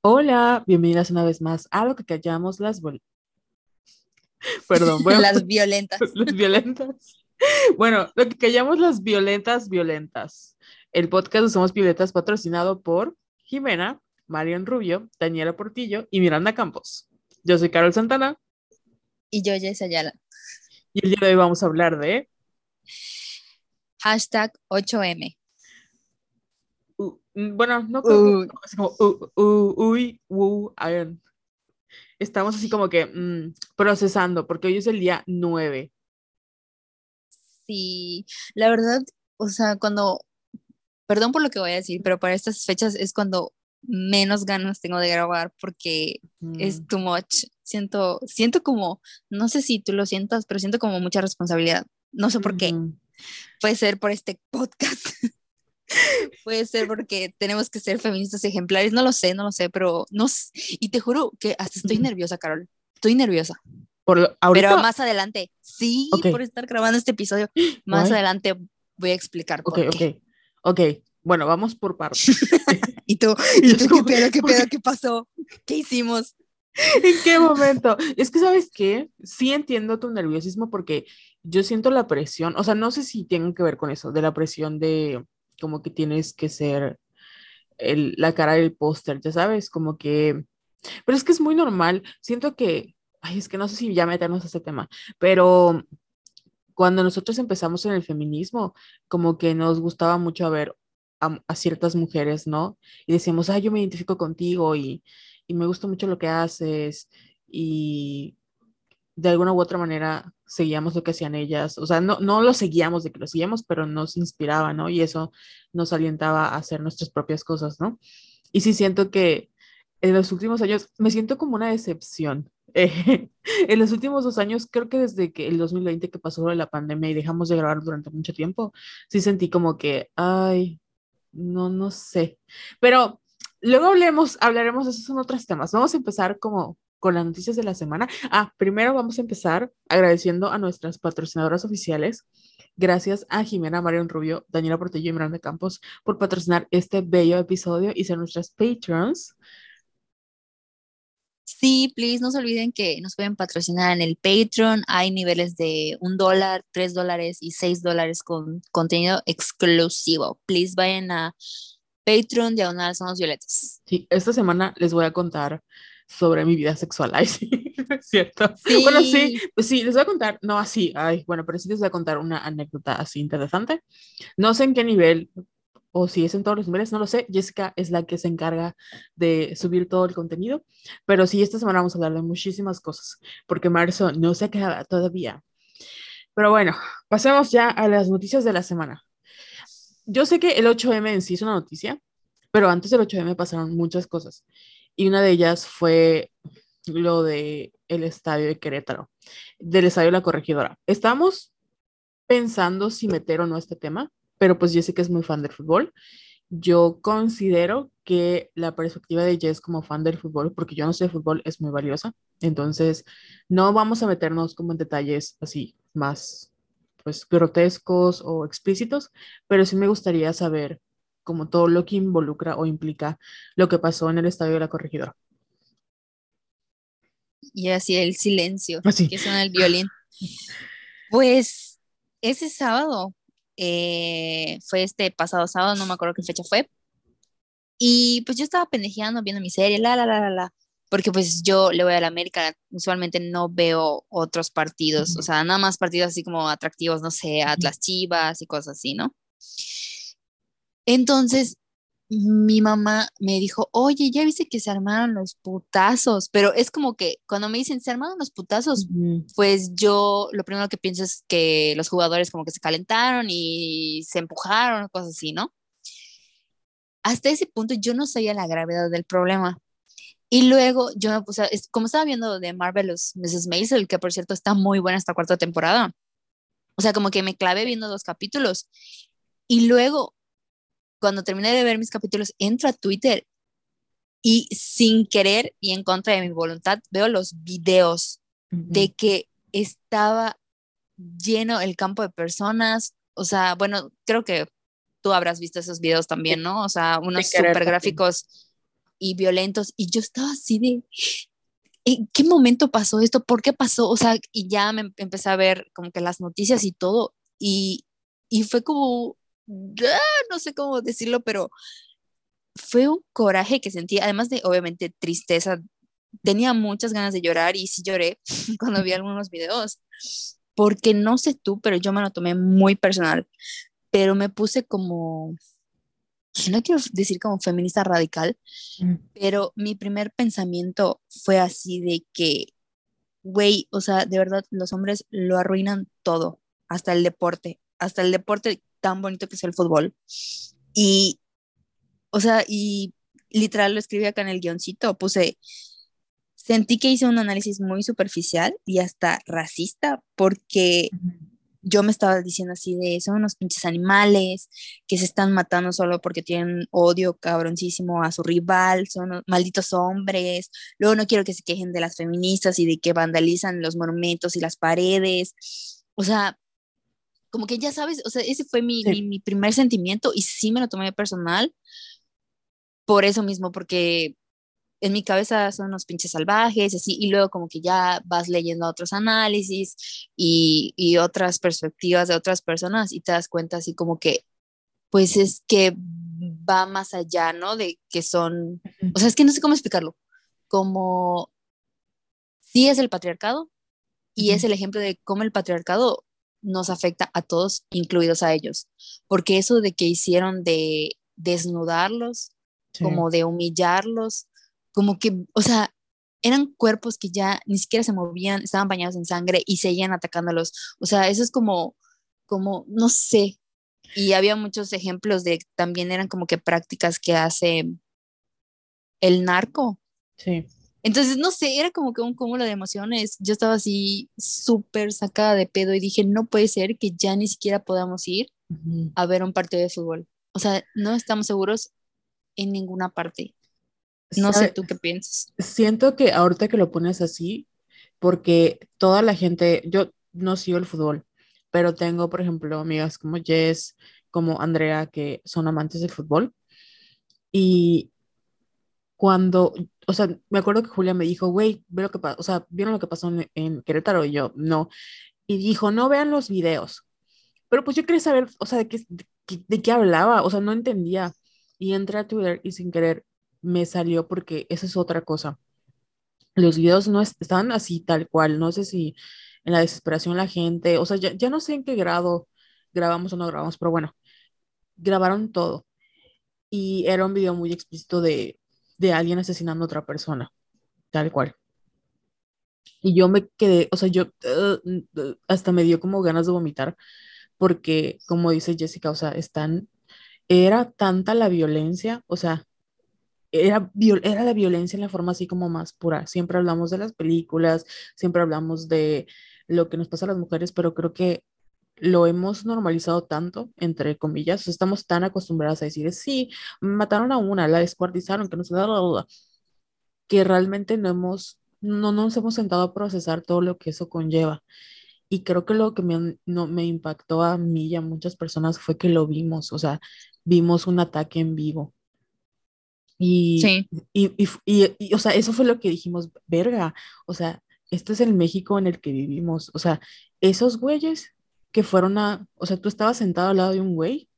Hola, bienvenidas una vez más a lo que callamos las vol- Perdón, bueno, Las violentas. las violentas. Bueno, lo que callamos las violentas violentas. El podcast de Somos Violetas patrocinado por Jimena, Marian Rubio, Daniela Portillo y Miranda Campos. Yo soy Carol Santana Y yo, Jess Ayala. y el día de hoy vamos a hablar de Hashtag 8M. Uh, mm, bueno, no creo que- Uy. así como uy, uh. Estamos así como que mm, procesando, porque hoy es el día 9. Sí, la verdad, o sea, cuando, perdón por lo que voy a decir, pero para estas fechas es cuando menos ganas tengo de grabar porque es Mm, too much. Siento, siento como, no sé si tú lo sientas, pero siento como mucha responsabilidad. No sé por qué. Puede ser por este podcast. Puede ser porque tenemos que ser feministas ejemplares. No lo sé, no lo sé, pero no Y te juro que hasta estoy nerviosa, Carol. Estoy nerviosa. Por lo- ahorita, Pero más adelante, sí, por estar grabando este episodio, más adelante voy a explicar por Ok, qué. ok, ok. Bueno, vamos por partes. Y tú, Y ¿y es tú qué pedo, qué pasó? ¿Qué hicimos? ¿En qué momento? Es que, ¿sabes qué? Sí entiendo tu nerviosismo porque yo siento la presión, o sea, no sé si tenga que ver con eso, de la presión de como que tienes que ser el- la cara del póster, ya sabes, como que, pero es que es muy normal, siento que, ay, es que no sé si ya meternos a ese tema, pero cuando nosotros empezamos en el feminismo, como que nos gustaba mucho ver a, a ciertas mujeres, ¿no? Y decíamos, ay, yo me identifico contigo y, y me gusta mucho lo que haces y de alguna u otra manera seguíamos lo que hacían ellas, o sea, no, no lo seguíamos de que lo seguíamos, pero nos inspiraba, ¿no? Y eso nos alentaba a hacer nuestras propias cosas, ¿no? Y sí siento que en los últimos años me siento como una decepción. Eh, en los últimos dos años, creo que desde que el 2020 que pasó de la pandemia y dejamos de grabar durante mucho tiempo, sí sentí como que, ay, no, no sé. Pero luego hablemos, hablaremos, esos son otros temas. Vamos a empezar como con las noticias de la semana. Ah, primero vamos a empezar agradeciendo a nuestras patrocinadoras oficiales. Gracias a Jimena Marion Rubio, Daniela Portillo y Miranda Campos por patrocinar este bello episodio y ser nuestras patrons. Sí, please, no se olviden que nos pueden patrocinar en el Patreon. Hay niveles de un dólar, tres dólares y seis dólares con contenido exclusivo. Please vayan a Patreon, diagonal, somos violetas. Sí, esta semana les voy a contar sobre mi vida sexual. Ay, sí, es cierto. Bueno, sí, Sí, pues sí, les voy a contar, no así, ay, bueno, pero sí les voy a contar una anécdota así interesante. No sé en qué nivel, o si es en todos los niveles, no lo sé. Jessica es la que se encarga de subir todo el contenido, pero sí, esta semana vamos a hablar de muchísimas cosas, porque marzo no se acaba todavía. Pero bueno, pasemos ya a las noticias de la semana. Yo sé que el 8M en sí es una noticia, pero antes del 8M pasaron muchas cosas. Y una de ellas fue lo de el estadio de Querétaro, del estadio de la Corregidora. Estamos pensando si meter o no este tema, pero pues que es muy fan del fútbol. Yo considero que la perspectiva de Jess como fan del fútbol, porque yo no sé de fútbol, es muy valiosa. Entonces, no vamos a meternos como en detalles así más pues grotescos o explícitos, pero sí me gustaría saber como todo lo que involucra o implica lo que pasó en el estadio de la Corregidora. y así el silencio Así. que suena el violín. Pues ese sábado, eh, fue este pasado sábado, no me acuerdo qué fecha fue, y pues yo estaba pendejeando viendo mi serie, la, la, la, la, la, porque pues yo le voy a la América, usualmente no veo otros partidos, o sea, nada más partidos así como atractivos, no sé, Atlas Chivas y cosas así, ¿no? Entonces, mi mamá me dijo, oye, ya viste que se armaron los putazos, pero es como que cuando me dicen se armaron los putazos, pues yo lo primero que pienso es que los jugadores como que se calentaron y se empujaron, cosas así, ¿no? Hasta ese punto yo no sabía la gravedad del problema. Y luego yo me puse, como estaba viendo de Marvelous Mrs. Maisel, que por cierto está muy buena esta cuarta temporada, o sea, como que me clavé viendo dos capítulos. Y luego, cuando terminé de ver mis capítulos, entro a Twitter y sin querer y en contra de mi voluntad veo los videos de que estaba lleno el campo de personas. O sea, bueno, creo que tú habrás visto esos videos también, ¿no? O sea, unos super gráficos y violentos. Y yo estaba así de, ¿en qué momento pasó esto? ¿Por qué pasó? O sea, y ya me empecé a ver como que las noticias y todo. Y, y fue como, no sé cómo decirlo, pero fue un coraje que sentí, además de obviamente tristeza. Tenía muchas ganas de llorar y sí lloré cuando vi algunos videos, porque no sé tú, pero yo me lo tomé muy personal, pero me puse como, no quiero decir como feminista radical, mm. pero mi primer pensamiento fue así de que, güey, o sea, de verdad los hombres lo arruinan todo, hasta el deporte, hasta el deporte tan bonito que es el fútbol. Y, o sea, y literal lo escribí acá en el guioncito, puse, sentí que hice un análisis muy superficial y hasta racista porque yo me estaba diciendo así de, son unos pinches animales que se están matando solo porque tienen odio cabroncísimo a su rival, son malditos hombres, luego no quiero que se quejen de las feministas y de que vandalizan los monumentos y las paredes, o sea, como que ya sabes, o sea, ese fue mi, mi, primer sentimiento y sí me lo tomé personal por eso mismo, porque en mi cabeza son unos pinches salvajes, así, y luego como que ya vas leyendo otros análisis y, y otras perspectivas de otras personas y te das cuenta así como que, pues es que va más allá, ¿no? De que son, o sea, es que no sé cómo explicarlo, como sí es el patriarcado y es el ejemplo de cómo el patriarcado nos afecta a todos, incluidos a ellos, porque eso de que hicieron de desnudarlos, como de humillarlos, como que, o sea, eran cuerpos que ya ni siquiera se movían, estaban bañados en sangre y seguían atacándolos. O sea, eso es como, como, no sé. Y había muchos ejemplos de, también eran como que prácticas que hace el narco. Sí. Entonces, no sé, era como que un cúmulo de emociones. Yo estaba así súper sacada de pedo y dije, no puede ser que ya ni siquiera podamos ir a ver un partido de fútbol. O sea, no estamos seguros en ninguna parte. No sé tú qué piensas. Siento que ahorita que lo pones así, porque toda la gente, yo no sigo el fútbol, pero tengo, por ejemplo, amigas como Jess, como Andrea, que son amantes del fútbol. Y cuando, o sea, me acuerdo que Julia me dijo, güey, ve lo que pasó, o sea, ¿vieron lo que pasó en, Querétaro? Y yo, no. Y dijo, no vean los videos. Pero pues yo quería saber, o sea, de qué, de qué hablaba, o sea, no entendía. Y entré a Twitter y sin querer me salió porque esa es otra cosa. Los videos no estaban así tal cual, no sé si en la desesperación la gente, o sea, ya, ya no sé en qué grado grabamos o no grabamos, pero bueno, grabaron todo. Y era un video muy explícito de, de alguien asesinando a otra persona, tal cual. Y yo me quedé, o sea, yo uh, hasta me dio como ganas de vomitar, porque como dice Jessica, o sea, están era tanta la violencia, o sea, era, era la violencia en la forma así como más pura. Siempre hablamos de las películas, siempre hablamos de lo que nos pasa a las mujeres, pero creo que lo hemos normalizado tanto, entre comillas, estamos tan acostumbrados a decir, sí, mataron a una, la descuartizaron, que nos da la duda, que realmente no hemos, no nos hemos sentado a procesar todo lo que eso conlleva. Y creo que lo que me, no, me impactó a mí y a muchas personas fue que lo vimos, o sea, vimos un ataque en vivo. Y, sí. y, y, o sea, eso fue lo que dijimos, verga, o sea, este es el México en el que vivimos, o sea, esos güeyes que fueron a, o sea, tú estabas sentado al lado de un güey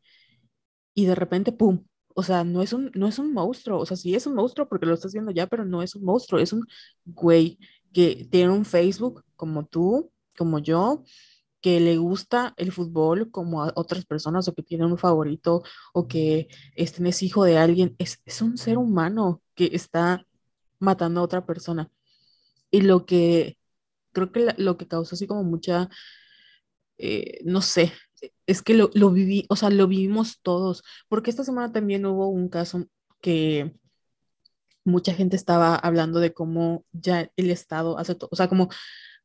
y de repente, ¡pum! O sea, no es un, no es un monstruo, o sea, sí es un monstruo porque lo estás viendo ya, pero no es un monstruo, es un güey que tiene un Facebook como tú, como yo, que le gusta el fútbol como a otras personas o que tiene un favorito o que este es hijo de alguien, es, es un ser humano que está matando a otra persona. Y lo que creo que lo que causó así como mucha, eh, no sé, es que lo, lo, viví, o sea, lo vivimos todos, porque esta semana también hubo un caso que mucha gente estaba hablando de cómo ya el Estado hace todo, o sea, como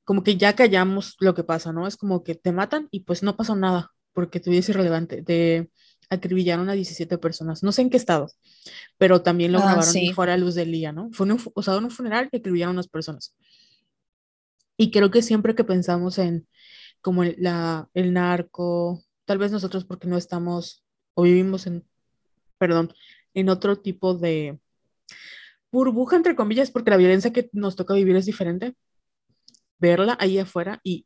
como que ya callamos lo que pasa, ¿no? Es como que te matan y pues no pasó nada, porque tu vida es irrelevante. De acribillaron a 17 personas, no sé en qué estado, pero también lo ah, grabaron fuera a luz del día, ¿no? Fue un, o sea, un funeral y acribillaron a unas personas. Y creo que siempre que pensamos en como el, narco, tal vez nosotros porque no estamos o vivimos en, perdón, en otro tipo de, burbuja, entre comillas, porque la violencia que nos toca vivir es diferente. Verla ahí afuera y,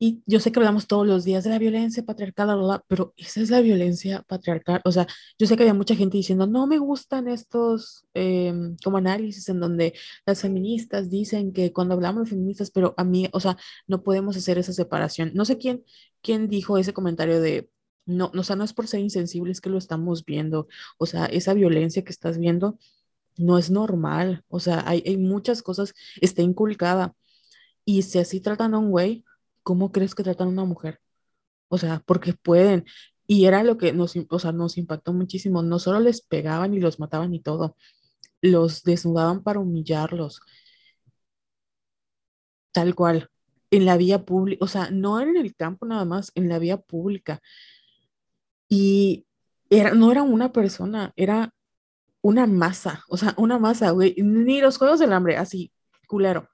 y yo sé que hablamos todos los días de la violencia patriarcal, pero esa es la violencia patriarcal. O sea, yo sé que había mucha gente diciendo, no me gustan estos em, como análisis en donde las feministas dicen que cuando hablamos de feministas, pero a mí, o sea, no podemos hacer esa separación. No sé quién, quién dijo ese comentario de, no, o sea, no es por ser insensibles que lo estamos viendo. O sea, esa violencia que estás viendo no es normal. O sea, hay, hay muchas cosas, está inculcada. Y si así tratan a un güey, ¿cómo crees que tratan a una mujer? O sea, porque pueden. Y era lo que nos, o sea, nos impactó muchísimo. No solo les pegaban y los mataban y todo, los desnudaban para humillarlos. Tal cual. En la vía pública, o sea, no en el campo nada más, en la vía pública. Y era, no era una persona, era una masa, o sea, una masa, güey, ni los Juegos del Hambre, así, culero.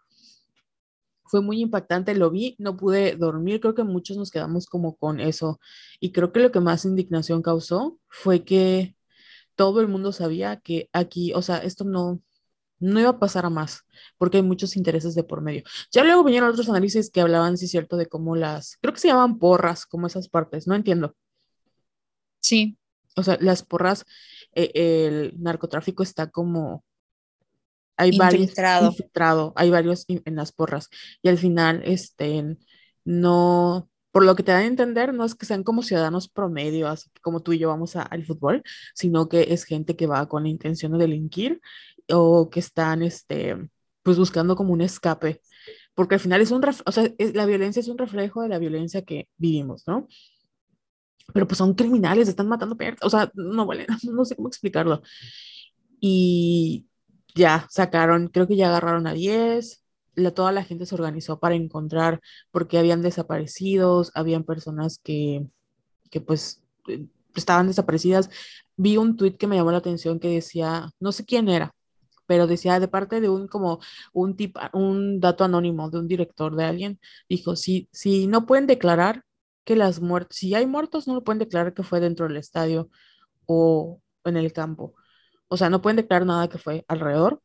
Fue muy impactante, lo vi, no pude dormir, creo que muchos nos quedamos como con eso. Y creo que lo que más indignación causó fue que todo el mundo sabía que aquí, o sea, esto no, no iba a pasar a más, porque hay muchos intereses de por medio. Ya luego vinieron otros análisis que hablaban, sí, cierto, de cómo las, creo que se llaman porras, como esas partes, no entiendo. Sí. O sea, las porras, eh, el narcotráfico está como hay varios infiltrado, hay varios en las porras y al final este no por lo que te dan a entender, no es que sean como ciudadanos promedio, así como tú y yo vamos al fútbol, sino que es gente que va con la intención de delinquir o que están, este, pues buscando como un escape, porque al final es un, o sea, la violencia es un reflejo de la violencia que vivimos, ¿no? Pero pues son criminales, están matando o sea, no vale, no sé cómo explicarlo. Y ya sacaron, creo que ya agarraron a 10, la, toda la gente se organizó para encontrar porque habían desaparecidos, habían personas que, que pues eh, estaban desaparecidas. Vi un tweet que me llamó la atención que decía, no sé quién era, pero decía de parte de un como un tipo, un dato anónimo de un director de alguien, dijo, si, si no pueden declarar que las muertes, si hay muertos, no lo pueden declarar que fue dentro del estadio o en el campo. O sea, no pueden declarar nada que fue alrededor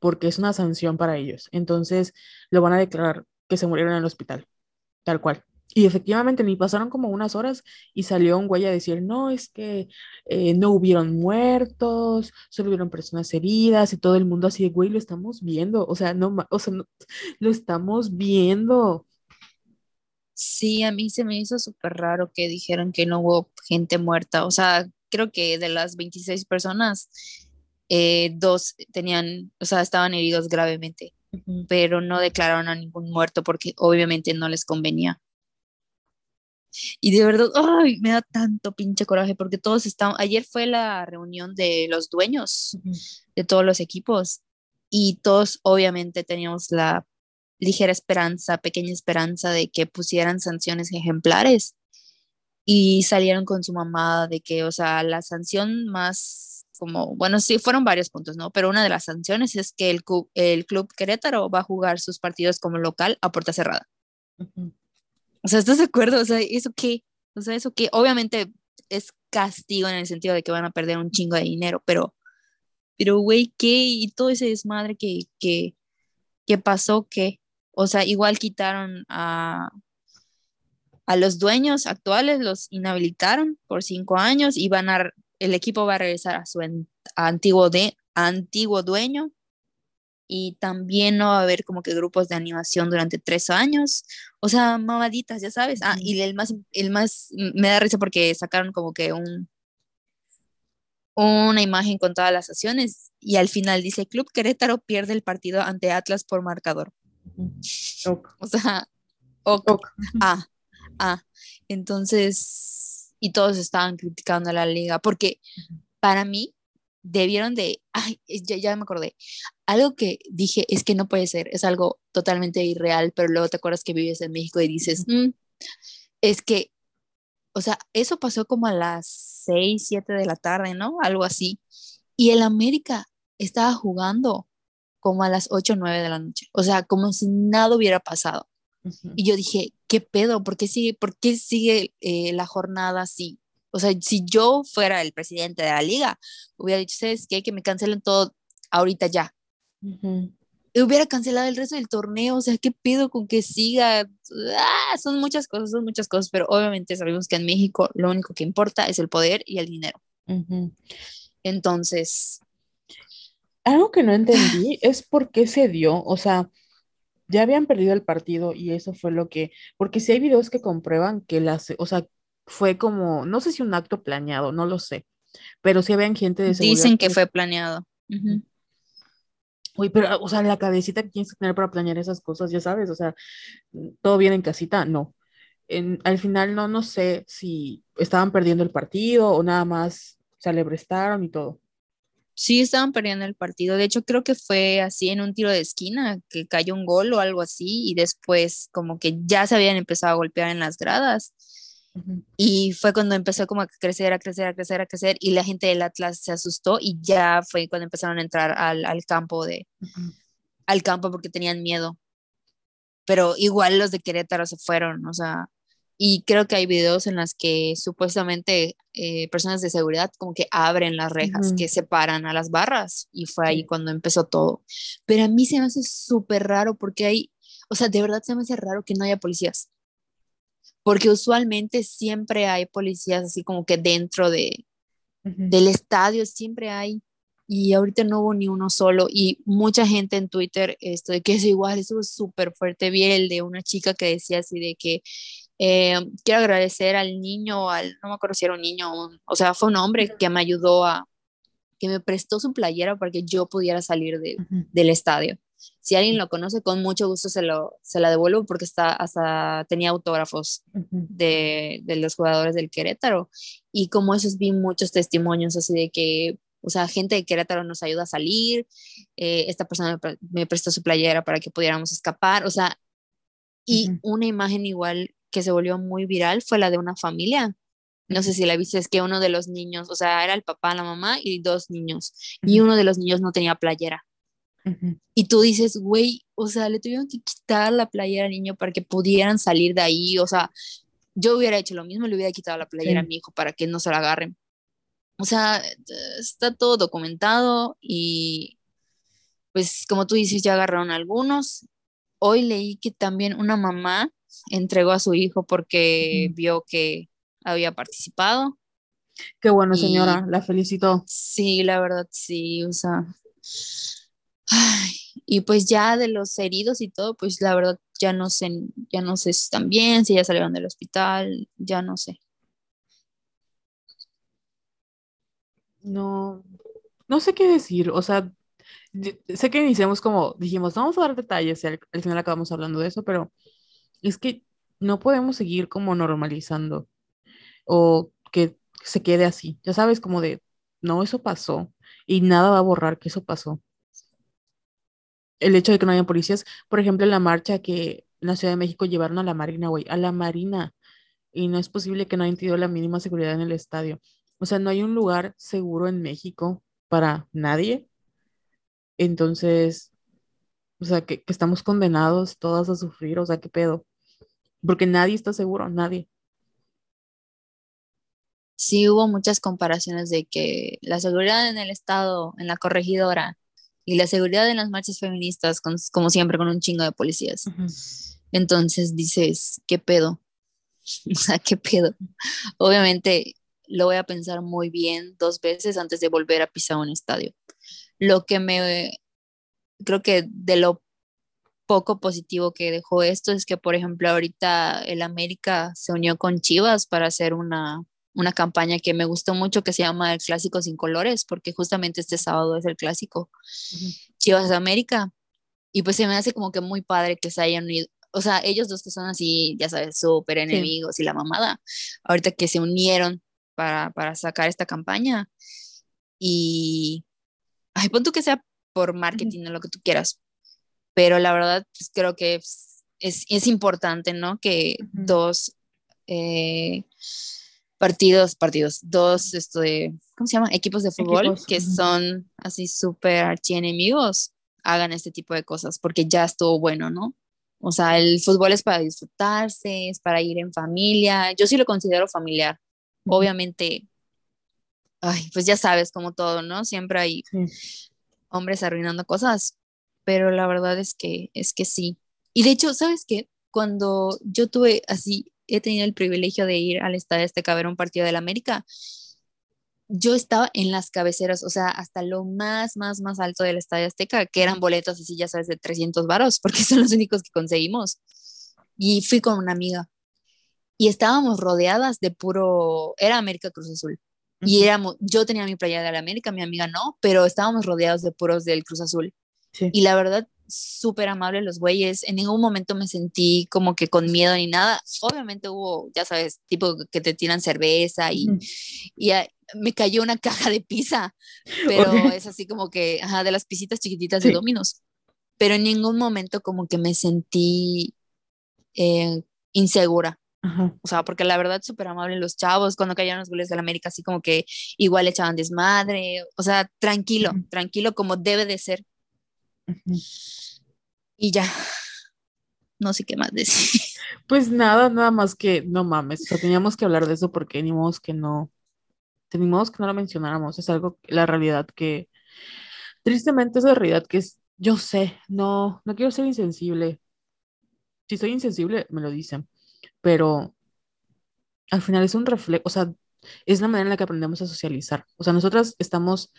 porque es una sanción para ellos. Entonces, lo van a declarar que se murieron en el hospital, tal cual. Y efectivamente, ni pasaron como unas horas y salió un güey a decir, no, es que eh, no hubieron muertos, solo hubieron personas heridas y todo el mundo así güey, lo estamos viendo, o sea, no, o sea, lo estamos viendo. Sí, a mí se me hizo súper raro que dijeran que no hubo gente muerta. O sea, creo que de las 26 personas, eh, dos tenían, o sea, estaban heridos gravemente, pero no declararon a ningún muerto porque obviamente no les convenía. Y de verdad, ay, me da tanto pinche coraje porque todos estaban, ayer fue la reunión de los dueños de todos los equipos y todos obviamente teníamos la ligera esperanza, pequeña esperanza de que pusieran sanciones ejemplares y salieron con su mamá de que, o sea, la sanción más como, bueno, sí, fueron varios puntos, ¿no? Pero una de las sanciones es que el, el Club Querétaro va a jugar sus partidos como local a puerta cerrada. O sea, ¿estás de acuerdo? O sea, ¿eso qué? O sea, ¿eso qué? Obviamente es castigo en el sentido de que van a perder un chingo de dinero, pero, pero, güey, ¿qué? Y todo ese desmadre que, que, que pasó, ¿qué? O sea, igual quitaron a, a los dueños actuales, los inhabilitaron por cinco años y van a, el equipo va a regresar a su antiguo, de, antiguo dueño y también no va a haber como que grupos de animación durante tres años. O sea, mamaditas, ya sabes. Ah, y el más, el más, me da risa porque sacaron como que un, una imagen con todas las acciones y al final dice, Club Querétaro pierde el partido ante Atlas por marcador. O sea, Ah, ah. Entonces, y todos estaban criticando a la liga, porque para mí debieron de, ay, ya, ya me acordé, algo que dije es que no puede ser, es algo totalmente irreal, pero luego te acuerdas que vives en México y dices, mm, es que, o sea, eso pasó como a las 6, 7 de la tarde, ¿no? Algo así. Y el América estaba jugando como a las 8 o 9 de la noche. O sea, como si nada hubiera pasado. Y yo dije, ¿qué pedo? ¿Por qué sigue, por qué sigue eh, la jornada así? O sea, si yo fuera el presidente de la liga, hubiera dicho, ¿sabes qué? Que me cancelen todo ahorita ya. Y hubiera cancelado el resto del torneo, o sea, ¿qué pido con que siga? Ah, son muchas cosas, son muchas cosas, pero obviamente sabemos que en México lo único que importa es el poder y el dinero. Entonces... Algo que no entendí es por qué se dio, o sea, ya habían perdido el partido y eso fue lo que, porque si hay videos que comprueban que las, o sea, fue como, no sé si un acto planeado, no lo sé, pero si habían gente de seguridad. Dicen que, fue planeado. Uy, pero, o sea, la cabecita que tienes que tener para planear esas cosas, ya sabes, o sea, todo bien en casita, no. En, al final no, no sé si estaban perdiendo el partido o nada más se alebrestaron y todo. Sí, estaban perdiendo el partido. De hecho, creo que fue así en un tiro de esquina, que cayó un gol o algo así, y después como que ya se habían empezado a golpear en las gradas. Y fue cuando empezó como a crecer, a crecer, a crecer, a crecer, y la gente del Atlas se asustó y ya fue cuando empezaron a entrar al, al campo de, al campo porque tenían miedo. Pero igual los de Querétaro se fueron, o sea, y creo que hay videos en las que supuestamente eh, personas de seguridad como que abren las rejas que separan a las barras y fue ahí cuando empezó todo. Pero a mí se me hace súper raro porque hay, o sea, de verdad se me hace raro que no haya policías. Porque usualmente siempre hay policías así como que dentro de, del estadio, siempre hay, y ahorita no hubo ni uno solo, y mucha gente en Twitter, esto de que es igual, eso es súper fuerte, vi el de una chica que decía así de que eh, quiero agradecer al niño, al, no me acuerdo si era un niño, o sea, fue un hombre que me ayudó a, que me prestó su playera para que yo pudiera salir del estadio. Si alguien lo conoce, con mucho gusto se, lo, se la devuelvo porque está, hasta tenía autógrafos de, de, los jugadores del Querétaro. Y como esos vi muchos testimonios así de que, o sea, gente de Querétaro nos ayuda a salir, eh, esta persona me, prestó su playera para que pudiéramos escapar, o sea, y una imagen igual que se volvió muy viral fue la de una familia no sé si la viste, es que uno de los niños, o sea, era el papá, la mamá y dos niños, y uno de los niños no tenía playera. Y tú dices, güey, o sea, le tuvieron que quitar la playera al niño para que pudieran salir de ahí. O sea, yo hubiera hecho lo mismo, le hubiera quitado la playera a mi hijo para que no se la agarren. O sea, está todo documentado y pues como tú dices, ya agarraron algunos. Hoy leí que también una mamá entregó a su hijo porque vio que había participado. Qué bueno, señora, la felicito. Sí, la verdad, sí, o sea, y pues ya de los heridos y todo, pues la verdad ya no sé, ya no sé si están bien, si ya salieron del hospital, ya no sé. No, no sé qué decir, o sea, sé que iniciamos como, dijimos, vamos a dar detalles y al, final acabamos hablando de eso, pero es que no podemos seguir como normalizando o que se quede así, ya sabes, como de, no, eso pasó y nada va a borrar que eso pasó el hecho de que no haya policías, por ejemplo, en la marcha que la Ciudad de México llevaron a la Marina, güey, a la Marina, y no es posible que no hayan tenido la mínima seguridad en el estadio. O sea, no hay un lugar seguro en México para nadie. Entonces, o sea, que, que estamos condenados todas a sufrir, o sea, ¿qué pedo? Porque nadie está seguro, nadie. Sí, hubo muchas comparaciones de que la seguridad en el estado, en la corregidora, y la seguridad en las marchas feministas, como siempre, con un chingo de policías. Entonces dices, ¿qué pedo? o sea, ¿qué pedo? Obviamente lo voy a pensar muy bien dos veces antes de volver a pisar un estadio. Lo que me, creo que de lo poco positivo que dejó esto es que, por ejemplo, ahorita el América se unió con Chivas para hacer una una campaña que me gustó mucho que se llama El Clásico sin Colores, porque justamente este sábado es el clásico Chivas de América. Y pues se me hace como que muy padre que se hayan unido. O sea, ellos dos que son así, ya sabes, súper enemigos y la mamada, ahorita que se unieron para, para sacar esta campaña. Y, ay, pon tú que sea por marketing o lo que tú quieras, pero la verdad, pues creo que es, es, importante, ¿no? Que dos eh, partidos, partidos, dos, esto de, ¿cómo se llama? Equipos de fútbol que son así súper archienemigos, hagan este tipo de cosas, porque ya estuvo bueno, ¿no? O sea, el fútbol es para disfrutarse, es para ir en familia. Yo sí lo considero familiar. Obviamente, ay, pues ya sabes, como todo, ¿no? Siempre hay hombres arruinando cosas, pero la verdad es que, es que sí. Y de hecho, ¿sabes qué? Cuando yo tuve así, he tenido el privilegio de ir al Estadio Azteca a ver un partido del América, yo estaba en las cabeceras, o sea, hasta lo más, más, más alto del Estadio Azteca, que eran boletos así, ya sabes, de 300 varos, porque son los únicos que conseguimos. Y fui con una amiga y estábamos rodeadas de puro, era América Cruz Azul. Y éramos, yo tenía mi playa de la América, mi amiga no, pero estábamos rodeados de puros del Cruz Azul. Y la verdad, súper amables los güeyes. En ningún momento me sentí como que con miedo ni nada. Obviamente hubo, ya sabes, tipo que te tiran cerveza y, y me cayó una caja de pizza, pero es así como que, ajá, de las pisitas chiquititas de Dominos. Pero en ningún momento como que me sentí eh, insegura. O sea, porque la verdad súper amable los chavos, cuando cayeron los goles de la América, así como que igual echaban desmadre, o sea, tranquilo, tranquilo como debe de ser. Y ya, no sé qué más decir. Pues nada, nada más que, no mames, o teníamos que hablar de eso porque ni modo que no, teníamos que no lo mencionáramos, es algo, la realidad que, tristemente es la realidad que es, yo sé, no, no quiero ser insensible. Si soy insensible, me lo dicen, pero al final es un reflejo, o sea, es la manera en la que aprendemos a socializar. O sea, nosotras estamos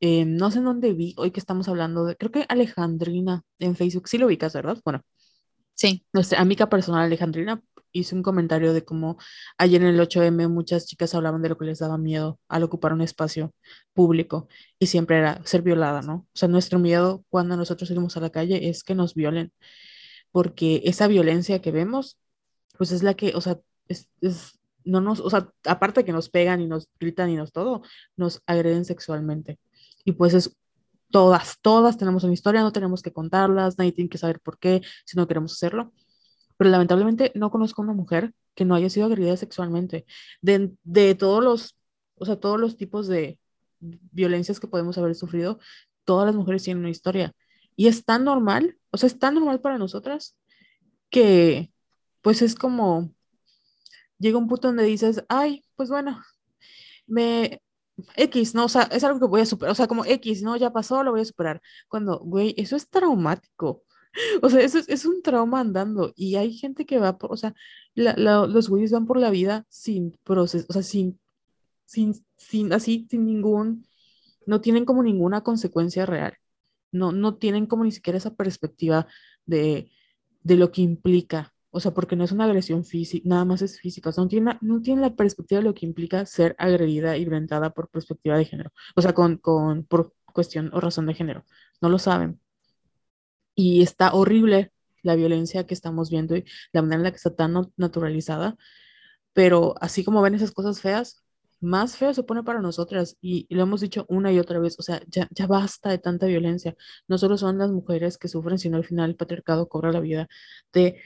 eh, no sé en dónde vi, hoy que estamos hablando de, creo que Alejandrina en Facebook, sí lo ubicas, ¿verdad? Bueno. Sí. Nuestra amiga personal Alejandrina hizo un comentario de cómo ayer en el 8M muchas chicas hablaban de lo que les daba miedo al ocupar un espacio público y siempre era ser violada, ¿no? O sea, nuestro miedo cuando nosotros salimos a la calle es que nos violen, porque esa violencia que vemos, pues es la que, o sea, es, es no nos, o sea, aparte que nos pegan y nos gritan y nos todo, nos agreden sexualmente. Y pues es todas, todas tenemos una historia, no tenemos que contarlas, nadie tiene que saber por qué si no queremos hacerlo. Pero lamentablemente no conozco a una mujer que no haya sido agredida sexualmente. De, de todos los, o sea, todos los tipos de violencias que podemos haber sufrido, todas las mujeres tienen una historia. Y es tan normal, o sea, es tan normal para nosotras que pues es como, llega un punto donde dices, ay, pues bueno, me, X, ¿no? O sea, es algo que voy a superar, o sea, como X, ¿no? Ya pasó, lo voy a superar. Cuando, güey, eso es traumático. O sea, eso es, un trauma andando. Y hay gente que va por, o sea, los güeyes van por la vida sin proceso, o sea, sin, sin, sin, así, sin ningún, no tienen como ninguna consecuencia real. No, no tienen como ni siquiera esa perspectiva de, de lo que implica o sea, porque no es una agresión física, nada más es física. O sea, no tiene, no tiene la perspectiva de lo que implica ser agredida y violentada por perspectiva de género. O sea, con, con, por cuestión o razón de género. No lo saben. Y está horrible la violencia que estamos viendo y la manera en la que está tan naturalizada. Pero así como ven esas cosas feas, más feo se pone para nosotras y, y, lo hemos dicho una y otra vez, o sea, ya, ya basta de tanta violencia. No solo son las mujeres que sufren, sino al final el patriarcado cobra la vida de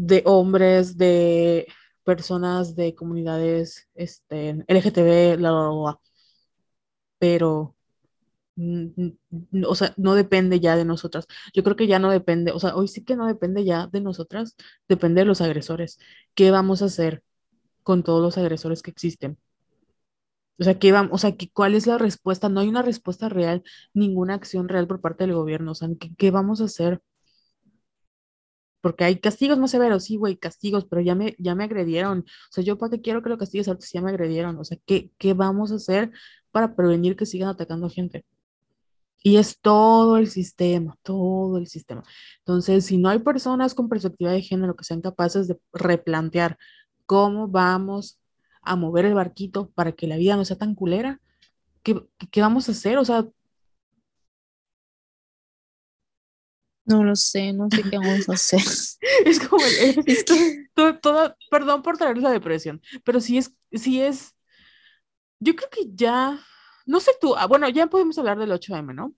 de hombres, de personas de comunidades este, LGTB, la, la, pero, o sea, no depende ya de nosotras. Yo creo que ya no depende, o sea, hoy sí que no depende ya de nosotras, depende de los agresores. ¿Qué vamos a hacer con todos los agresores que existen? O sea, ¿qué vamos, o sea, ¿cuál es la respuesta? No hay una respuesta real, ninguna acción real por parte del gobierno. O sea, ¿qué, qué vamos a hacer? Porque hay castigos más severos, sí, güey, castigos, pero ya me, ya me agredieron. O sea, yo para qué quiero que lo castigues ahora si ya me agredieron. O sea, ¿qué, ¿qué vamos a hacer para prevenir que sigan atacando a gente? Y es todo el sistema, todo el sistema. Entonces, si no hay personas con perspectiva de género que sean capaces de replantear cómo vamos a mover el barquito para que la vida no sea tan culera, ¿qué, qué vamos a hacer? O sea, No lo sé, no sé qué vamos a hacer. es como, es que... todo, perdón por traer la depresión, pero sí es, sí es, yo creo que ya, no sé tú, ah, bueno, ya podemos hablar del 8M, ¿no?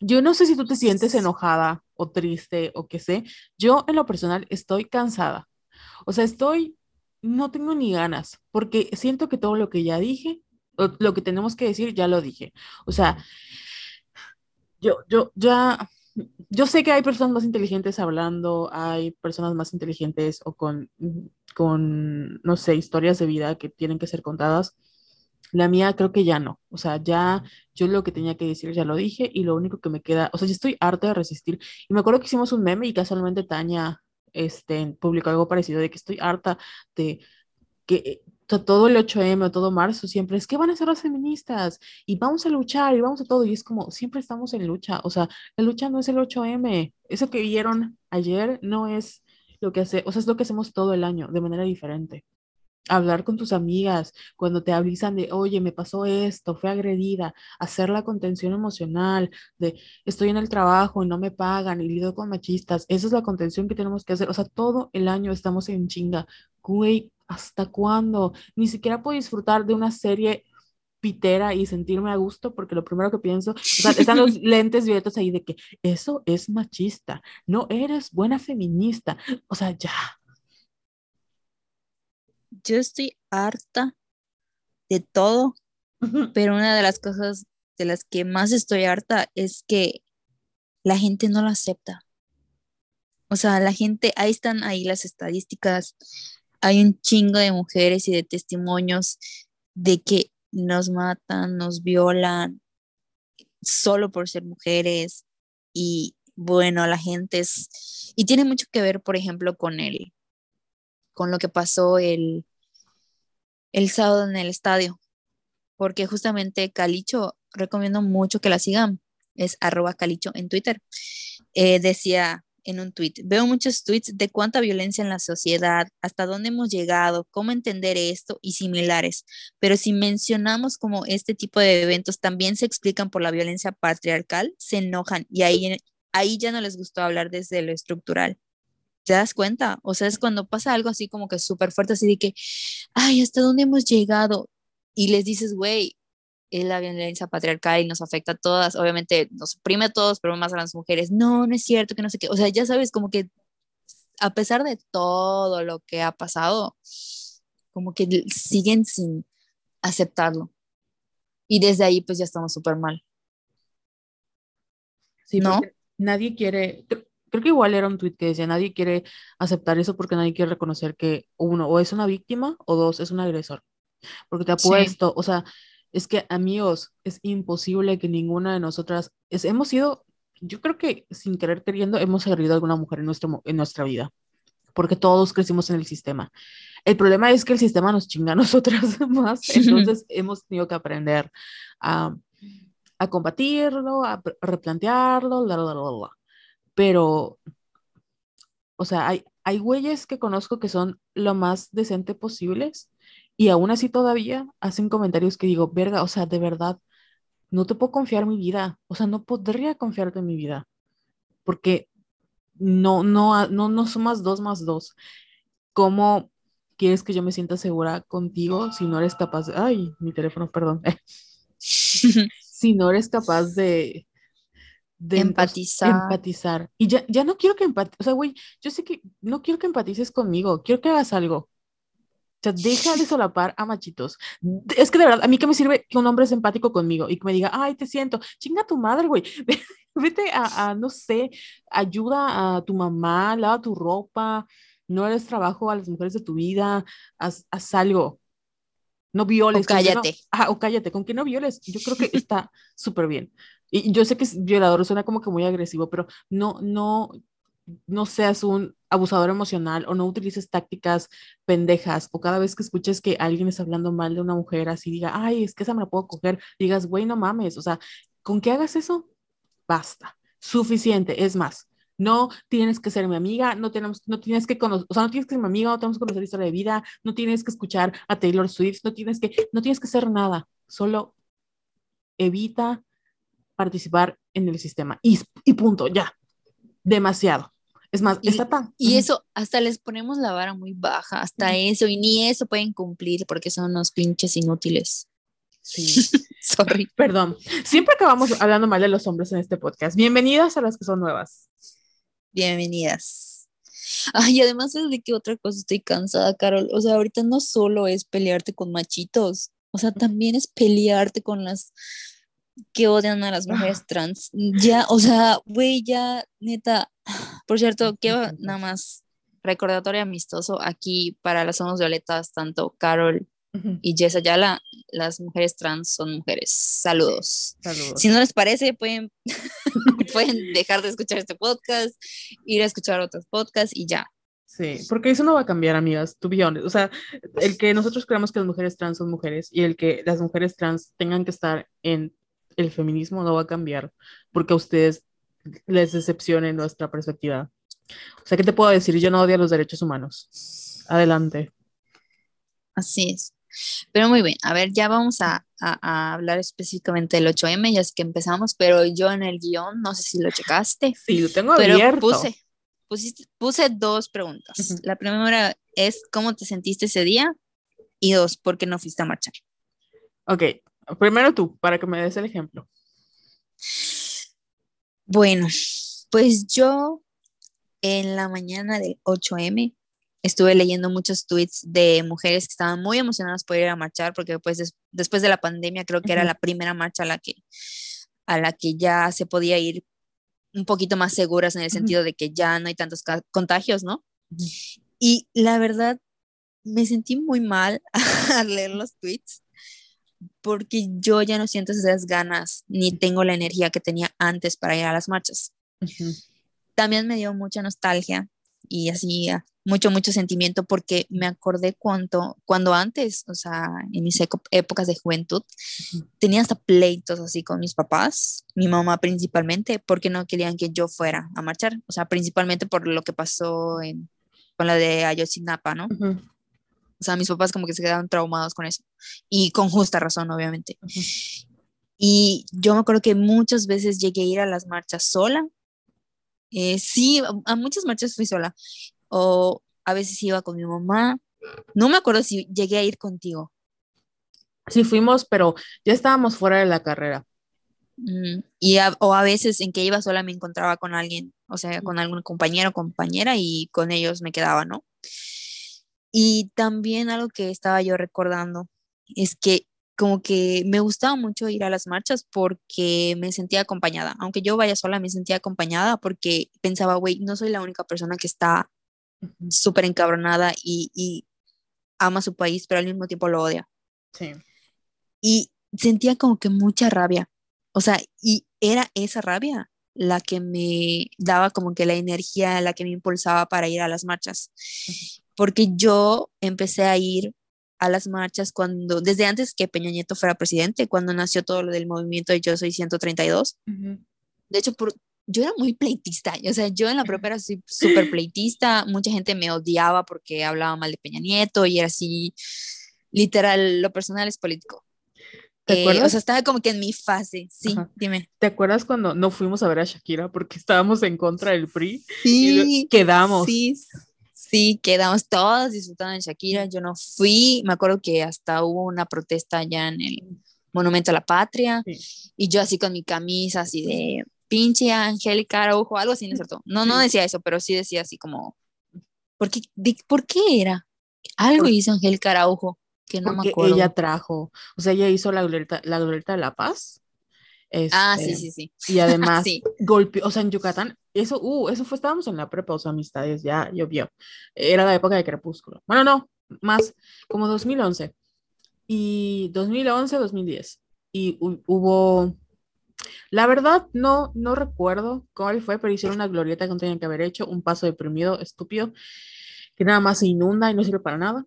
Yo no sé si tú te sientes enojada o triste o qué sé. Yo en lo personal estoy cansada. O sea, estoy, no tengo ni ganas, porque siento que todo lo que ya dije, lo que tenemos que decir, ya lo dije. O sea, yo, yo ya yo sé que hay personas más inteligentes hablando, hay personas más inteligentes o con, con, no sé, historias de vida que tienen que ser contadas, La mía creo que ya no. O sea, ya yo lo que tenía que decir ya lo dije y lo único que me queda, o sea, yo estoy harta de resistir. Y me acuerdo que hicimos un meme y casualmente Tania este, publicó algo parecido de que estoy harta de que todo el 8M o todo marzo siempre es que van a ser las feministas y vamos a luchar y vamos a todo. Y es como, siempre estamos en lucha. O sea, la lucha no es el 8M. Eso que vieron ayer no es lo que hace, o sea, es lo que hacemos todo el año de manera diferente hablar con tus amigas, cuando te avisan de, oye, me pasó esto, fue agredida, hacer la contención emocional, de, estoy en el trabajo y no me pagan y lido con machistas, esa es la contención que tenemos que hacer, o sea, todo el año estamos en chinga, güey, ¿hasta cuándo? Ni siquiera puedo disfrutar de una serie pitera y sentirme a gusto porque lo primero que pienso, o sea, están los lentes violetas ahí de que eso es machista, no eres buena feminista, o sea, ya, yo estoy harta de todo, pero una de las cosas de las que más estoy harta es que la gente no lo acepta. O sea, la gente, ahí están ahí las estadísticas, hay un chingo de mujeres y de testimonios de que nos matan, nos violan solo por ser mujeres y bueno, la gente es, y tiene mucho que ver, por ejemplo, con el, con lo que pasó el, el sábado en el estadio, porque justamente Calicho, recomiendo mucho que la sigan, es arroba Calicho en Twitter, eh, decía en un tweet, veo muchos tweets de cuánta violencia en la sociedad, hasta dónde hemos llegado, cómo entender esto y similares, pero si mencionamos como este tipo de eventos también se explican por la violencia patriarcal, se enojan y ahí, ahí ya no les gustó hablar desde lo estructural te das cuenta, o sea, es cuando pasa algo así como que súper fuerte, así de que, ay, ¿hasta dónde hemos llegado? Y les dices, güey, es la violencia patriarcal y nos afecta a todas, obviamente nos oprime a todos, pero más a las mujeres, no, no es cierto, que no sé qué, o sea, ya sabes, como que a pesar de todo lo que ha pasado, como que siguen sin aceptarlo. Y desde ahí pues ya estamos súper mal. Sí, ¿no? Nadie quiere, creo que igual era un tweet que decía, nadie quiere aceptar eso porque nadie quiere reconocer que uno o es una víctima o dos es un agresor. Porque te ha puesto, o sea, es que amigos, es imposible que ninguna de nosotras, es, hemos sido, yo creo que sin querer queriendo, hemos agredido a alguna mujer en, nuestro, en nuestra vida, porque todos crecimos en el sistema. El problema es que el sistema nos chinga a nosotras más, entonces hemos tenido que aprender a, a combatirlo, a, replantearlo, pero, o sea, hay, hay güeyes que conozco que son lo más decente posibles y aún así todavía hacen comentarios que digo, verga, o sea, de verdad, no te puedo confiar mi vida, o sea, no podría confiarte en mi vida, porque no, no, no, no sumas dos más dos. ¿Cómo quieres que yo me sienta segura contigo si no eres capaz de, ay, mi teléfono, perdón, si no eres capaz de, de empatizar. empatizar. Y ya, ya no quiero que empatices, o sea, güey, yo sé que no quiero que empatices conmigo, quiero que hagas algo. O sea, deja de solapar a machitos. Es que de verdad, a mí que me sirve que un hombre es empático conmigo y que me diga, ay, te siento, chinga tu madre, güey. Vete a, a, no sé, ayuda a tu mamá, lava tu ropa, no eres trabajo a las mujeres de tu vida, haz, haz algo. No violes. O cállate. o cállate, con que no violes. Yo creo que está súper bien. Y yo sé que violador suena como que muy agresivo, pero no, no, no seas un abusador emocional o no utilices tácticas pendejas o cada vez que escuches que alguien está hablando mal de una mujer así diga, ay, es que esa me la puedo coger, digas, güey, no mames, o sea, con que hagas eso, basta, suficiente, es más. No tienes que ser mi amiga, no, tenemos, no tienes que conocer, o sea, no tienes que ser mi amiga, no tenemos que conocer historia de vida, no tienes que escuchar a Taylor Swift, no tienes que, no tienes que hacer nada, solo evita participar en el sistema. Y, y punto, ya. Demasiado. Es más, y, está tan. Y eso, hasta les ponemos la vara muy baja, hasta eso, y ni eso pueden cumplir porque son unos pinches inútiles. Sí. Sorry. Perdón. Siempre acabamos hablando mal de los hombres en este podcast. Bienvenidas a las que son nuevas. Bienvenidas. Ay, además de que otra cosa estoy cansada, Carol. O sea, ahorita no solo es pelearte con machitos, o sea, también es pelearte con las que odian a las mujeres trans. Ya, o sea, güey, ya, neta. Por cierto, quiero nada más recordatorio amistoso aquí para las somos violetas, tanto Carol y Jess Ayala, las mujeres trans son mujeres. Saludos. Saludos. Si no les parece, pueden, pueden dejar de escuchar este podcast, ir a escuchar otros podcasts y ya. Sí, porque eso no va a cambiar, amigas, tu honest. O sea, el que nosotros creamos que las mujeres trans son mujeres y el que las mujeres trans tengan que estar en el feminismo no va a cambiar porque a ustedes les decepcione nuestra perspectiva. O sea, ¿qué te puedo decir? Yo no odio los derechos humanos. Adelante. Así es. Pero muy bien, a ver, ya vamos a, a, hablar específicamente del 8M, ya es que empezamos, pero yo en el guion, no sé si lo checaste. Sí, lo tengo pero abierto. Puse, puse dos preguntas. La primera es, ¿cómo te sentiste ese día? Y dos, ¿por qué no fuiste a marchar? Ok, primero tú, para que me des el ejemplo. Bueno, pues yo en la mañana del 8M estuve leyendo muchos tweets de mujeres que estaban muy emocionadas por ir a marchar, porque pues después de la pandemia creo que era la primera marcha a la que, a la que ya se podía ir un poquito más seguras en el sentido de que ya no hay tantos contagios, ¿no? Y la verdad, me sentí muy mal al leer los tweets porque yo ya no siento esas ganas ni tengo la energía que tenía antes para ir a las marchas. También me dio mucha nostalgia y así ah, mucho, mucho sentimiento porque me acordé cuando, cuando antes, o sea, en mis épocas de juventud, tenía hasta pleitos así con mis papás, mi mamá principalmente, porque no querían que yo fuera a marchar, o sea, principalmente por lo que pasó en, con la de Ayotzinapa, ¿no? O sea, mis papás como que se quedaron traumados con eso. Y con justa razón, obviamente. Y yo me acuerdo que muchas veces llegué a ir a las marchas sola. Eh, sí, a muchas marchas fui sola. O a veces iba con mi mamá. No me acuerdo si llegué a ir contigo. Sí, fuimos, pero ya estábamos fuera de la carrera. Mm, y o a veces en que iba sola me encontraba con alguien, o sea, con algún compañero o compañera y con ellos me quedaba, ¿no? Y también algo que estaba yo recordando es que como que me gustaba mucho ir a las marchas porque me sentía acompañada. Aunque yo vaya sola, me sentía acompañada porque pensaba, güey, no soy la única persona que está súper encabronada y, y, ama su país, pero al mismo tiempo lo odia. Sí. Y sentía como que mucha rabia. O sea, y era esa rabia la que me daba como que la energía, la que me impulsaba para ir a las marchas porque yo empecé a ir a las marchas cuando, desde antes que Peña Nieto fuera presidente, cuando nació todo lo del movimiento de Yo Soy 132. De hecho, por, yo era muy pleitista, o sea, yo en la propia era súper pleitista, mucha gente me odiaba porque hablaba mal de Peña Nieto y era así, literal, lo personal es político. ¿Te acuerdas? Eh, o sea, estaba como que en mi fase, sí, dime. ¿Te acuerdas cuando no fuimos a ver a Shakira porque estábamos en contra del PRI? Sí. Y quedamos. Sí, Sí, quedamos todas disfrutando en Shakira. Yo no fui, me acuerdo que hasta hubo una protesta allá en el Monumento a la Patria y yo así con mi camisa así de pinche Angélica Araujo, algo así, ¿no es cierto? No, no decía eso, pero sí decía así como, ¿por qué, ¿por qué era? Algo hizo Angélica Araujo que no me acuerdo. ella trajo, o sea, ella hizo la glorieta, la glorieta de La Paz ah, sí, este, sí, sí. Y además, golpeó, o sea, en Yucatán, eso, uh, eso fue, estábamos en la prepa, o sea, amistades, ya llovió. Era la época de Crepúsculo. Bueno, no, más, como 2011. Y 2011, 2010. Y hubo, la verdad, no, no recuerdo cuál fue, pero hicieron una glorieta que no tenían que haber hecho, un paso deprimido, estúpido, que nada más se inunda y no sirve para nada.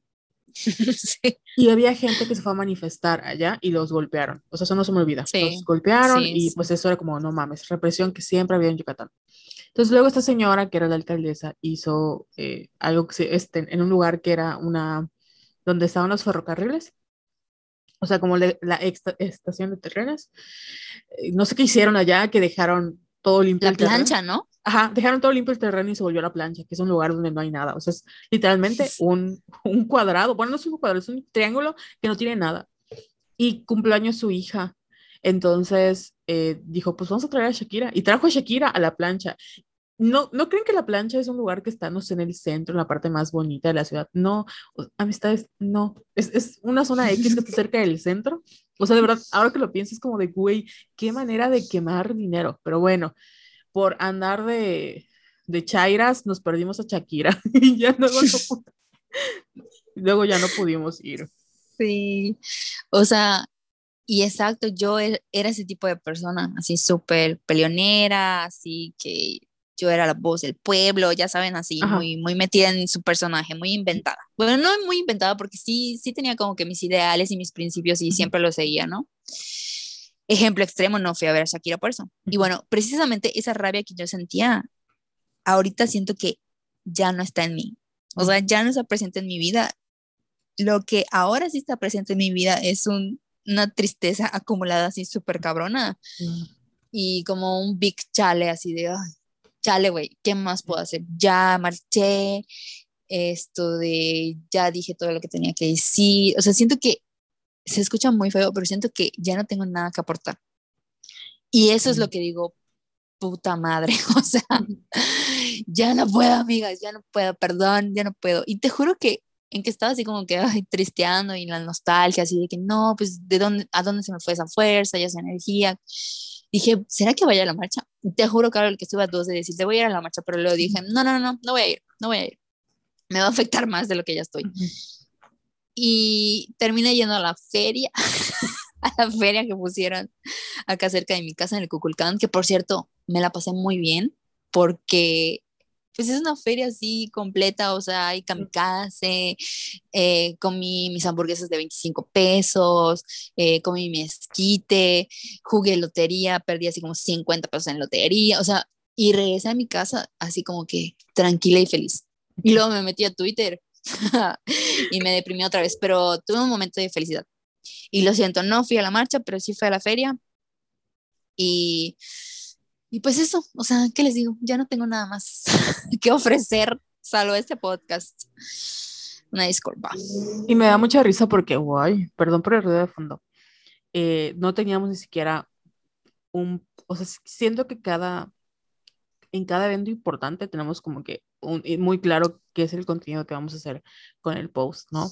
Y había gente que se fue a manifestar allá y los golpearon. O sea, eso no se me olvida. Los golpearon y pues eso era como, no mames, represión que siempre había en Yucatán. Entonces luego esta señora, que era la alcaldesa, hizo eh, algo que se, este, en un lugar que era una, donde estaban los ferrocarriles, o sea, como la estación de trenes. Eh, no sé qué hicieron allá, que dejaron todo limpio. La plancha, ¿no? Ajá, dejaron todo limpio el terreno y se volvió a la plancha, que es un lugar donde no hay nada. O sea, es literalmente un, un cuadrado. Bueno, no es un cuadrado, es un triángulo que no tiene nada. Y cumpleaños su hija. Entonces eh, dijo, pues vamos a traer a Shakira. Y trajo a Shakira a la plancha. No, no creen que la plancha es un lugar que está, no sé, en el centro, en la parte más bonita de la ciudad. No, amistades, no. Es, es una zona X que está cerca del centro. O sea, de verdad, ahora que lo pienso, es como de, güey, qué manera de quemar dinero. Pero bueno, por andar de, de chairas nos perdimos a Shakira y ya luego, luego ya no pudimos ir. Sí, o sea, y exacto, yo e, era ese tipo de persona, así súper peleonera, así que yo era la voz del pueblo, ya saben, así, muy, muy metida en su personaje, muy inventada. Bueno, no muy inventada porque sí, sí tenía como que mis ideales y mis principios y siempre los seguía, ¿no? Ejemplo extremo, no fui a ver a Shakira por eso. Y bueno, precisamente esa rabia que yo sentía, ahorita siento que ya no está en mí. O sea, ya no está presente en mi vida. Lo que ahora sí está presente en mi vida es un, una tristeza acumulada así súper cabrona. Y como un big chale así de, chale, güey, ¿qué más puedo hacer? Ya marché, esto de, ya dije todo lo que tenía que decir. O sea, siento que se escucha muy feo, pero siento que ya no tengo nada que aportar. Y eso es lo que digo, puta madre, o sea, ya no puedo, amigas, ya no puedo, perdón, ya no puedo. Y te juro que en que estaba así como que ay, tristeando y la nostalgia, así de que no, pues de dónde, a dónde se me fue esa fuerza y esa energía. Dije, ¿será que vaya a la marcha? Te juro, Carol, que estuve a dos de decir, te voy a ir a la marcha, pero luego dije, no, no, no, no voy a ir, no voy a ir. Me va a afectar más de lo que ya estoy. Y terminé yendo a la feria, a la feria que pusieron acá cerca de mi casa en el Cuculcán, que por cierto, me la pasé muy bien porque pues es una feria así completa, o sea, hay kamikaze, eh, comí mis hamburguesas de 25 pesos, eh, comí mi esquite, jugué lotería, perdí así como 50 pesos en lotería, o sea, y regresé a mi casa así como que tranquila y feliz. Y luego me metí a Twitter y me deprimí otra vez, pero tuve un momento de felicidad. Y lo siento, no fui a la marcha, pero sí fui a la feria. Y y pues eso, o sea, ¿qué les digo? Ya no tengo nada más que ofrecer, salvo este podcast. Una disculpa. Y me da mucha risa porque, guay, perdón por el ruido de fondo. Eh, no teníamos ni siquiera un, o sea, siento que cada, en cada evento importante tenemos como que un, muy claro qué es el contenido que vamos a hacer con el post, ¿no?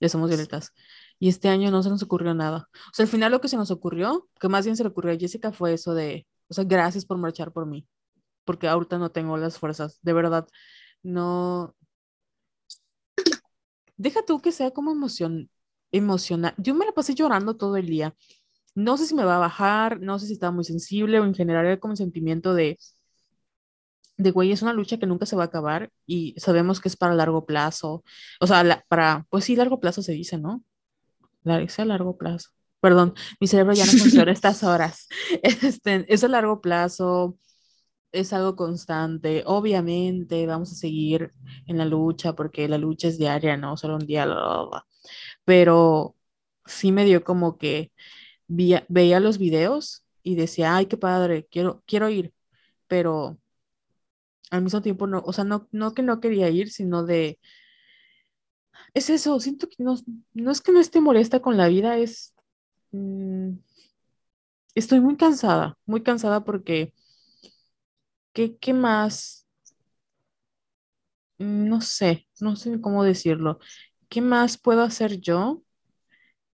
Le somos violetas. Y este año no se nos ocurrió nada. O sea, al final lo que se nos ocurrió, que más bien se le ocurrió a Jessica fue eso de, o sea, gracias por marchar por mí, porque ahorita no tengo las fuerzas, de verdad, no. Deja tú que sea como emoción, emocional. Yo me la pasé llorando todo el día. No sé si me va a bajar, no sé si estaba muy sensible o en general era como un sentimiento de, de güey, es una lucha que nunca se va a acabar y sabemos que es para largo plazo. O sea, para, pues sí, largo plazo se dice, ¿no? La, a largo plazo. Perdón, mi cerebro ya no funciona estas horas. Este, es a largo plazo, es algo constante. Obviamente vamos a seguir en la lucha porque la lucha es diaria, no solo un día. Pero sí me dio como que veía, los videos y decía, ay, qué padre, quiero, quiero ir, pero al mismo tiempo no, o sea, no, no que no quería ir, sino de, es eso, siento que no, no es que no esté molesta con la vida, es Mm, estoy muy cansada, muy cansada porque, ¿qué, qué más? Mm, no sé, no sé cómo decirlo. ¿Qué más puedo hacer yo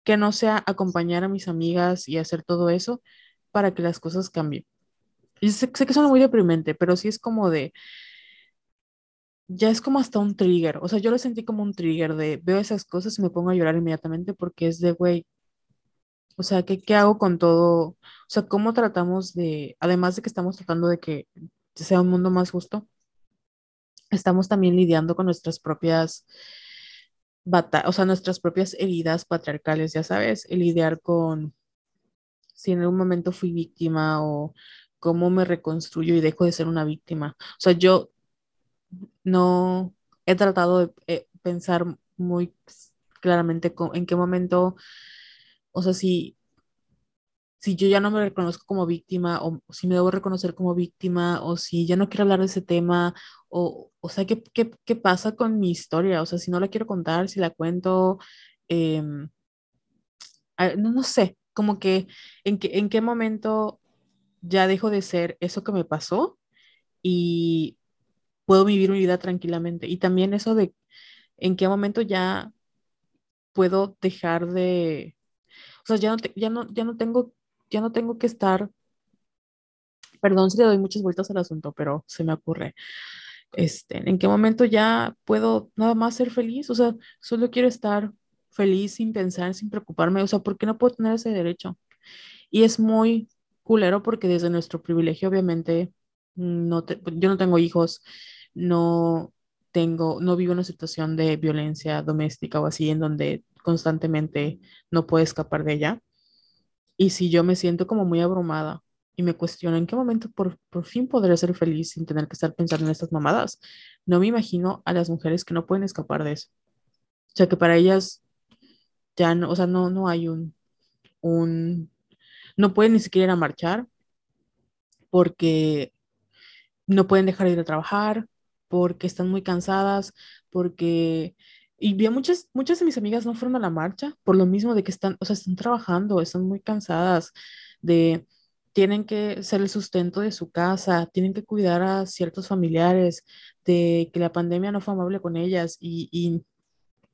que no sea acompañar a mis amigas y hacer todo eso para que las cosas cambien? Y sé, sé que suena muy deprimente, pero sí es como de, ya es como hasta un trigger. O sea, yo lo sentí como un trigger de veo esas cosas y me pongo a llorar inmediatamente porque es de, güey, o sea, ¿qué, ¿qué, hago con todo? O sea, ¿cómo tratamos de, además de que estamos tratando de que sea un mundo más justo, estamos también lidiando con nuestras propias batallas, o sea, nuestras propias heridas patriarcales, ya sabes, el lidiar con si en algún momento fui víctima o cómo me reconstruyo y dejo de ser una víctima. O sea, yo no he tratado de eh, pensar muy claramente en qué momento o sea, si, si yo ya no me reconozco como víctima, o si me debo reconocer como víctima, o si ya no quiero hablar de ese tema, o, o sea, ¿qué, qué, qué pasa con mi historia? O sea, si no la quiero contar, si la cuento, em, no, no sé, como que en, que en qué momento ya dejo de ser eso que me pasó y puedo vivir mi vida tranquilamente. Y también eso de en qué momento ya puedo dejar de sea, ya no, ya no, ya no tengo, ya no tengo que estar, perdón si le doy muchas vueltas al asunto, pero se me ocurre. Este, ¿en qué momento ya puedo nada más ser feliz? O sea, solo quiero estar feliz sin pensar, sin preocuparme, o sea, ¿por qué no puedo tener ese derecho? Y es muy culero porque desde nuestro privilegio, obviamente, no yo no tengo hijos, no tengo, no vivo una situación de violencia doméstica o así en donde constantemente no puedo escapar de ella. Y si yo me siento como muy abrumada y me cuestiono en qué momento por, por fin podré ser feliz sin tener que estar pensando en estas mamadas, no me imagino a las mujeres que no pueden escapar de eso. O sea, que para ellas ya no, o sea, no, no hay un, un, no pueden ni siquiera ir a marchar porque no pueden dejar de ir a trabajar, porque están muy cansadas, porque... Y vi muchas, muchas de mis amigas no fueron a la marcha por lo mismo de que están, o sea, están trabajando, están muy cansadas, de tienen que ser el sustento de su casa, tienen que cuidar a ciertos familiares, de que la pandemia no fue amable con ellas y, y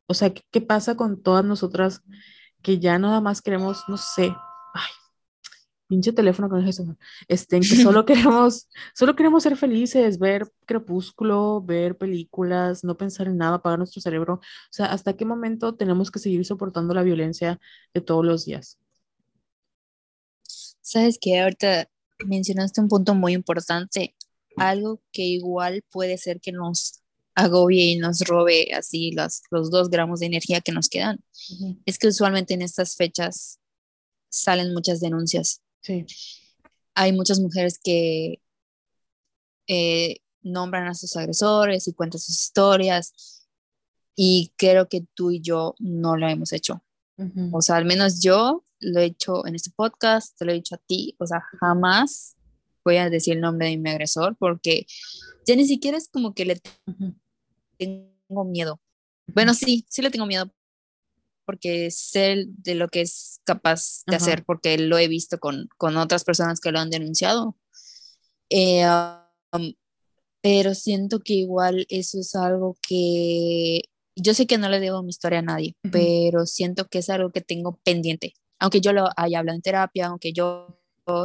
o sea, ¿qué, ¿qué, pasa con todas nosotras que ya nada más queremos, no sé, pinche teléfono con eso, este, en que solo queremos, solo queremos ser felices, ver crepúsculo, ver películas, no pensar en nada, apagar nuestro cerebro. O sea, ¿hasta qué momento tenemos que seguir soportando la violencia de todos los días? Sabes que ahorita mencionaste un punto muy importante, algo que igual puede ser que nos agobie y nos robe así los, los dos gramos de energía que nos quedan. Uh -huh. Es que usualmente en estas fechas salen muchas denuncias Sí. Hay muchas mujeres que eh, nombran a sus agresores y cuentan sus historias y creo que tú y yo no lo hemos hecho. Uh -huh. O sea, al menos yo lo he hecho en este podcast, te lo he dicho a ti, o sea, jamás voy a decir el nombre de mi agresor porque ya ni siquiera es como que le tengo miedo. Bueno, sí, sí le tengo miedo porque sé de lo que es capaz de Ajá. hacer, porque lo he visto con, con, otras personas que lo han denunciado. Eh, um, pero siento que igual eso es algo que yo sé que no le debo mi historia a nadie, uh -huh. pero siento que es algo que tengo pendiente. Aunque yo lo haya hablado en terapia, aunque yo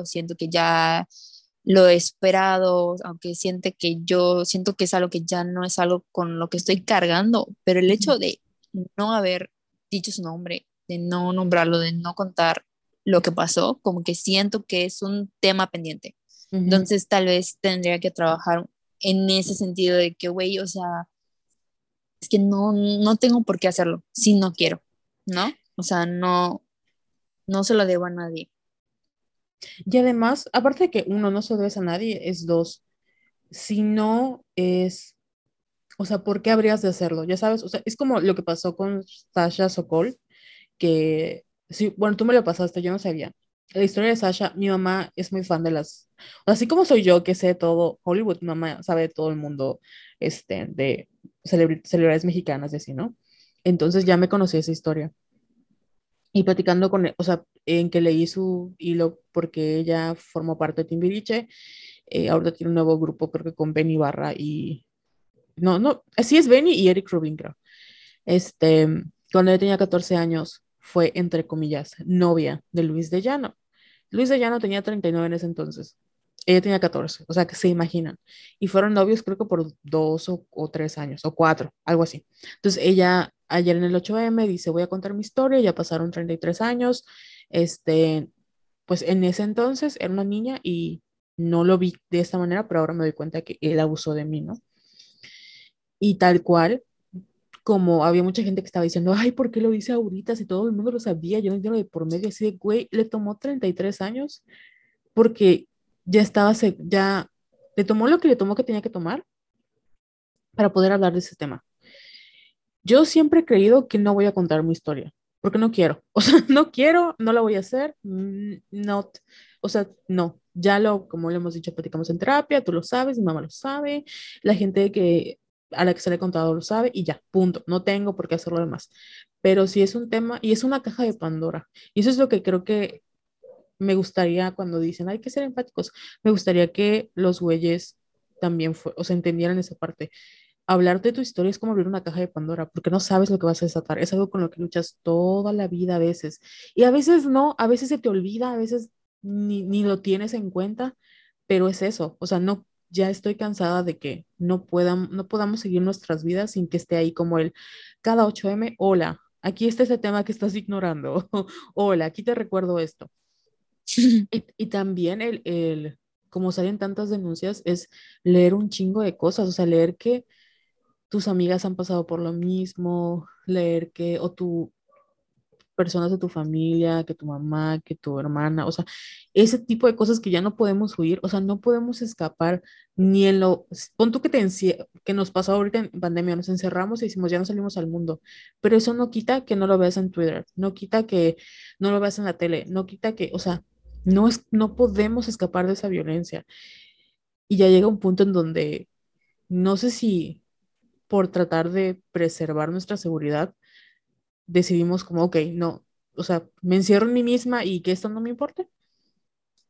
siento que ya lo he esperado, aunque siente que yo siento que es algo que ya no es algo con lo que estoy cargando, pero el hecho de no haber dicho su nombre, de no nombrarlo, de no contar lo que pasó, como que siento que es un tema pendiente. Uh -huh. Entonces tal vez tendría que trabajar en ese sentido de que, güey, o sea, es que no, no tengo por qué hacerlo si no quiero, ¿no? O sea, no, no se lo debo a nadie. Y además, aparte de que uno no se lo debes a nadie, es dos, si no es o sea, ¿por qué habrías de hacerlo? Ya sabes, o sea, es como lo que pasó con Sasha Sokol, que, sí, bueno, tú me lo pasaste, yo no sabía. La historia de Sasha, mi mamá es muy fan de las, así como soy yo que sé todo Hollywood, mi mamá sabe de todo el mundo este, de celebridades mexicanas y así, ¿no? Entonces ya me conocí esa historia. Y platicando con, o sea, en que leí su hilo porque ella formó parte de Timbiriche, eh, ahora tiene un nuevo grupo, creo que con Ben Ibarra y no, no, así es Benny y Eric Rubin, creo. Este, cuando ella tenía 14 años, fue, entre comillas, novia de Luis de Llano. Luis de Llano tenía 39 en ese entonces. Ella tenía 14, o sea que se imaginan. Y fueron novios creo que por dos o, o tres años, o cuatro, algo así. Entonces ella, ayer en el 8M, dice, voy a contar mi historia, ya pasaron 33 años. Este, pues en ese entonces era una niña y no lo vi de esta manera, pero ahora me doy cuenta que él abusó de mí, ¿no? Y tal cual, como había mucha gente que estaba diciendo, ay, ¿por qué lo dice ahorita? Si todo el mundo lo sabía, yo no entiendo de por medio, así de, güey, le tomó 33 años porque ya estaba, ya le tomó lo que le tomó que tenía que tomar para poder hablar de ese tema. Yo siempre he creído que no voy a contar mi historia, porque no quiero, o sea, no quiero, no la voy a hacer, no, o sea, no, ya lo, como le hemos dicho, platicamos en terapia, tú lo sabes, mi mamá lo sabe, la gente que a la que se le he contado lo sabe y ya, punto. No tengo por qué hacerlo demás. Pero sí es un tema y es una caja de Pandora. Y eso es lo que creo que me gustaría cuando dicen hay que ser empáticos. Me gustaría que los güeyes también, fue, o sea, entendieran esa parte. Hablar de tu historia es como abrir una caja de Pandora, porque no sabes lo que vas a desatar. Es algo con lo que luchas toda la vida a veces. Y a veces no, a veces se te olvida, a veces ni, ni lo tienes en cuenta, pero es eso. O sea, no ya estoy cansada de que no, puedan, no podamos seguir nuestras vidas sin que esté ahí como el cada 8M, hola, aquí está ese tema que estás ignorando. Hola, aquí te recuerdo esto. y, y, también el, el, como salen tantas denuncias, es leer un chingo de cosas, o sea, leer que tus amigas han pasado por lo mismo, leer que, o tu personas de tu familia, que tu mamá, que tu hermana, o sea, ese tipo de cosas que ya no podemos huir, o sea, no podemos escapar ni en lo, pon tú que, te que nos pasó ahorita en pandemia, nos encerramos y decimos, ya no salimos al mundo, pero eso no quita que no lo veas en Twitter, no quita que no lo veas en la tele, no quita que, o sea, no, es, no podemos escapar de esa violencia. Y ya llega un punto en donde no sé si por tratar de preservar nuestra seguridad, decidimos como, ok, no, o sea, me encierro en mí misma y que esto no me importe.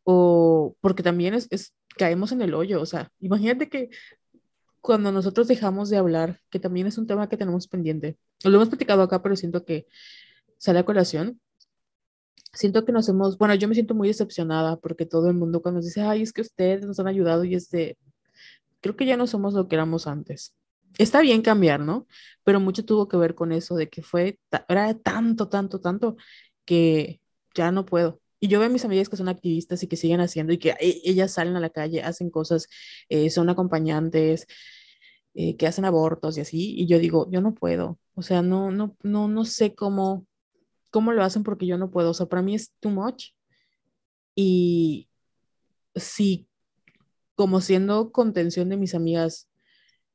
O porque también es, es, caemos en el hoyo, o sea, imagínate que cuando nosotros dejamos de hablar, que también es un tema que tenemos pendiente, lo hemos platicado acá, pero siento que sale a colación. Siento que nos hemos, bueno, yo me siento muy decepcionada porque todo el mundo cuando nos dice, ay, es que ustedes nos han ayudado y es de, creo que ya no somos lo que éramos antes está bien cambiar, ¿no? Pero mucho tuvo que ver con eso, de que fue, era tanto, tanto, tanto, que ya no puedo. Y yo veo a mis amigas que son activistas y que siguen haciendo y que e, ellas salen a la calle, hacen cosas, eh, son acompañantes, eh, que hacen abortos y así, y yo digo, yo no puedo. O sea, no, no, no, no sé cómo, cómo lo hacen porque yo no puedo. O sea, para mí es too much. Y si como siendo contención de mis amigas,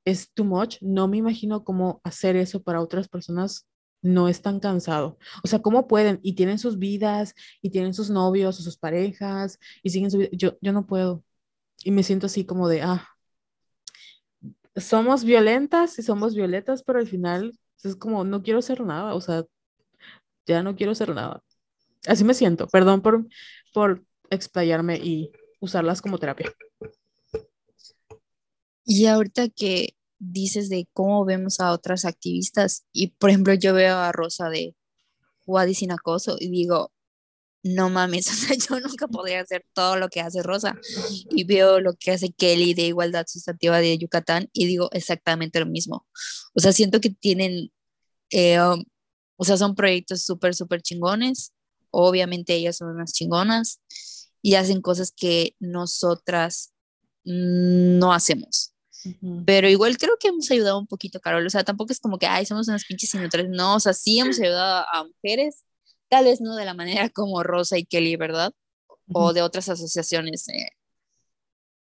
es too much. No me imagino cómo hacer eso para otras personas no es tan cansado. O sea, ¿cómo pueden? Y tienen sus vidas, y tienen sus novios o sus parejas, y siguen su vida. Yo, yo no puedo. Y me siento así como de, ah, somos violentas y somos violetas, pero al final es como, no quiero hacer nada, o sea, ya no quiero hacer nada. Así me siento. Perdón por, por explayarme y usarlas como terapia. Y ahorita que dices de cómo vemos a otras activistas, y por ejemplo yo veo a Rosa de Wadis sin acoso y digo, no mames, o sea, yo nunca podría hacer todo lo que hace Rosa. Y veo lo que hace Kelly de Igualdad Sustantiva de Yucatán y digo exactamente lo mismo. O sea, siento que tienen, eh, um, o sea, son proyectos súper, súper chingones. Obviamente ellas son unas chingonas y hacen cosas que nosotras no hacemos. Pero igual creo que hemos ayudado un poquito, Carol. O sea, tampoco es como que, ay, somos unas pinches inútiles. No, o sea, sí hemos ayudado a mujeres, tal vez no de la manera como Rosa y Kelly, ¿verdad? O de otras asociaciones eh,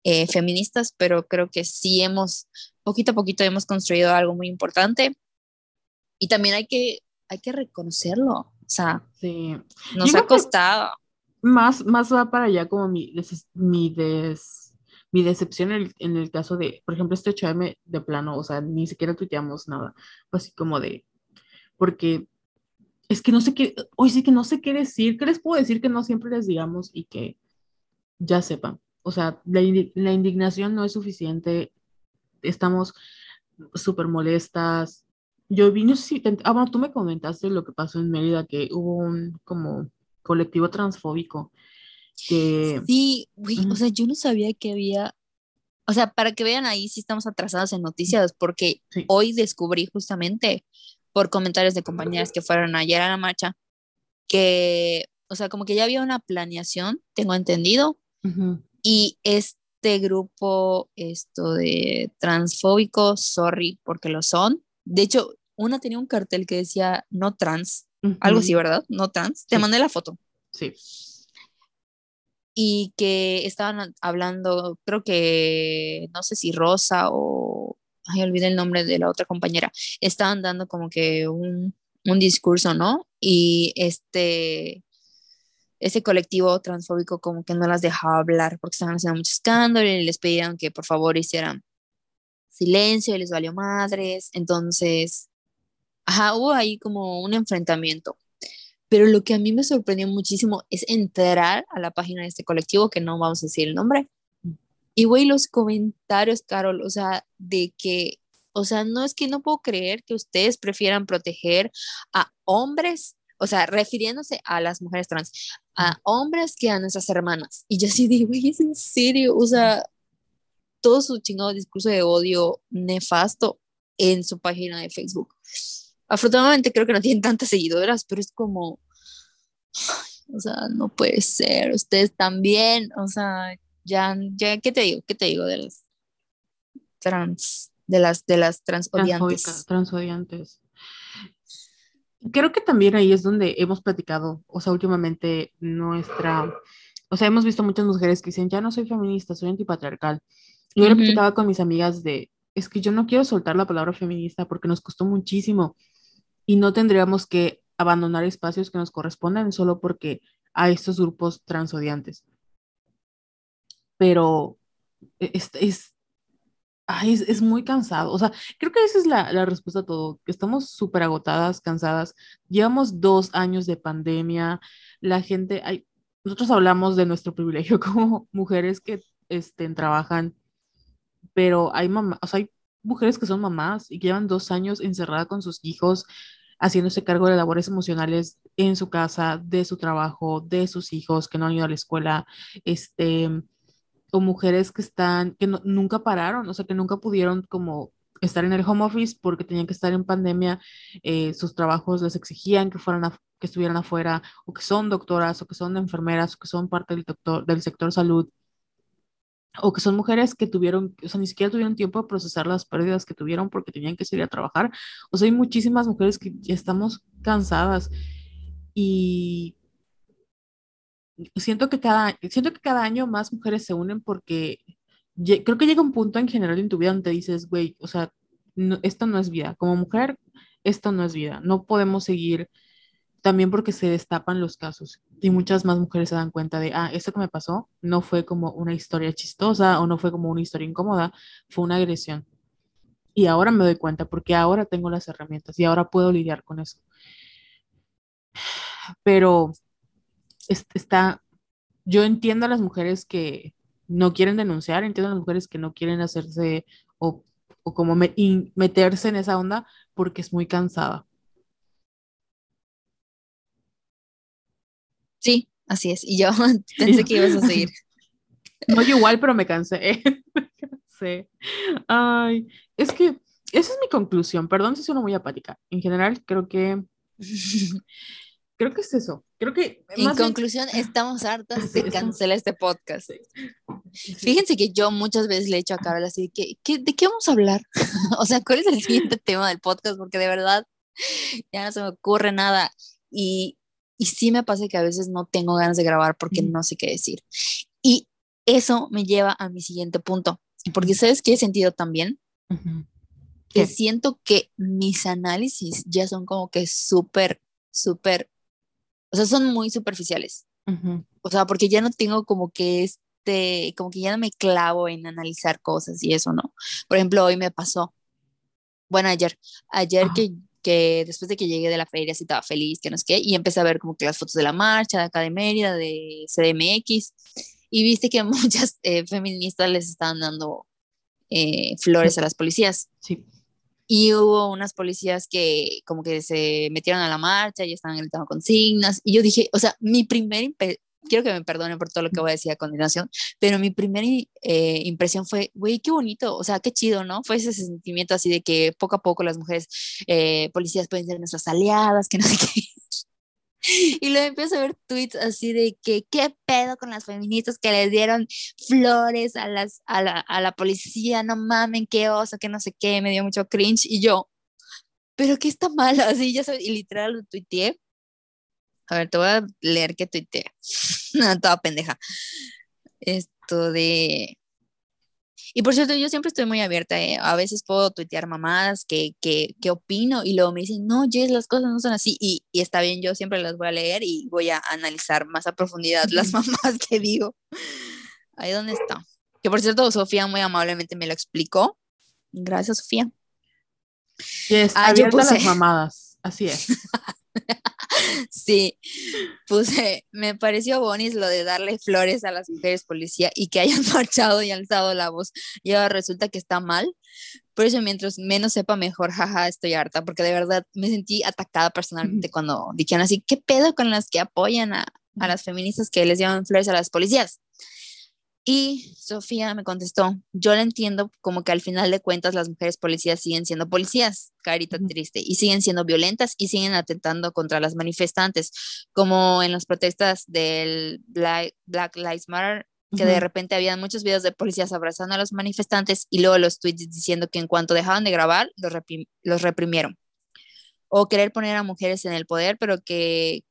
eh, feministas, pero creo que sí hemos, poquito a poquito hemos construido algo muy importante. Y también hay que, hay que reconocerlo. O sea, sí. nos ha costado. Más, más va para allá como mi, mi des mi decepción en el, en el, caso de, por ejemplo, este 8M de plano, o sea, ni siquiera tuiteamos nada, fue así como de, porque es que no sé qué, hoy sí que no sé qué decir, ¿qué les puedo decir que no siempre les digamos y que ya sepan? O sea, la, la indignación no es suficiente, estamos súper molestas. Yo vine, sí, ah, bueno, tú me comentaste lo que pasó en Mérida, que hubo un como colectivo transfóbico Sí, o sea, yo no sabía que había, o sea, para que vean ahí si estamos atrasados en noticias, porque hoy descubrí justamente por comentarios de compañeras que fueron ayer a la marcha, que, o sea, como que ya había una planeación, tengo entendido, y este grupo, esto de transfóbicos, sorry, porque lo son, de hecho, una tenía un cartel que decía no trans, algo así, ¿verdad? No trans, te mandé la foto. Sí y que estaban hablando, creo que, no sé si Rosa o, ay, olvidé el nombre de la otra compañera, estaban dando como que un, un discurso, ¿no? Y este, ese colectivo transfóbico como que no las dejaba hablar porque estaban haciendo mucho escándalo y les pedían que por favor hicieran silencio y les valió madres. Entonces, ajá, hubo ahí como un enfrentamiento. Pero lo que a mí me sorprendió muchísimo es entrar a la página de este colectivo, que no vamos a decir el nombre. Y güey, los comentarios, Carol, o sea, de que, o sea, no es que no puedo creer que ustedes prefieran proteger a hombres, o sea, refiriéndose a las mujeres trans, a hombres que a nuestras hermanas. Y yo sí digo, güey, es en serio, o sea, todo su chingado discurso de odio nefasto en su página de Facebook. Afortunadamente creo que no tienen tantas seguidoras, pero es como, o sea, no puede ser, ustedes también, o sea, ya, ya, ¿qué te digo? ¿Qué te digo de las trans, de las, de las transodiantes? Transodiantes. Creo que también ahí es donde hemos platicado, o sea, últimamente nuestra, o sea, hemos visto muchas mujeres que dicen, ya no soy feminista, soy antipatriarcal. Yo le platicaba con mis amigas de, es que yo no quiero soltar la palabra feminista porque nos costó muchísimo y no tendríamos que abandonar espacios que nos corresponden solo porque a estos grupos transodiantes. Pero e, es, es, es, muy cansado. O sea, creo que esa es la, la respuesta a todo, estamos súper agotadas, cansadas. Llevamos dos años de pandemia. La gente, hay, nosotros hablamos de nuestro privilegio como mujeres que estén, trabajan, pero hay mamás, o sea, hay mujeres que son mamás y que llevan dos años encerradas con sus hijos, haciéndose cargo de labores emocionales en su casa, de su trabajo, de sus hijos que no han ido a la escuela, este, o mujeres que están, que nunca pararon, o sea, que nunca pudieron como estar en el home office porque tenían que estar en pandemia, eh, sus trabajos les exigían que fueran que estuvieran afuera, o que son doctoras, o que son enfermeras, o que son parte del, doctor, del sector salud, o que son mujeres que tuvieron, o sea, ni siquiera tuvieron tiempo de procesar las pérdidas que tuvieron porque tenían que salir a trabajar. O sea, hay muchísimas mujeres que ya estamos cansadas y siento que cada, siento que cada año más mujeres se unen porque creo que llega un punto en general en tu vida donde dices, güey, o sea, esto no es vida. Como mujer, esto no es vida. No podemos seguir también porque se destapan los casos y muchas más mujeres se dan cuenta de, ah, esto que me pasó no fue como una historia chistosa o no fue como una historia incómoda, fue una agresión. Y ahora me doy cuenta porque ahora tengo las herramientas y ahora puedo lidiar con eso. Pero está, yo entiendo a las mujeres que no quieren denunciar, entiendo a las mujeres que no quieren hacerse o, o como meterse en esa onda porque es muy cansada. Sí, así es. Y yo pensé que ibas a seguir. No, yo igual, pero me cansé. me cansé. Ay, es que esa es mi conclusión. Perdón si suena muy apática. En general, creo que. creo que es eso. Creo que. En conclusión, estamos hartas de cancelar este podcast. Fíjense que yo muchas veces le he hecho a Carol así: que, ¿de qué vamos a hablar? o sea, ¿cuál es el siguiente tema del podcast? Porque de verdad ya no se me ocurre nada. Y y sí me pasa que a veces no tengo ganas de grabar porque no sé qué decir. Y eso me lleva a mi siguiente punto. Porque sabes qué he sentido también? Que siento que mis análisis ya son como que súper, súper, o sea, son muy superficiales. O sea, porque ya no tengo como que este, como que ya no me clavo en analizar cosas y eso, ¿no? Por ejemplo, hoy me pasó, bueno, ayer, ayer que que después de que llegué de la feria sí estaba feliz, que no sé qué, y empecé a ver como que las fotos de la marcha de acá de Mérida, de CDMX, y viste que muchas eh, feministas les estaban dando eh, flores a las policías. Sí. Y hubo unas policías que como que se metieron a la marcha y estaban gritando consignas. Y yo dije, o sea, mi primer quiero que me perdonen por todo lo que voy a decir a continuación, pero mi primera eh, impresión fue, güey, qué bonito, o sea, qué chido, ¿no? Fue ese sentimiento así de que poco a poco las mujeres eh, policías pueden ser nuestras aliadas, que no sé qué. Y luego empiezo a ver tweets así de que qué pedo con las feministas que les dieron flores a, las, a, la, a la policía, no mamen, qué oso, que no sé qué, me dio mucho cringe. Y yo, pero qué está mal, así ya sabes, y literal lo tuiteé a ver, te voy a leer que tuitea. no, toda pendeja. Esto de. Y por cierto, yo siempre estoy muy abierta. ¿eh? A veces puedo tuitear mamadas que, que, que, opino y luego me dicen, no, Jess, las cosas no son así. Y, y, está bien, yo siempre las voy a leer y voy a analizar más a profundidad las mamadas que digo. Ahí donde está. Que por cierto, Sofía muy amablemente me lo explicó. Gracias, Sofía. Yes, ah, yo puse... las mamadas. Así es. Sí, puse, me pareció bonis lo de darle flores a las mujeres policía y que hayan marchado y alzado la voz. Y ahora resulta que está mal. Por eso, mientras menos sepa, mejor, jaja, estoy harta, porque de verdad me sentí atacada personalmente cuando dijeron así, ¿qué pedo con las que apoyan a, a las feministas que les llevan flores a las policías? Y Sofía me contestó, yo la entiendo como que al final de cuentas las mujeres policías siguen siendo policías, carita triste, y siguen siendo violentas y siguen atentando contra las manifestantes, como en las protestas del Black, Lives Matter, que de repente había muchos videos de policías abrazando a los manifestantes y luego los tweets diciendo que en cuanto dejaban de grabar, los, los reprimieron. O querer poner a mujeres en el poder, pero que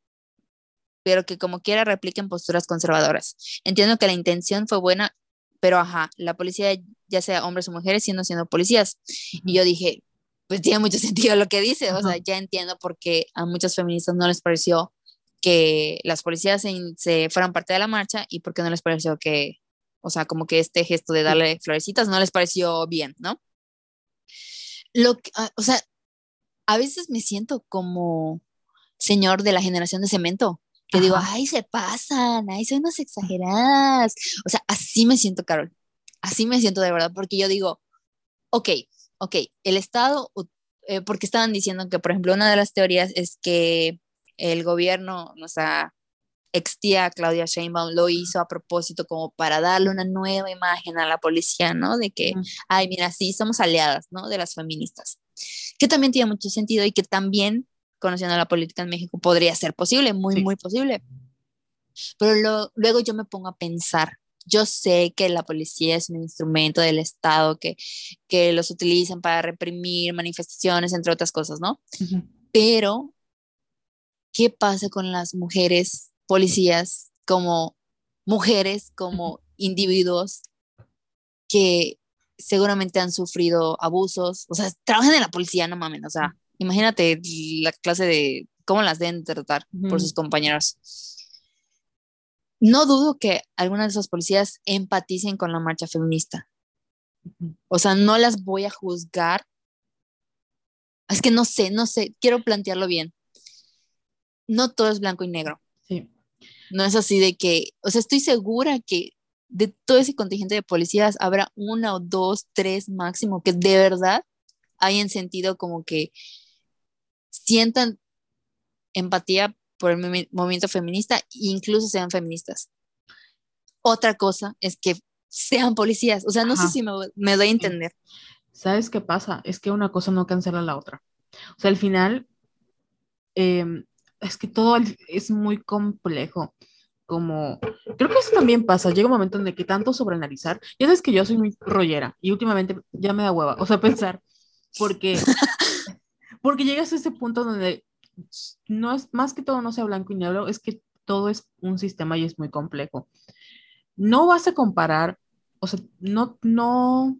pero que como quiera repliquen posturas conservadoras. Entiendo que la intención fue buena, pero ajá, la policía, ya sea hombres o mujeres, siendo siendo policías. Y yo dije, pues tiene mucho sentido lo que dice, o sea, ya entiendo por qué a muchas feministas no les pareció que las policías se, fueran parte de la marcha y por qué no les pareció que, o sea, como que este gesto de darle florecitas no les pareció bien, ¿no? Lo ah, o sea, a veces me siento como señor de la generación de cemento, que digo, ay, se pasan, ay, son unas exageradas. O sea, así me siento, Carol. Así me siento de verdad, porque yo digo, ok, ok, el Estado, eh, porque estaban diciendo que, por ejemplo, una de las teorías es que el gobierno, nuestra ex tía Claudia Sheinbaum lo hizo a propósito como para darle una nueva imagen a la policía, ¿no? De que, ay, mira, sí, somos aliadas, ¿no? De las feministas. Que también tiene mucho sentido y que también conociendo la política en México, podría ser posible, muy, muy posible. Pero luego yo me pongo a pensar, yo sé que la policía es un instrumento del Estado que, que los utilizan para reprimir manifestaciones, entre otras cosas, ¿no? Pero, ¿qué pasa con las mujeres policías como mujeres, como individuos que seguramente han sufrido abusos? O sea, trabajan en la policía, no mamen, o sea, Imagínate la clase de cómo las deben tratar por sus compañeros. No dudo que algunas de esas policías empaticen con la marcha feminista. O sea, no las voy a juzgar. Es que no sé, no sé, quiero plantearlo bien. No todo es blanco y negro. Sí. No es así de que, o sea, estoy segura que de todo ese contingente de policías habrá una o dos, tres máximo que de verdad hayan sentido como que sientan empatía por el movimiento feminista e incluso sean feministas. Otra cosa es que sean policías, o sea, no sé si me, me, doy a entender. ¿Sabes qué pasa? Es que una cosa no cancela la otra. O sea, al final, em, es que todo es muy complejo. Como, creo que eso también pasa. Llega un momento en el que tanto sobreanalizar, ya sabes que yo soy muy rollera y últimamente ya me da hueva, o sea, pensar, porque porque llegas a ese punto donde no es más que todo no sea blanco y negro, es que todo es un sistema y es muy complejo. No vas a comparar, o sea, no, no,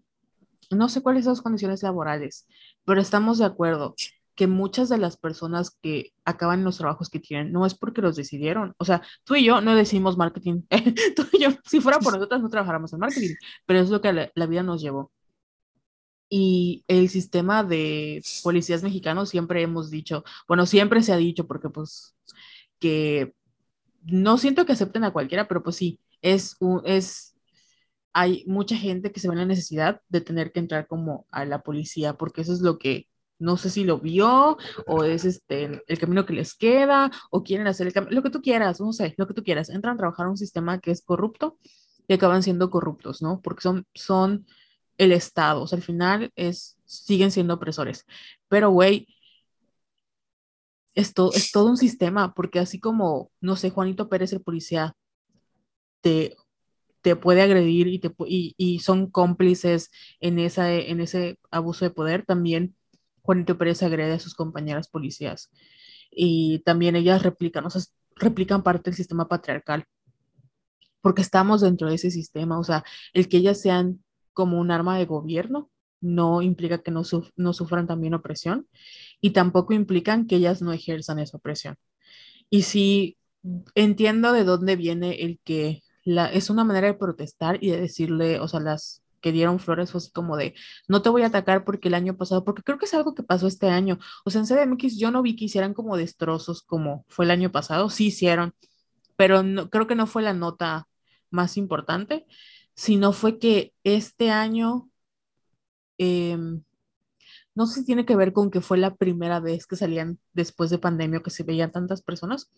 no sé cuáles son las condiciones laborales, pero estamos de acuerdo que muchas de las personas que acaban los trabajos que tienen no es porque los decidieron. O sea, tú y yo no decidimos marketing. tú y yo, si fuera por nosotras, no trabajáramos en marketing, pero es lo que la vida nos llevó. Y el sistema de policías mexicanos siempre hemos dicho, bueno, siempre se ha dicho, porque pues que no siento que acepten a cualquiera, pero pues sí, es, es, hay mucha gente que se ve en la necesidad de tener que entrar como a la policía, porque eso es lo que, no sé si lo vio, o es este, el camino que les queda, o quieren hacer el lo que tú quieras, no sé, lo que tú quieras, entran a trabajar un sistema que es corrupto y acaban siendo corruptos, ¿no? Porque son, son el Estado. O sea, al final es, siguen siendo opresores. Pero, güey, esto es todo un sistema, porque así como, no sé, Juanito Pérez, el policía, te, te puede agredir y, te, y, son cómplices en, esa, en ese abuso de poder, también Juanito Pérez agrede a sus compañeras policías. Y también ellas replican, o sea, replican parte del sistema patriarcal, porque estamos dentro de ese sistema, o sea, el que ellas sean como un arma de gobierno no implica que no, sufran también opresión y tampoco implican que ellas no ejerzan esa opresión. Y sí entiendo de dónde viene el que la, es una manera de protestar y de decirle, o sea, las que dieron flores fue así como de, no te voy a atacar porque el año pasado, porque creo que es algo que pasó este año. O sea, en CDMX yo no vi que hicieran como destrozos como fue el año pasado, sí hicieron, pero no, creo que no fue la nota más importante sino fue que este año, em, no sé si tiene que ver con que fue la primera vez que salían después de pandemia que se veían tantas personas.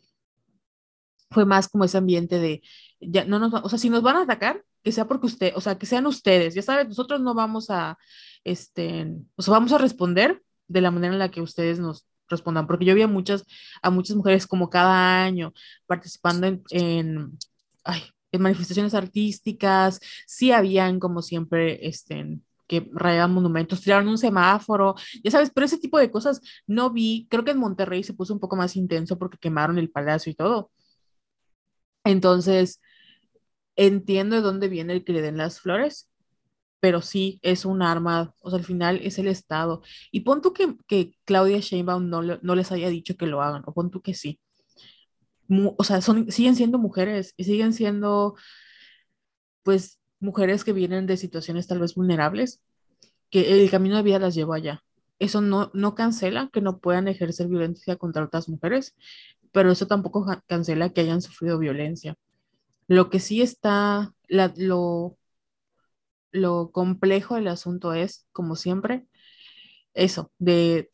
Fue más como ese ambiente de, ya no nos, o sea, si nos van a atacar, que sea porque usted, o sea, que sean ustedes, ya sabes, nosotros no vamos a, este, o sea, vamos a responder de la manera en la que ustedes nos respondan, porque yo vi a muchas, a muchas mujeres como cada año participando en, en, ay, manifestaciones artísticas, sí habían como siempre, este, que rayaban monumentos, tiraron un semáforo, ya sabes, pero ese tipo de cosas no vi, creo que en Monterrey se puso un poco más intenso porque quemaron el palacio y todo. Entonces, entiendo de dónde viene el que le den las flores, pero sí es un arma, o sea, al final es el Estado. Y pon tú que, que Claudia Sheinbaum no, no, les haya dicho que lo hagan, o pon tú que sí. O sea, son, siguen siendo mujeres y siguen siendo, pues, mujeres que vienen de situaciones tal vez vulnerables, que el camino de vida las llevó allá. Eso no, no cancela que no puedan ejercer violencia contra otras mujeres, pero eso tampoco cancela que hayan sufrido violencia. Lo que sí está, lo, lo complejo del asunto es, como siempre, eso, de,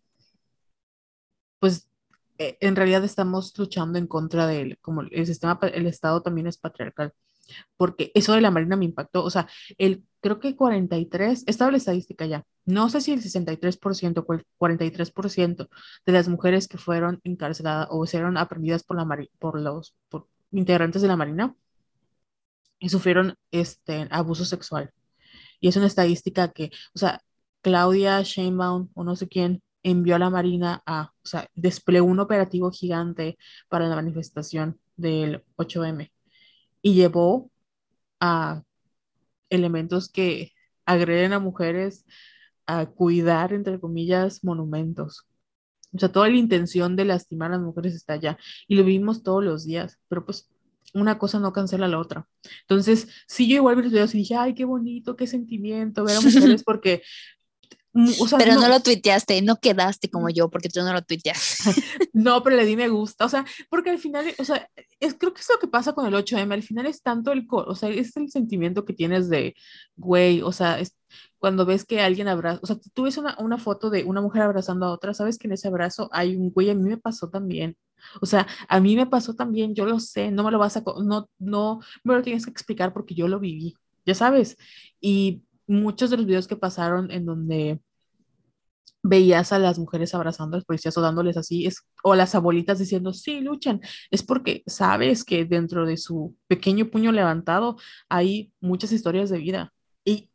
pues, en realidad estamos luchando en contra de él, como el sistema, el Estado también es patriarcal, porque eso de la Marina me impactó, o sea, el, creo que 43, estaba la estadística ya, no sé si el 63% o el 43% de las mujeres que fueron encarceladas o fueron aprendidas por, la, por los por integrantes de la Marina, y sufrieron este abuso sexual. Y es una estadística que, o sea, Claudia Sheinbaum o no sé quién envió a la Marina a, o sea, desplegó un operativo gigante para la manifestación del 8M y llevó a elementos que agreden a mujeres a cuidar, entre comillas, monumentos. O sea, toda la intención de lastimar a las mujeres está allá. Y lo vimos todos los días, pero pues una cosa no cancela la otra. Entonces, sí, yo igual vi los videos y dije, ay, qué bonito, qué sentimiento ver a mujeres porque... Mm, pero no, lo tuiteaste, no quedaste como yo porque tú no lo tuiteaste. no, pero le di me gusta, o sea, porque al final, o sea, es, creo que es lo que pasa con el 8M, al final es tanto el, o sea, es el sentimiento que tienes de, güey, o sea, es, cuando ves que alguien abraza, o sea, tú ves una, una foto de una mujer abrazando a otra, sabes que en ese abrazo hay un güey, a mí me pasó también, o sea, a mí me pasó también, yo lo sé, no me lo vas a, no, no me lo tienes que explicar porque yo lo viví, ya sabes. Y muchos de los videos que pasaron en donde veías a las mujeres abrazando a los policías o dándoles así, es, o las abuelitas diciendo, sí, luchan, es porque sabes que dentro de su pequeño puño levantado hay muchas historias de vida. Y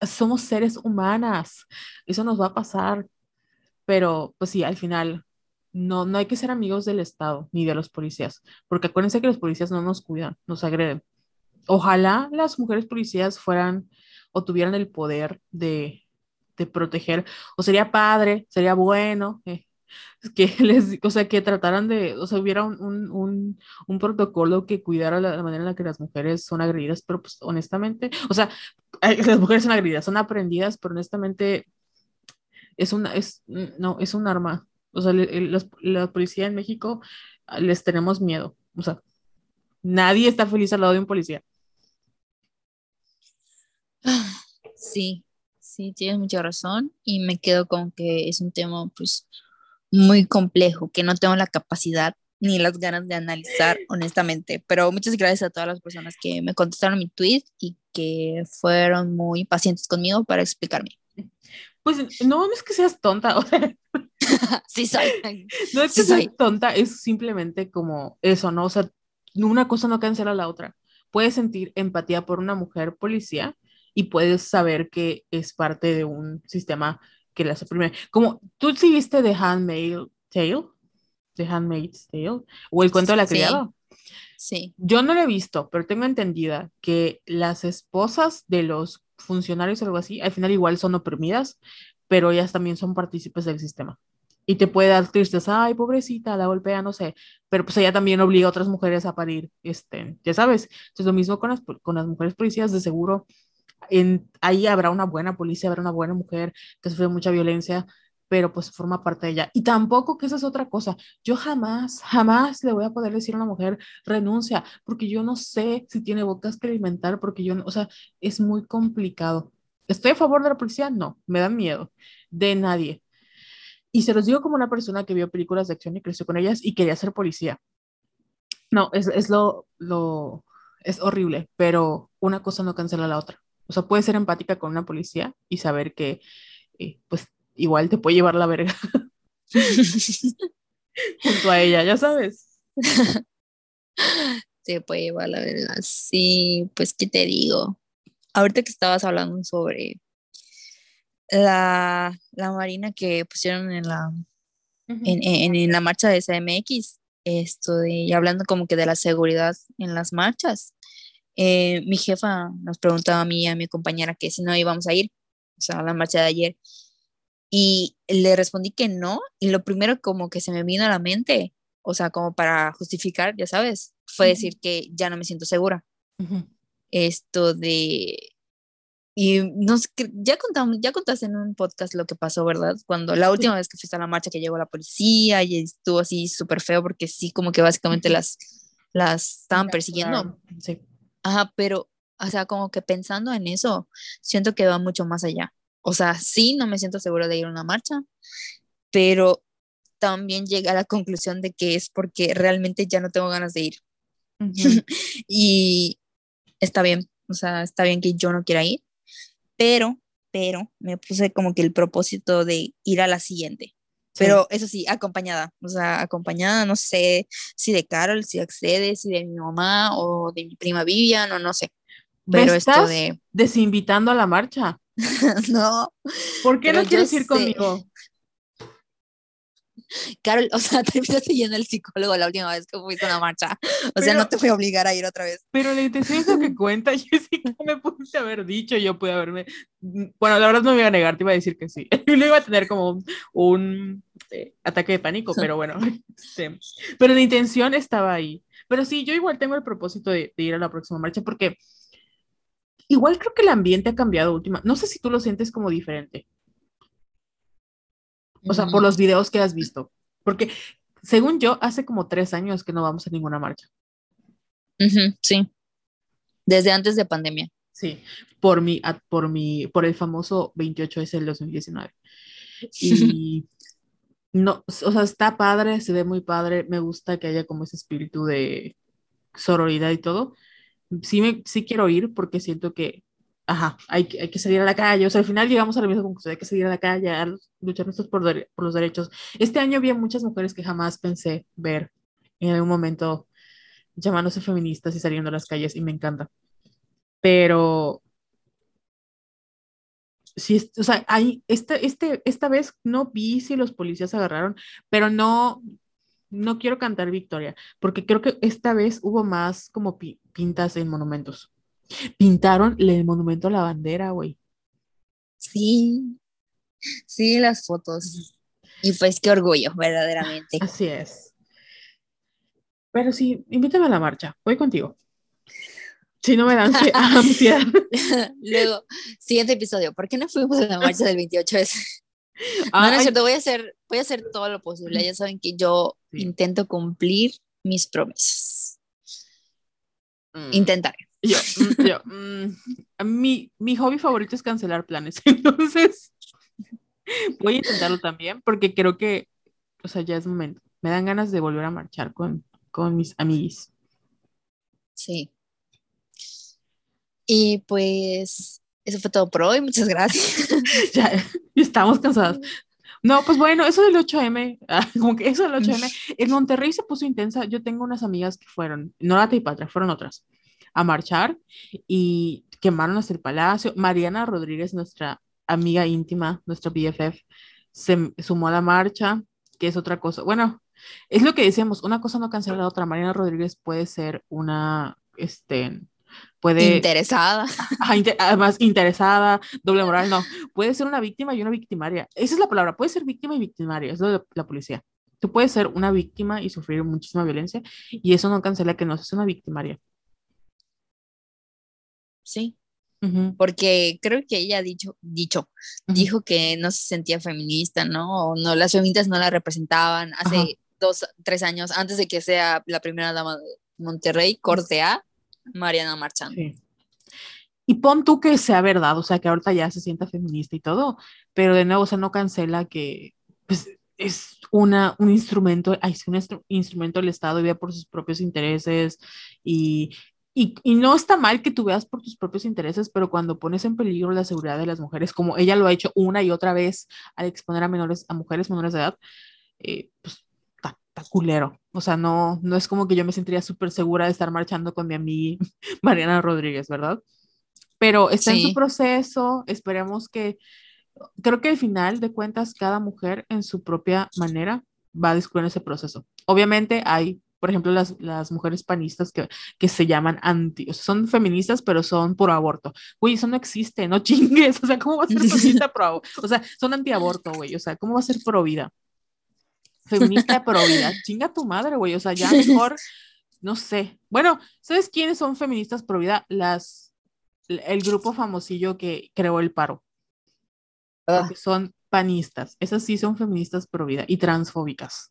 somos seres humanas, eso nos va a pasar, pero pues sí, al final no, no hay que ser amigos del Estado ni de los policías, porque acuérdense que los policías no nos cuidan, nos agreden. Ojalá las mujeres policías fueran o tuvieran el poder de, de proteger, o sería padre, sería bueno, eh, que les, o sea, que trataran de, o sea, hubiera un, un, un, protocolo que cuidara la, manera en la que las mujeres son agredidas, pero pues honestamente, o sea, las mujeres son agredidas, son aprendidas, pero honestamente es una, es, no, es un arma, o sea, la policía en México ah, les tenemos miedo. O sea, nadie está feliz al lado de un policía. Sí, sí, tienes mucha razón y me quedo con que es un tema pues muy complejo, que no tengo la capacidad ni las ganas de analizar honestamente, pero muchas gracias a todas las personas que me contestaron mi tweet y que fueron muy pacientes conmigo para explicarme. Pues no es que seas tonta, o sea, sí soy. No es que soy tonta, es simplemente como eso, ¿no? O sea, una cosa no cancela la otra. Puedes sentir empatía por una mujer policía y puedes saber que es parte de un sistema que la suprime. Como tú sí viste The Handmaid's Tale, The Handmaid's Tale, o el cuento de la criada. Sí. Yo no lo he visto, pero tengo entendida que las esposas de los funcionarios o algo así, al final igual son oprimidas, pero ellas también son partícipes del sistema y te puede dar tristeza, ay, pobrecita, la golpea, no sé, pero pues ella también obliga a otras mujeres a parir, este, ya sabes, entonces lo mismo con las, con las mujeres policías, de seguro, en, ahí habrá una buena policía, habrá una buena mujer que sufre mucha violencia, pero pues forma parte de ella. Y tampoco que esa es otra cosa, yo jamás, jamás le voy a poder decir a una mujer, renuncia, porque yo no sé si tiene bocas que alimentar, porque yo, no, o sea, es muy complicado. ¿Estoy a favor de la policía? No, me da miedo, de nadie y se los digo como una persona que vio películas de acción y creció con ellas y quería ser policía. No, es, es lo, lo, es horrible, pero una cosa no cancela la otra. O sea, puedes ser empática con una policía y saber que, eh, pues, igual te puede llevar la verga junto a ella, ya sabes. Se puede llevar la verga. Sí, pues, ¿qué te digo? Ahorita que estabas hablando sobre la, la marina que pusieron en la, en, en, la marcha de SMX, esto de, y hablando como que de la seguridad en las marchas. Eh, mi jefa nos preguntaba a mí y a mi compañera que si no íbamos a ir, o sea, a la marcha de ayer. Y le respondí que no, y lo primero como que se me vino a la mente, o sea, como para justificar, ya sabes, fue decir que ya no me siento segura. Esto de... Y no sé, ya contamos, ya contaste en un podcast lo que pasó, ¿verdad? Cuando la última vez que fuiste a la marcha que llegó la policía y estuvo así súper feo porque sí, como que básicamente las, las estaban persiguiendo. Sí. Ajá, pero, o sea, como que pensando en eso, siento que va mucho más allá. O sea, sí, no me siento seguro de ir a una marcha, pero también llega a la conclusión de que es porque realmente ya no tengo ganas de ir. y está bien, o sea, está bien que yo no quiera ir, pero, pero me puse como que el propósito de ir a la siguiente. Pero eso sí, acompañada, o sea, acompañada, no sé si de Carol, si accede, si de mi mamá o de mi prima Vivian o no sé. Pero esto de... desinvitando a la marcha. no. ¿Por qué no quieres ir conmigo? Carol, o sea, terminaste yendo al psicólogo la última vez que fuiste a una marcha. O sea, no te voy a obligar a ir otra vez. Pero la intención es lo que cuenta, Jessica, me puse haber dicho, yo pude haberme... Bueno, la verdad no me iba a negar, te iba a decir que sí. Yo lo iba a tener como un, eh, ataque de pánico, pero bueno. Este, pero la intención estaba ahí. Pero sí, yo igual tengo el propósito de, de ir a la próxima marcha porque igual creo que el ambiente ha cambiado última. No sé si tú lo sientes como diferente. O sea, por los videos que has visto. Porque, según yo, hace como tres años que no vamos a ninguna marcha. sí. Desde antes de pandemia. Sí, por mi, por mi, por el famoso 28S del 2019. Y no, o sea, está padre, se ve muy padre, me gusta que haya como ese espíritu de sororidad y todo. Sí, me, sí quiero ir porque siento que ajá, hay, hay, que salir a la calle. O sea, al final llegamos a la misma conclusión, hay que salir a la calle a luchar nosotros por, por los derechos. Este año había muchas mujeres que jamás pensé ver en algún momento llamándose feministas y saliendo a las calles y me encanta. Pero sí, o sea, hay, este, este, esta vez no vi si los policías agarraron, pero no, no quiero cantar victoria, porque creo que esta vez hubo más como pintas en monumentos. Pintaron el monumento a la bandera, güey. Sí, sí, las fotos. Y pues qué orgullo, verdaderamente. Así es. Pero sí, invítame a la marcha, voy contigo. Si no me dan ansiedad. Luego, siguiente episodio, ¿por qué no fuimos a la marcha del 28 s no, no es cierto, voy a hacer, voy a hacer todo lo posible. Ya saben que yo intento cumplir mis promesas. Mm. Intentaré. Yo, mm, yo, mm, mi, mi hobby favorito es cancelar planes, entonces voy a intentarlo también porque creo que, o sea, ya es momento. Me dan ganas de volver a marchar con, con mis amiguis. Sí. Y pues eso fue todo por hoy, muchas gracias. ya, estamos cansados. No, pues bueno, eso del 8M, ah, como que eso del 8M, en Monterrey se puso intensa. Yo tengo unas amigas que fueron, no la Patria, fueron otras a marchar y quemaron hasta el palacio. Mariana Rodríguez, nuestra amiga íntima, nuestra BFF, se sumó a la marcha, que es otra cosa. Bueno, es lo que decíamos, una cosa no cancela la otra. Mariana Rodríguez puede ser una, este, puede... Interesada. además, interesada, doble moral, no. Puede ser una víctima y una victimaria. Esa es la palabra, puede ser víctima y victimaria, es lo de la policía. Tú puedes ser una víctima y sufrir muchísima violencia y eso no cancela que no seas una victimaria sí. Porque creo que ella ha dicho, dicho, dijo que no se sentía feminista, ¿no? O no, las feministas no la representaban hace dos, tres años, antes de que sea la primera dama de Monterrey, corte a Mariana Marchand. Y pon tú que sea verdad, o sea, que ahorita ya se sienta feminista y todo, pero de nuevo, o sea, no cancela que pues, es una, un instrumento, es un instrumento del Estado y ve por sus propios intereses y y, y, no está mal que tú veas por tus propios intereses, pero cuando pones en peligro la seguridad de las mujeres, como ella lo ha hecho una y otra vez al exponer a menores, a mujeres menores de edad, eh, pues está, culero. O sea, no, no es como que yo me sentiría súper segura de estar marchando con mi amiga Mariana Rodríguez, ¿verdad? Pero está en su proceso, esperemos que, creo que al final de cuentas, cada mujer en su propia manera va a descubrir ese proceso. Obviamente hay por ejemplo, las, las mujeres panistas que, que se llaman anti, o sea, son feministas, pero son por aborto. Güey, eso no existe, no chingues, o sea, ¿cómo va a ser feminista pro O sea, son antiaborto, güey, o sea, ¿cómo va a ser pro vida? Feminista pro vida, chinga tu madre, güey, o sea, ya mejor, no sé. Bueno, ¿sabes quiénes son feministas pro vida? Las, el grupo famosillo que creó el paro. Ah. son panistas, esas sí son feministas pro vida y transfóbicas.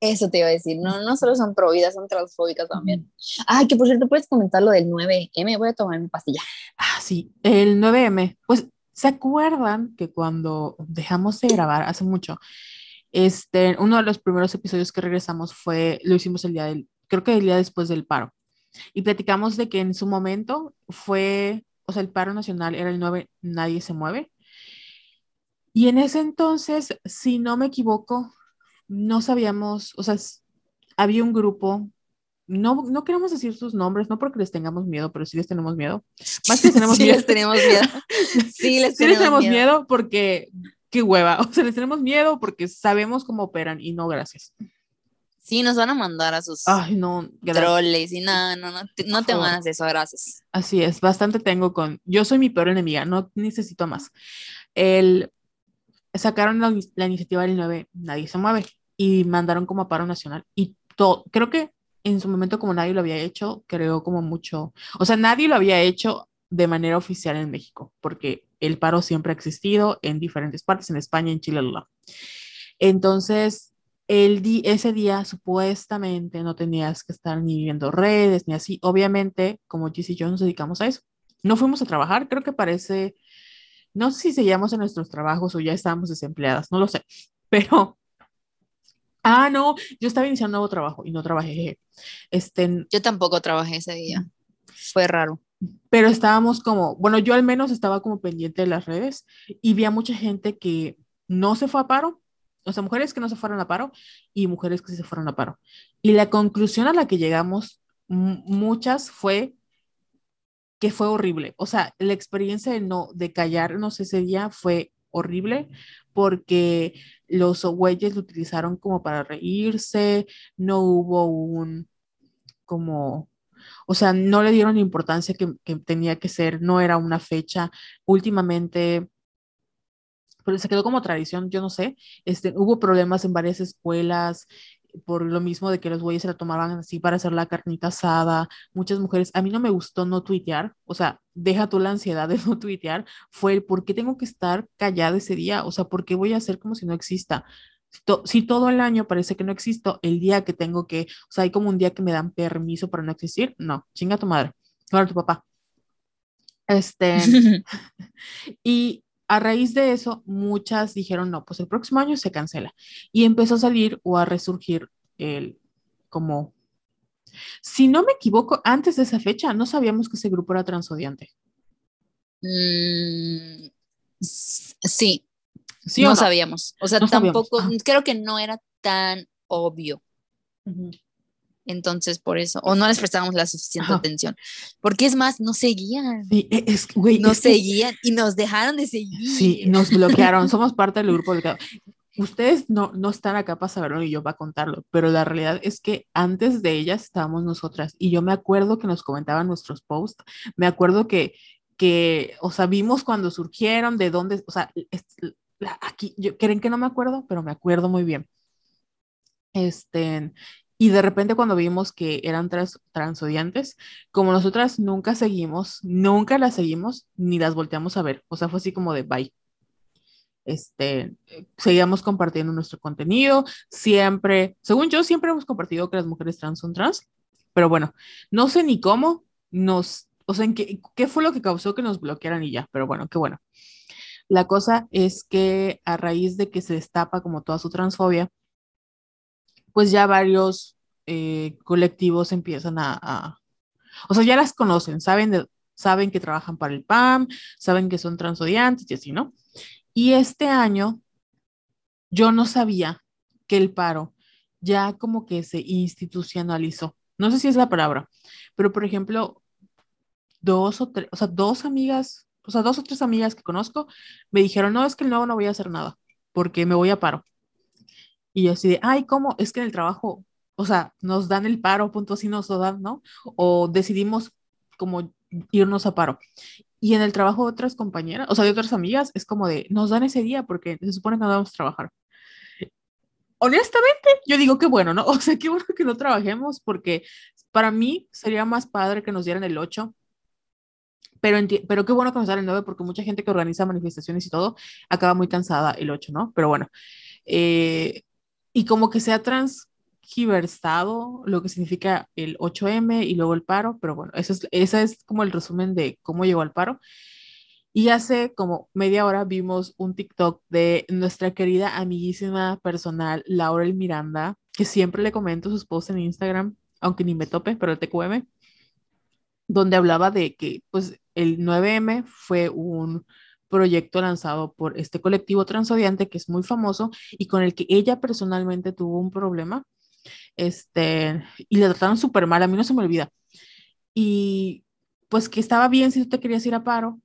Eso te iba a decir, no, no solo son prohibidas, son transfóbicas también. Ay, que por cierto, puedes comentar lo del 9M, voy a tomar mi pastilla. Ah, sí, el 9M, pues, ¿se acuerdan que cuando dejamos de grabar hace mucho, este, uno de los primeros episodios que regresamos fue, lo hicimos el día del, creo que el día después del paro, y platicamos de que en su momento fue, o sea, el paro nacional era el 9, nadie se mueve, y en ese entonces, si no me equivoco, no sabíamos, o sea, había un grupo, no, no queremos decir sus nombres, no porque les tengamos miedo, pero sí les tenemos miedo. Más que tenemos sí miedo. Les tenemos miedo. Sí, les tenemos, miedo. porque, qué hueva, o sea, les tenemos miedo porque sabemos cómo operan y no, gracias. Sí, nos van a mandar a sus Ay, no, troles y no, no, no, te, no te van a eso, gracias. Así es, bastante tengo con, yo soy mi peor enemiga, no necesito más. El, sacaron la, la iniciativa del 9, nadie se mueve y mandaron como a paro nacional. Y todo, creo que en su momento como nadie lo había hecho, creo como mucho, o sea, nadie lo había hecho de manera oficial en México, porque el paro siempre ha existido en diferentes partes, en España, en Chile, la. Entonces, el ese día supuestamente no tenías que estar ni viendo redes ni así. Obviamente, como Gis y yo nos dedicamos a eso. No fuimos a trabajar, creo que parece, no sé si seguíamos en nuestros trabajos o ya estábamos desempleadas, no lo sé, pero Ah, no, yo estaba iniciando un nuevo trabajo y no trabajé. Este, yo tampoco trabajé ese día. Fue raro. Pero estábamos como, bueno, yo al menos estaba como pendiente de las redes y vi a mucha gente que no se fue a paro, o sea, mujeres que no se fueron a paro y mujeres que sí se fueron a paro. Y la conclusión a la que llegamos muchas fue que fue horrible. O sea, la experiencia de no de callarnos ese día fue horrible porque los güeyes lo utilizaron como para reírse, no hubo un como, o sea, no le dieron la importancia que, que tenía que ser, no era una fecha. Últimamente pero se quedó como tradición, yo no sé, este, hubo problemas en varias escuelas, por lo mismo de que los güeyes se la tomaban así para hacer la carnita asada, muchas mujeres, a mí no me gustó no tuitear, o sea, deja tú la ansiedad de no tuitear, fue el por qué tengo que estar callada ese día, o sea, por qué voy a hacer como si no exista. Si, todo el año parece que no existo, el día que tengo que, o sea, hay como un día que me dan permiso para no existir, no, chinga tu madre, ahora tu papá. Este, y a raíz de eso, muchas dijeron, no, pues el próximo año se cancela. Y empezó a salir o a resurgir el, como, si no me equivoco, antes de esa fecha no sabíamos que ese grupo era transodiante. Mm, sí, sí no, sabíamos. O sea, tampoco, creo que no era tan obvio. Entonces, por eso, o no les prestábamos la suficiente atención. Porque es más, no seguían. Sí, e, es, güey, nos seguían y nos dejaron de seguir. Sí, nos bloquearon. Somos parte del grupo bloqueado. Ustedes no, no están acá para saberlo y yo para contarlo, pero la realidad es que antes de ellas estábamos nosotras y yo me acuerdo que nos comentaban nuestros posts, me acuerdo que, que o sea, vimos cuando surgieron, de dónde, o sea, aquí, yo, creen que no me acuerdo, pero me acuerdo muy bien. Este, y de repente cuando vimos que eran trans, transodiantes, como nosotras nunca seguimos, nunca las seguimos, ni las volteamos a ver. O sea, fue así como de bye. Este, seguíamos compartiendo nuestro contenido, siempre, según yo, siempre hemos compartido que las mujeres trans son trans, pero bueno, no sé ni cómo nos, o sea, qué, qué fue lo que causó que nos bloquearan y ya, pero bueno, qué bueno. La cosa es que a raíz de que se destapa como toda su transfobia, pues ya varios eh, colectivos empiezan a, O sea, ya las conocen, saben, saben que trabajan para el PAM, saben que son transodiantes y así, ¿no? Y este año yo no sabía que el paro ya como que se institucionalizó. No sé si es la palabra, pero por ejemplo, dos o tres, o sea, dos amigas, o sea, dos o tres amigas que conozco me dijeron, no, es que el nuevo no voy a hacer nada, porque me voy a paro. Y yo así de, ay, ¿cómo? Es que en el trabajo, o sea, nos dan el paro, punto así nos lo dan, ¿no? O decidimos como irnos a paro. Y en el trabajo de otras compañeras, o sea, de otras amigas, es como de, nos dan ese día porque se supone que no vamos a trabajar. Honestamente, yo digo que bueno, ¿no? O sea, qué bueno que no trabajemos porque para mí sería más padre que nos dieran el 8, pero, pero qué bueno que nos dan el 9 porque mucha gente que organiza manifestaciones y todo acaba muy cansada el 8, ¿no? Pero bueno, eh, y como que se ha transgiversado lo que significa el 8M y luego el paro, pero bueno, eso es, ese es como el resumen de cómo llegó al paro. Y hace como media hora vimos un TikTok de nuestra querida amiguísima personal, Laura El Miranda, que siempre le comento sus posts en Instagram, aunque ni me tope, pero el TQM, donde hablaba de que pues el 9M fue un proyecto lanzado por este colectivo transodiante que es muy famoso y con el que ella personalmente tuvo un problema. Este, y le trataron súper mal, a mí no se me olvida. Y pues que estaba bien si tú te querías ir a paro,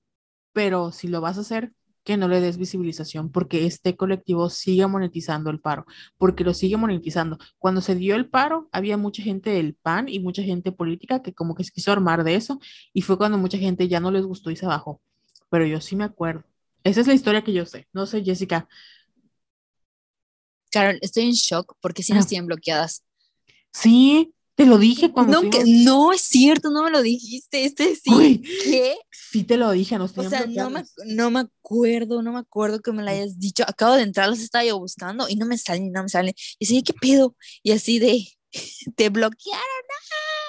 pero si lo vas a hacer, que no le des visibilización, porque este colectivo sigue monetizando el paro, porque lo sigue monetizando. Cuando se dio el paro, había mucha gente del PAN y mucha gente política que como que se quiso armar de eso, y fue cuando mucha gente ya no les gustó y se bajó pero yo sí me acuerdo. Esa es la historia que yo sé. No sé, Jessica. Carol, estoy en shock porque sí nos tienen bloqueadas. Sí, te lo dije cuando. No, no es cierto, no me lo dijiste. Este sí. ¿Qué? Sí, te lo dije, nos O sea, no me, no me, acuerdo, no me acuerdo que me lo hayas dicho. Acabo de entrar, los estaba yo buscando y no me salen, no me salen. Y así, ¿qué pedo? Y así de, te bloquearon.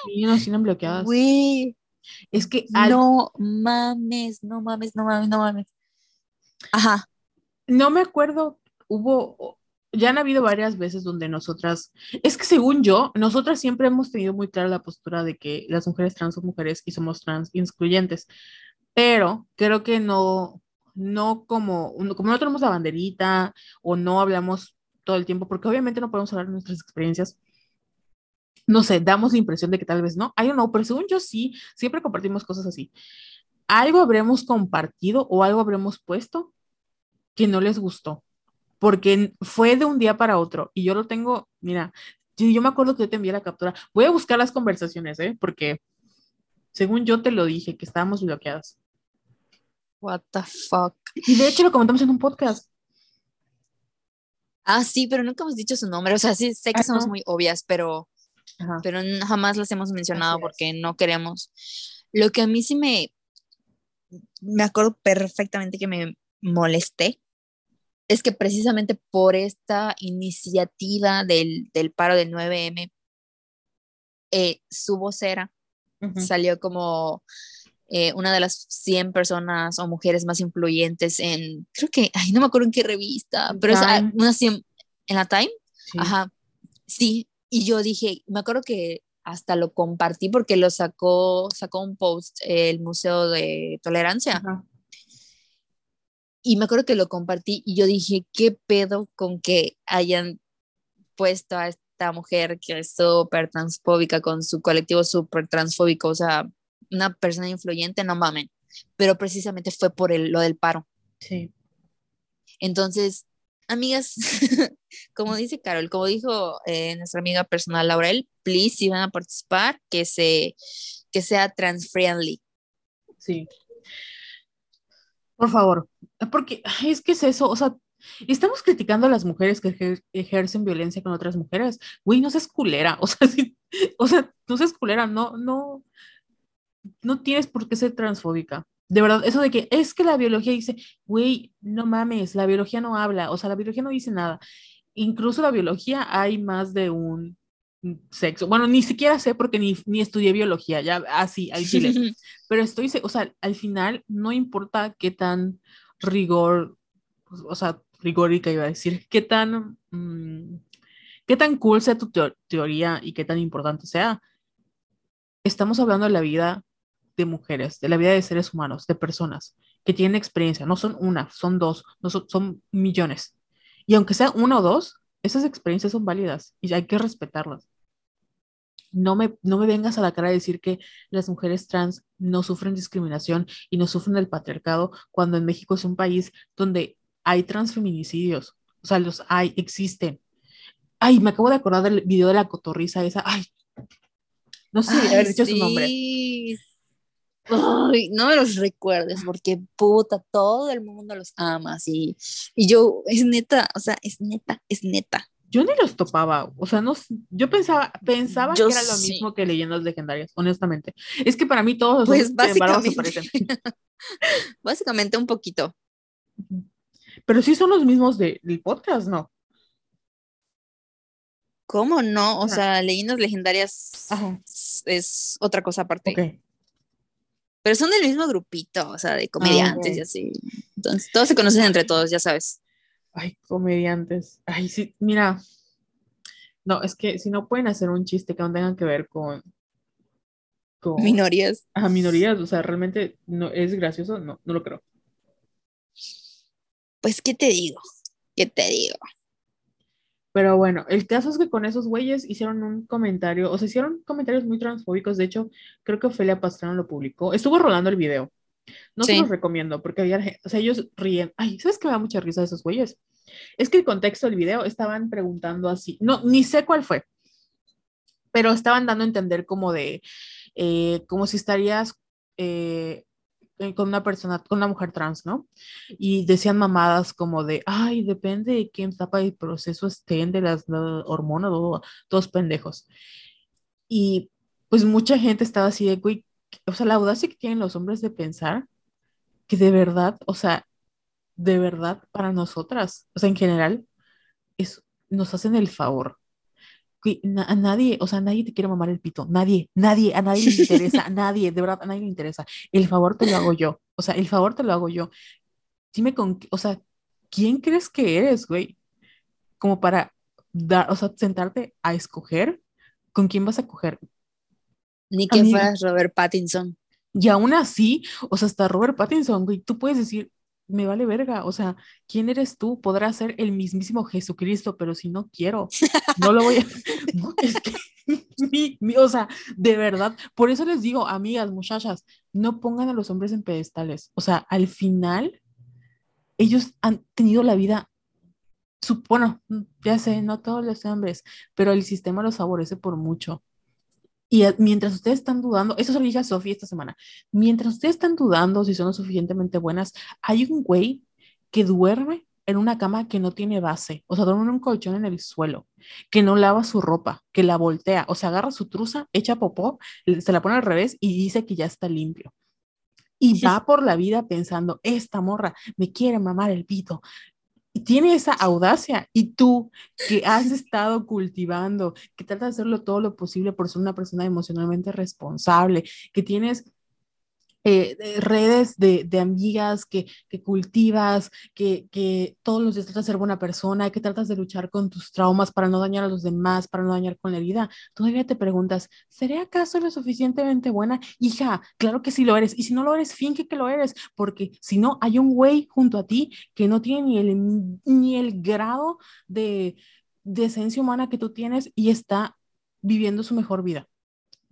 Sí, nos tienen bloqueadas. Güey. Es que no mames, no mames, no mames, no mames. Ajá. No me acuerdo, hubo, ya han habido varias veces donde nosotras, es que según yo, nosotras siempre hemos tenido muy clara la postura de que las mujeres trans son mujeres y somos trans excluyentes, pero creo que no, no como, como no tenemos la banderita o no hablamos todo el tiempo, porque obviamente no podemos hablar de nuestras experiencias, no sé, damos la impresión de que tal vez no. Don't know, pero según yo sí, siempre compartimos cosas así. Algo habremos compartido o algo habremos puesto que no les gustó, porque fue de un día para otro y yo lo tengo, mira, yo, me acuerdo que yo te envié la captura. Voy a buscar las conversaciones, ¿eh? Porque según yo te lo dije, que estábamos bloqueadas. What the fuck. Y de hecho lo comentamos en un podcast. Ah, sí, pero nunca hemos dicho su nombre. O sea, sí, sé que somos muy obvias, pero pero jamás las hemos mencionado porque no queremos. Lo que a mí sí me, me acuerdo perfectamente que me molesté es que precisamente por esta iniciativa del, del paro del 9M, eh, su vocera salió como eh, una de las 100 personas o mujeres más influyentes en, creo que, ay, no me acuerdo en qué revista, pero es ah, una 100, en la Time. Ajá, sí, y yo dije, me acuerdo que hasta lo compartí porque lo sacó, sacó un post el Museo de Tolerancia. Y me acuerdo que lo compartí y yo dije, ¿qué pedo con que hayan puesto a esta mujer que es súper transfóbica con su colectivo súper transfóbico? O sea, una persona influyente, no mamen. Pero precisamente fue por el, lo del paro. Sí. Entonces, amigas, como dice Carol, como dijo eh, nuestra amiga personal Laurel, please, si van a participar, que, se, que sea trans-friendly. Sí. Por favor, porque es que es eso, o sea, estamos criticando a las mujeres que ejercen violencia con otras mujeres. Güey, no seas culera, o sea, o sea, no seas culera, no, no, no tienes por qué ser transfóbica. De verdad, eso de que es que la biología dice, güey, no mames, la biología no habla, o sea, la biología no dice nada. Incluso la biología hay más de un sexo. Bueno, ni siquiera sé porque ni, ni estudié biología, ya así, al chile. Pero estoy, o sea, al final no importa qué tan rigor, o sea, rigórica iba a decir, qué tan, mm, qué tan cool sea tu teoría y qué tan importante sea estamos hablando de la vida de mujeres, de la vida de seres humanos, de personas que tienen experiencia. No son una, son dos, no son, son millones. Y aunque sea una o dos, esas experiencias son válidas y hay que respetarlas. No me, no me vengas a la cara a decir que las mujeres trans no sufren discriminación y no sufren el patriarcado cuando en México es un país donde hay transfeminicidios. O sea, los hay, existen. Ay, me acabo de acordar del video de la cotorriza esa. Ay, no sé, Ay, haber dicho su nombre. Ay, no me los recuerdes porque puta, todo el mundo los ama, sí. Y yo, es neta, o sea, es neta, es neta. Yo ni los topaba, o sea, no, yo pensaba, pensaba Yo que era lo sí. mismo que leyendas legendarias, honestamente. Es que para mí todos los Pues se básicamente. parecen. Básicamente un poquito. Pero sí son los mismos de- del podcast, ¿no? ¿Cómo no? O Ajá. sea, leyendas legendarias Ajá. es, otra cosa aparte. Pero son del mismo grupito, o sea, de comediantes ok. y así. Entonces, todos se conocen entre todos, ya sabes. Ay, comediantes. Ay, sí, mira. No, es que si no pueden hacer un chiste que no tengan que ver con, con Minorías. ajá, minorías, o sea, realmente no es gracioso, no, no lo creo. Pues, ¿qué te digo? ¿Qué te digo? Pero bueno, el caso es que con esos güeyes hicieron un comentario, o sea, hicieron comentarios muy transfóbicos. De hecho, creo que Ofelia Pastrana lo publicó. Estuvo rolando el video. No se los recomiendo porque había, o sea, ellos ríen. Ay, ¿sabes qué me da mucha risa de esos güeyes? Es que el contexto del video estaban preguntando así, no, ni sé cuál fue, pero estaban dando a entender como de, eh, como si estarías eh, eh, con una persona, con una mujer trans, ¿no? Y decían mamadas como de, ay, depende de qué etapa del proceso estén de las la hormonas, todos pendejos. Y pues mucha gente estaba así de, güey, o sea, la audacia que tienen los hombres de pensar que de verdad, o sea, de verdad para nosotras, o sea, en general, es, nos hacen el favor. Que na- a nadie, o sea, nadie te quiere mamar el pito, nadie, nadie, a nadie le interesa, a nadie, de verdad, a nadie le interesa. El favor te lo hago yo, o sea, el favor te lo hago yo. Dime con, o sea, ¿quién crees que eres, güey? Como para dar, o sea, sentarte a escoger con quién vas a coger. Ni que Amiga. fueras Robert Pattinson. Y aún así, o sea, hasta Robert Pattinson, güey, tú puedes decir, me vale verga, o sea, ¿quién eres tú? Podrás ser el mismísimo Jesucristo, pero si no quiero, no lo voy a... No, es que, mi- mi- o sea, de verdad, por eso les digo, amigas, muchachas, no pongan a los hombres en pedestales, o sea, al final, ellos han tenido la vida, su- bueno, ya sé, no todos los hombres, pero el sistema los favorece por mucho. Y a- mientras ustedes están dudando, eso se lo dije a Sofía esta semana, mientras ustedes están dudando si son lo suficientemente buenas, hay un güey que duerme en una cama que no tiene base, o sea, duerme en un colchón en el suelo, que no lava su ropa, que la voltea, o sea, agarra su truza, echa popó, se la pone al revés y dice que ya está limpio. Y va por la vida pensando, esta morra me quiere mamar el pito. Tiene esa audacia. Y tú, que has estado cultivando, que tratas de hacerlo todo lo posible por ser una persona emocionalmente responsable, que tienes eh, redes de, de amigas que, que cultivas, que, que todos los días tratas de ser buena persona, que tratas de luchar con tus traumas para no dañar a los demás, para no dañar con la herida, todavía te preguntas, ¿seré acaso lo suficientemente buena? Hija, claro que sí lo eres. Y si no lo eres, finge que lo eres, porque si no, hay un güey junto a ti que no tiene ni el, ni el grado de, de esencia humana que tú tienes y está viviendo su mejor vida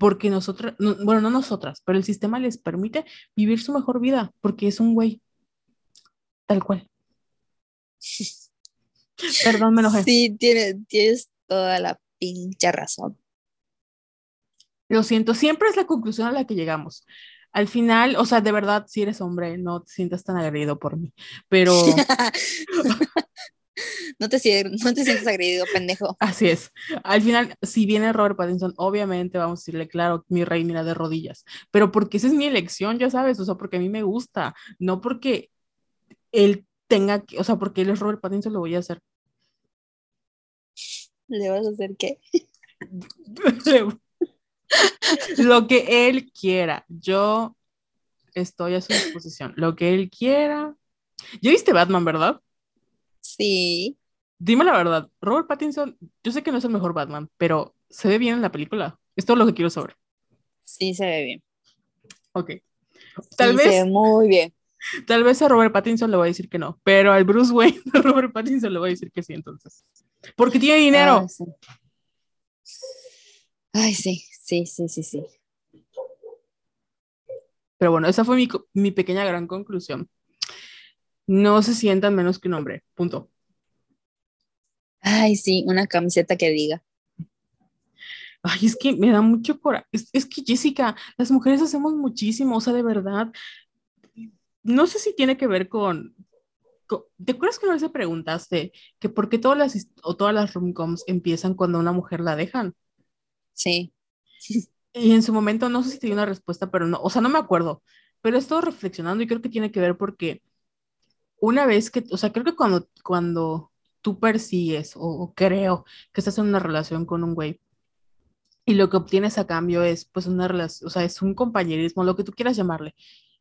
porque nosotras, no, bueno, no nosotras, pero el sistema les permite vivir su mejor vida, porque es un güey, tal cual. Perdón, me enojé. Sí, tienes, tienes toda la pinche razón. Lo siento, siempre es la conclusión a la que llegamos. Al final, o sea, de verdad, si eres hombre, no te sientas tan agredido por mí, pero no, te, no te sientes agredido, pendejo. así es. Al final, si viene Robert Pattinson, obviamente vamos a decirle, claro, mi rey, mira de rodillas, pero porque esa es mi elección, ya sabes, o sea, porque a mí me gusta, no porque él tenga que, o sea, porque él es Robert Pattinson, lo voy a hacer. ¿Le vas a hacer qué? lo que él quiera. Yo estoy a su disposición. Lo que él quiera. ¿Ya viste Batman, verdad? Sí. Dime la verdad. Robert Pattinson, yo sé que no es el mejor Batman, pero se ve bien en la película. Es todo lo que quiero saber. Sí, se ve bien. Ok. Tal Sí, vez, se ve muy bien. tal vez a Robert Pattinson le voy a decir que no, pero al Bruce Wayne de Robert Pattinson le voy a decir que sí, entonces. Porque tiene dinero. Ay, sí. Ay, sí, sí, sí, sí, sí. Pero bueno, esa fue mi, mi pequeña gran conclusión. No se sientan menos que un hombre. Punto. Ay, sí, una camiseta que diga. Ay, es que me da mucho coraje. Es, es que, Jessica, las mujeres hacemos muchísimo, o sea, de verdad. No sé si tiene que ver con. con- ¿Te acuerdas que una vez te preguntaste que por qué todas las, o todas las rom-coms empiezan cuando una mujer la dejan? Sí, Y en su momento, no sé si te di una respuesta, pero no, o sea, no me acuerdo. Pero he estado reflexionando y creo que tiene que ver porque una vez que, o sea, creo que cuando, cuando tú persigues o, o creo que estás en una relación con un güey y lo que obtienes a cambio es pues una relación, o sea, es un compañerismo, lo que tú quieras llamarle,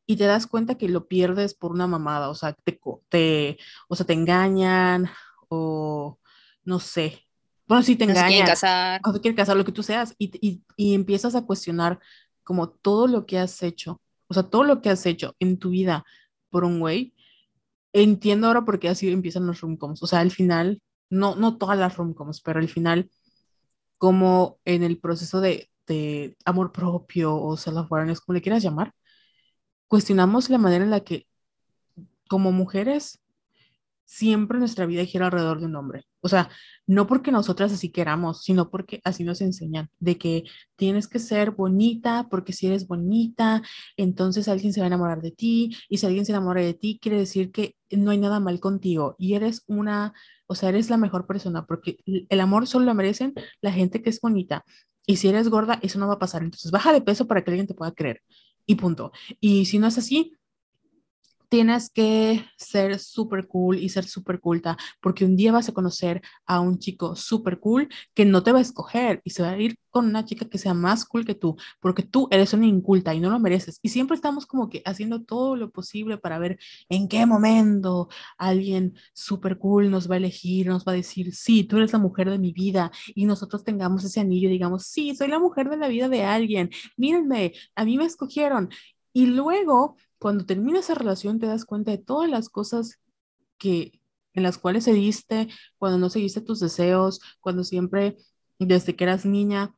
y te das cuenta que lo pierdes por una mamada, o sea, te, te, o sea, te engañan o no sé. Bueno, sí te no engañan, casar. o te quieren casar, lo que tú seas, y, y, y empiezas a cuestionar como todo lo que has hecho, o sea, todo lo que has hecho en tu vida por un güey entiendo ahora por qué así empiezan los romcoms. O sea, al final, no, no todas las romcoms, pero al final, como en el proceso de, de amor propio o self-awareness, como le quieras llamar, cuestionamos la manera en la que, como mujeres, siempre nuestra vida gira alrededor de un hombre. O sea, no porque nosotras así queramos, sino porque así nos enseñan, de que tienes que ser bonita, porque si eres bonita, entonces alguien se va a enamorar de ti, y si alguien se enamora de ti, quiere decir que no hay nada mal contigo, y eres una, o sea, eres la mejor persona, porque el amor solo lo merecen la gente que es bonita. Y si eres gorda, eso no va a pasar. Entonces, baja de peso para que alguien te pueda creer. Y punto. Y si no es así, tienes que ser súper cool y ser súper culta, porque un día vas a conocer a un chico súper cool que no te va a escoger y se va a ir con una chica que sea más cool que tú, porque tú eres una inculta y no lo mereces. Y siempre estamos como que haciendo todo lo posible para ver en qué momento alguien súper cool nos va a elegir, nos va a decir, sí, tú eres la mujer de mi vida y nosotros tengamos ese anillo y digamos, sí, soy la mujer de la vida de alguien, mírenme, a mí me escogieron. Y luego cuando termina esa relación te das cuenta de todas las cosas que en las cuales seguiste, cuando no seguiste tus deseos, cuando siempre desde que eras niña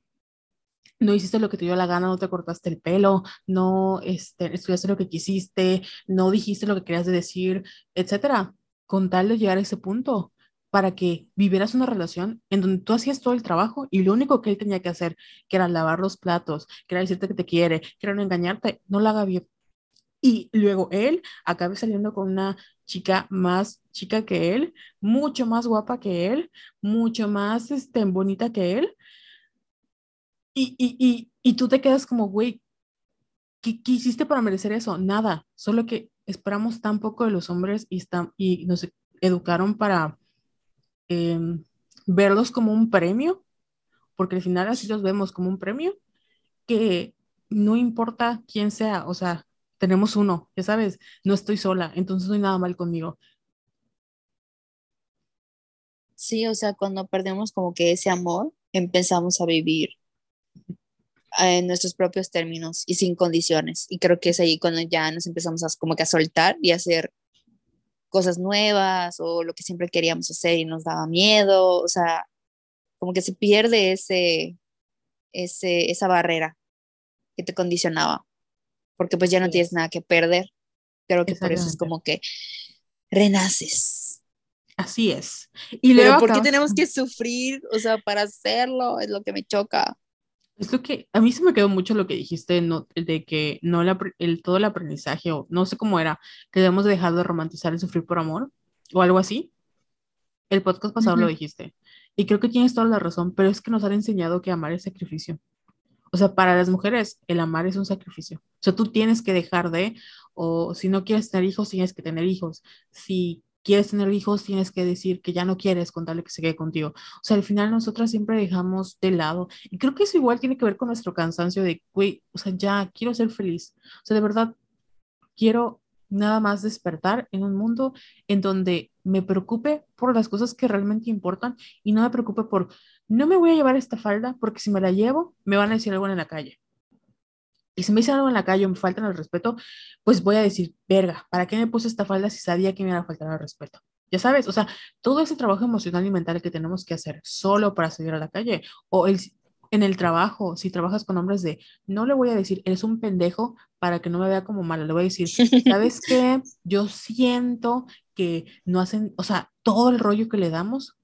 no hiciste lo que te dio la gana, no te cortaste el pelo, no este, estudiaste lo que quisiste, no dijiste lo que querías de decir, etcétera, con tal de llegar a ese punto para que vivieras una relación en donde tú hacías todo el trabajo y lo único que él tenía que hacer, que era lavar los platos, que era decirte que te quiere, que era no engañarte, no lo haga bien y luego él acabe saliendo con una chica más chica que él, mucho más guapa que él, mucho más este, bonita que él. Y, y, y, y tú te quedas como, güey, ¿qué, ¿qué, hiciste para merecer eso? Nada, solo que esperamos tan poco de los hombres y, está, y nos educaron para eh, verlos como un premio, porque al final así los vemos como un premio, que no importa quién sea, o sea, tenemos uno, ya sabes, no estoy sola, entonces no hay nada mal conmigo. Sí, o sea, cuando perdemos como que ese amor, empezamos a vivir en nuestros propios términos y sin condiciones. Y creo que es ahí cuando ya nos empezamos a como que a soltar y a hacer cosas nuevas o lo que siempre queríamos hacer y nos daba miedo, o sea, como que se pierde ese, ese, esa barrera que te condicionaba, porque pues ya no Sí. tienes nada que perder. Creo que por eso es como que renaces. Así es. Y Pero luego ¿por qué tenemos que sufrir? O sea, para hacerlo es lo que me choca. Es lo que a mí se me quedó mucho lo que dijiste no, de que no apre- el- todo el aprendizaje o no sé cómo era, que debemos dejar de romantizar el sufrir por amor o algo así. El podcast pasado lo Ujú. dijiste. Y creo que tienes toda la razón, pero es que nos han enseñado que amar es sacrificio. O sea, para las mujeres el amar es un sacrificio. O sea, tú tienes que dejar de, o si no quieres tener hijos, tienes que tener hijos. Si quieres tener hijos, tienes que decir que ya no quieres contarle que se quede contigo. O sea, al final nosotras siempre dejamos de lado. Y creo que eso igual tiene que ver con nuestro cansancio de, güey, o sea, ya quiero ser feliz. O sea, de verdad, quiero nada más despertar en un mundo en donde me preocupe por las cosas que realmente importan y no me preocupe por, no me voy a llevar esta falda porque si me la llevo me van a decir algo en la calle. Y si me dice algo en la calle o me faltan el respeto, pues voy a decir, verga, ¿para qué me puse esta falda si sabía que me iba a faltar el respeto? Ya sabes, o sea, todo ese trabajo emocional y mental que tenemos que hacer solo para salir a la calle o el, en el trabajo, si trabajas con hombres de, no le voy a decir, eres un pendejo para que no me vea como mala, le voy a decir, ¿sabes qué? Yo siento que no hacen, o sea, todo el rollo que le damos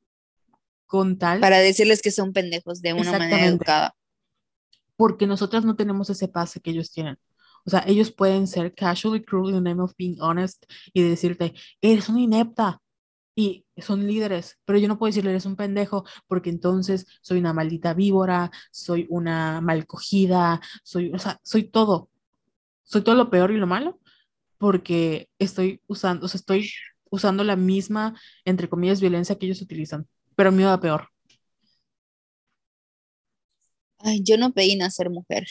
con tal. Para decirles que son pendejos de una manera educada. Porque nosotras no tenemos ese pase que ellos tienen. O sea, ellos pueden ser casually cruel in the name of being honest y decirte, eres una inepta, y son líderes, pero yo no puedo decirle eres un pendejo porque entonces soy una maldita víbora, soy una malcogida, soy, o sea, soy todo, soy todo lo peor y lo malo porque estoy usando, o sea, estoy usando la misma, entre comillas, violencia que ellos utilizan, pero a mí me da peor. Ay, yo no pedí nacer mujer.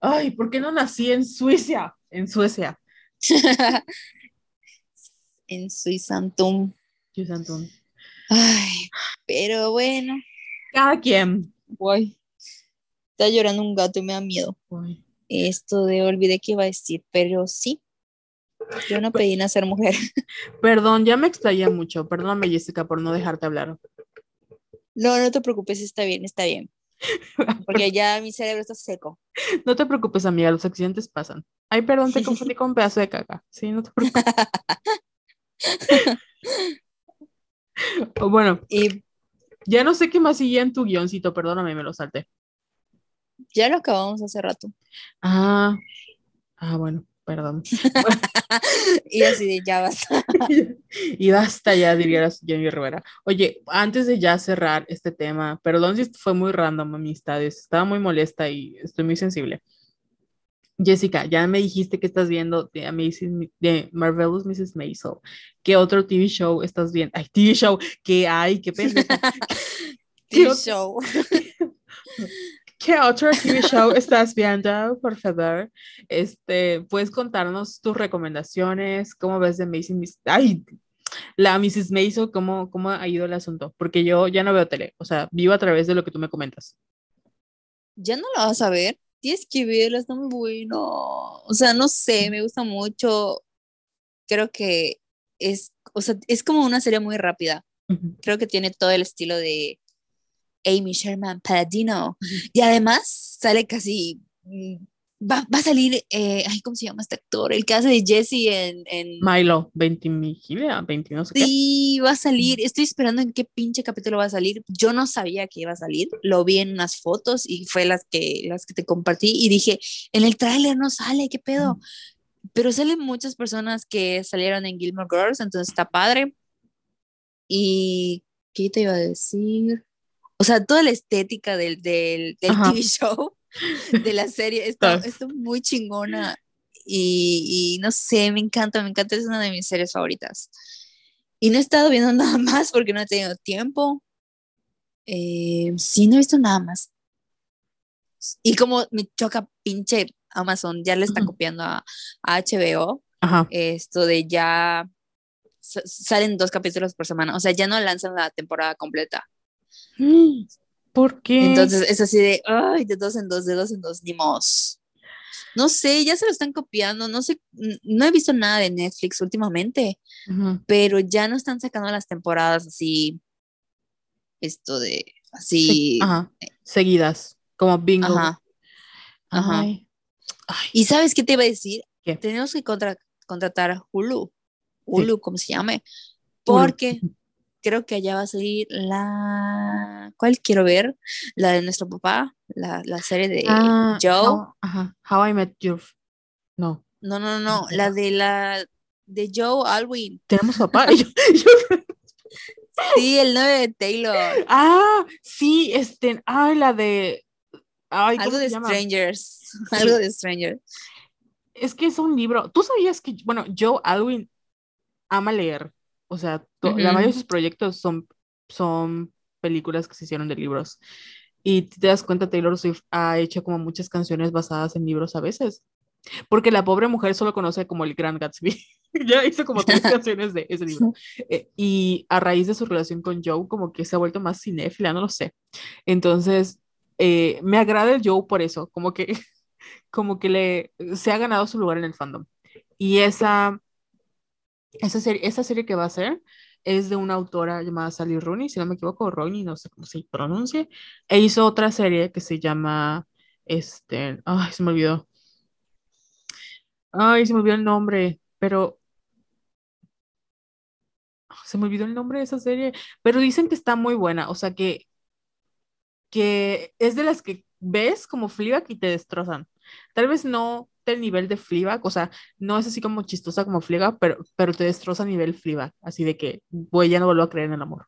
Ay, ¿por qué no nací en Suecia? En Suecia. en Suizantum. Suizantum. Ay, pero bueno. Cada quien. Voy. Está llorando un gato y me da miedo. Esto de olvidé que iba a decir, pero sí. Yo no pedí nacer mujer. Perdón, ya me explayé mucho. Perdóname, Jessica, por no dejarte hablar. No, no te preocupes, está bien, está bien. Porque ya mi cerebro está seco. No te preocupes, amiga, los accidentes pasan. Ay, perdón, te confundí con un pedazo de caca. Sí, no te preocupes. Bueno, y ya no sé qué más sigue en tu guioncito, perdóname, me lo salté. Ya lo acabamos hace rato. Ah, ah bueno, perdón. y así de ya basta. y basta ya, diría Jenny Rivera. Oye, antes de ya cerrar este tema, perdón si fue muy random, amistades, estaba muy molesta y estoy muy sensible. Jessica, ya me dijiste que estás viendo de Amazing, de Marvelous Mrs. Maisel. ¿Qué otro TV show estás viendo? Ay, TV show, ¿qué hay? ¿Qué pendejo? TV show. ¿Qué otro TV show estás viendo, por favor? Este, ¿puedes contarnos tus recomendaciones? ¿Cómo ves de Amazing Mrs. Ay, la Mrs. Maisel, ¿cómo, ¿cómo ha ido el asunto? Porque yo ya no veo tele, o sea, vivo a través de lo que tú me comentas. ¿Ya no lo vas a ver? Tienes que verla, está muy bueno. O sea, no sé, me gusta mucho. Creo que es, o sea, es como una serie muy rápida. Creo que tiene todo el estilo de Amy Sherman Paladino. Y además sale casi mm, Va, va, a salir, eh, ay, ¿cómo se llama este actor? El que hace de Jesse en... en... Milo, 20 20 no sé Sí, va a salir. Estoy esperando en qué pinche capítulo va a salir. Yo no sabía que iba a salir. Lo vi en unas fotos y fue las que, las que te compartí y dije, en el tráiler no sale, ¿qué pedo? Pero salen muchas personas que salieron en Gilmore Girls, entonces está padre. Y, ¿qué te iba a decir? O sea, toda la estética del, del, del TV show de la serie. Está, muy chingona y, no sé, me encanta, me encanta, es una de mis series favoritas. Y no he estado viendo nada más porque no he tenido tiempo. Eh, sí, no he visto nada más. Y como me choca pinche Amazon, ya le está copiando a, HBO esto de ya salen dos capítulos por semana, o sea, ya no lanzan la temporada completa. ¿Por qué? Entonces es así de, ay, de dos en dos, de dos en dos, ni mos. No sé, ya se lo están copiando, no sé, no he visto nada de Netflix últimamente, pero ya no están sacando las temporadas así, esto de, así. Seguidas, como bingo. Ajá. Ajá. ¿Y sabes qué te iba a decir? Tenemos que contratar a Hulu, Hulu, como se llame, porque creo que allá va a salir la. ¿Cuál quiero ver? La de nuestro papá, la, la serie de ah, Joe. How, ajá. How I Met Your. No. No, no, no, la de la de Joe Alwyn. Tenemos papá. sí, el 9 de Taylor. Ah, sí, este, ay, la de algo de Strangers. Algo de Strangers. Es que es un libro. ¿Tú sabías que, bueno, Joe Alwyn ama leer? O sea, la mayoría de sus proyectos son, son películas que se hicieron de libros. Y te das cuenta, Taylor Swift ha hecho como muchas canciones basadas en libros a veces. Porque la pobre mujer solo conoce como el Gran Gatsby. ya hizo como tres canciones de ese libro. Eh, y a raíz de su relación con Joe, como que se ha vuelto más cinéfila, no lo sé. Entonces, eh, me agrada el Joe por eso, como que como que le se ha ganado su lugar en el fandom. Y esa, esa, serie, esa serie que va a ser es de una autora llamada Sally Rooney, si no me equivoco, Rooney, no sé cómo se pronuncia, e hizo otra serie que se llama, este, ay, se me olvidó. Ay, se me olvidó el nombre, pero se me olvidó el nombre de esa serie, pero dicen que está muy buena, o sea que, que es de las que ves como Fleabag y te destrozan. Tal vez no del nivel de Fleabag, o sea, no es así como chistosa como Fleabag, pero, pero te destroza a nivel Fleabag, así de que voy ya no vuelvo a creer en el amor.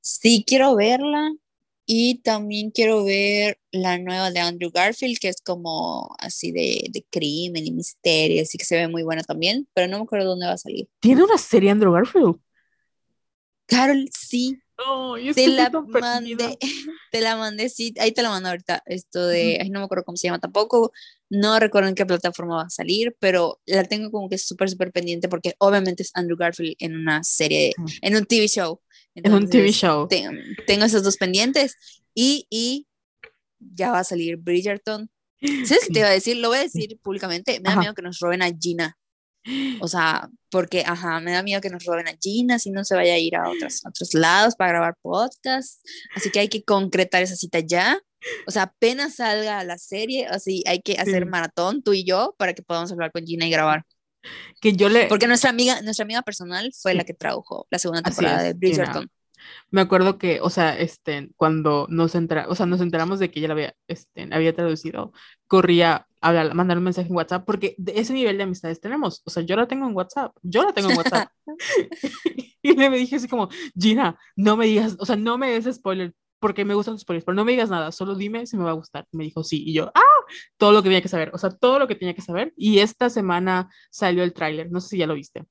Sí, quiero verla y también quiero ver la nueva de Andrew Garfield, que es como así de, de crimen y misterio, así que se ve muy buena también, pero no me acuerdo dónde va a salir. ¿Tiene una serie Andrew Garfield? Carol, sí, Te la mandé, te la mandé, sí, ahí te la mando ahorita, esto de, ay, no me acuerdo cómo se llama tampoco, no recuerdo en qué plataforma va a salir, pero la tengo como que súper, súper pendiente porque obviamente es Andrew Garfield en una serie, Sí. en un TV show, En un TV entonces show. te- tengo esos dos pendientes y, y ya va a salir Bridgerton. ¿Sabes qué te Sí. iba a decir? Lo voy a decir públicamente, me da Ajá. miedo que nos roben a Gina. O sea, porque, ajá, me da miedo que nos roben a Gina, si no se vaya a ir a otros, a otros lados para grabar podcast. Así que hay que concretar esa cita ya. O sea, apenas salga la serie, así hay que hacer Sí. maratón, tú y yo, para que podamos hablar con Gina y grabar. Que yo le, Porque nuestra amiga, nuestra amiga personal fue la que tradujo la segunda temporada de. Bridgerton. Me acuerdo que, o sea, este, cuando nos entera, o sea, nos enteramos de que ella la había, este, había traducido, corría a hablar- mandar un mensaje en WhatsApp, porque de ese nivel de amistades tenemos, o sea, yo la tengo en WhatsApp, yo la tengo en WhatsApp. y le me dije así como, Gina, no me digas, o sea, no me des spoiler, porque me gustan los spoilers, pero no me digas nada, solo dime si me va a gustar. Me dijo, sí, y yo, ah, todo lo que tenía que saber, o sea, todo lo que tenía que saber, y esta semana salió el tráiler, no sé si ya lo viste,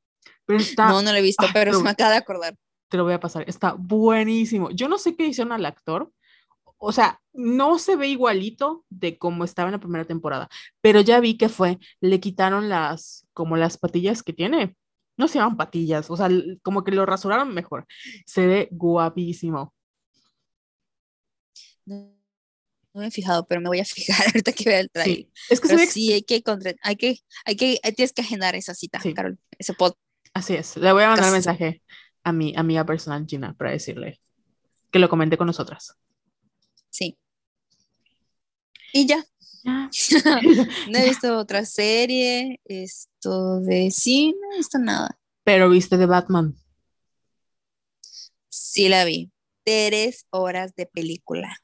pero está, No, no lo he visto, Ay, pero pero- se me acaba de acordar. Te lo voy a pasar, está buenísimo. Yo no sé qué hicieron al actor, o sea, no se ve igualito de como estaba en la primera temporada, pero ya vi que fue, le quitaron las, como las patillas que tiene, no se llaman patillas, o sea, como que lo rasuraron mejor. Se ve guapísimo. No, no me he fijado, pero me voy a fijar ahorita que vea el trailer. Sí, es que se ve, sí, hay que, hay que, hay que, hay- tienes que agendar esa cita, Sí. Carol, ese podcast. así es. Le voy a mandar un Cas- mensaje a mi amiga personal Gina para decirle que lo comente con nosotras. Sí. Y ya, Ya. no he visto otra serie, esto de sí, no he visto nada. Pero viste de Batman. Sí la vi. Tres horas de película.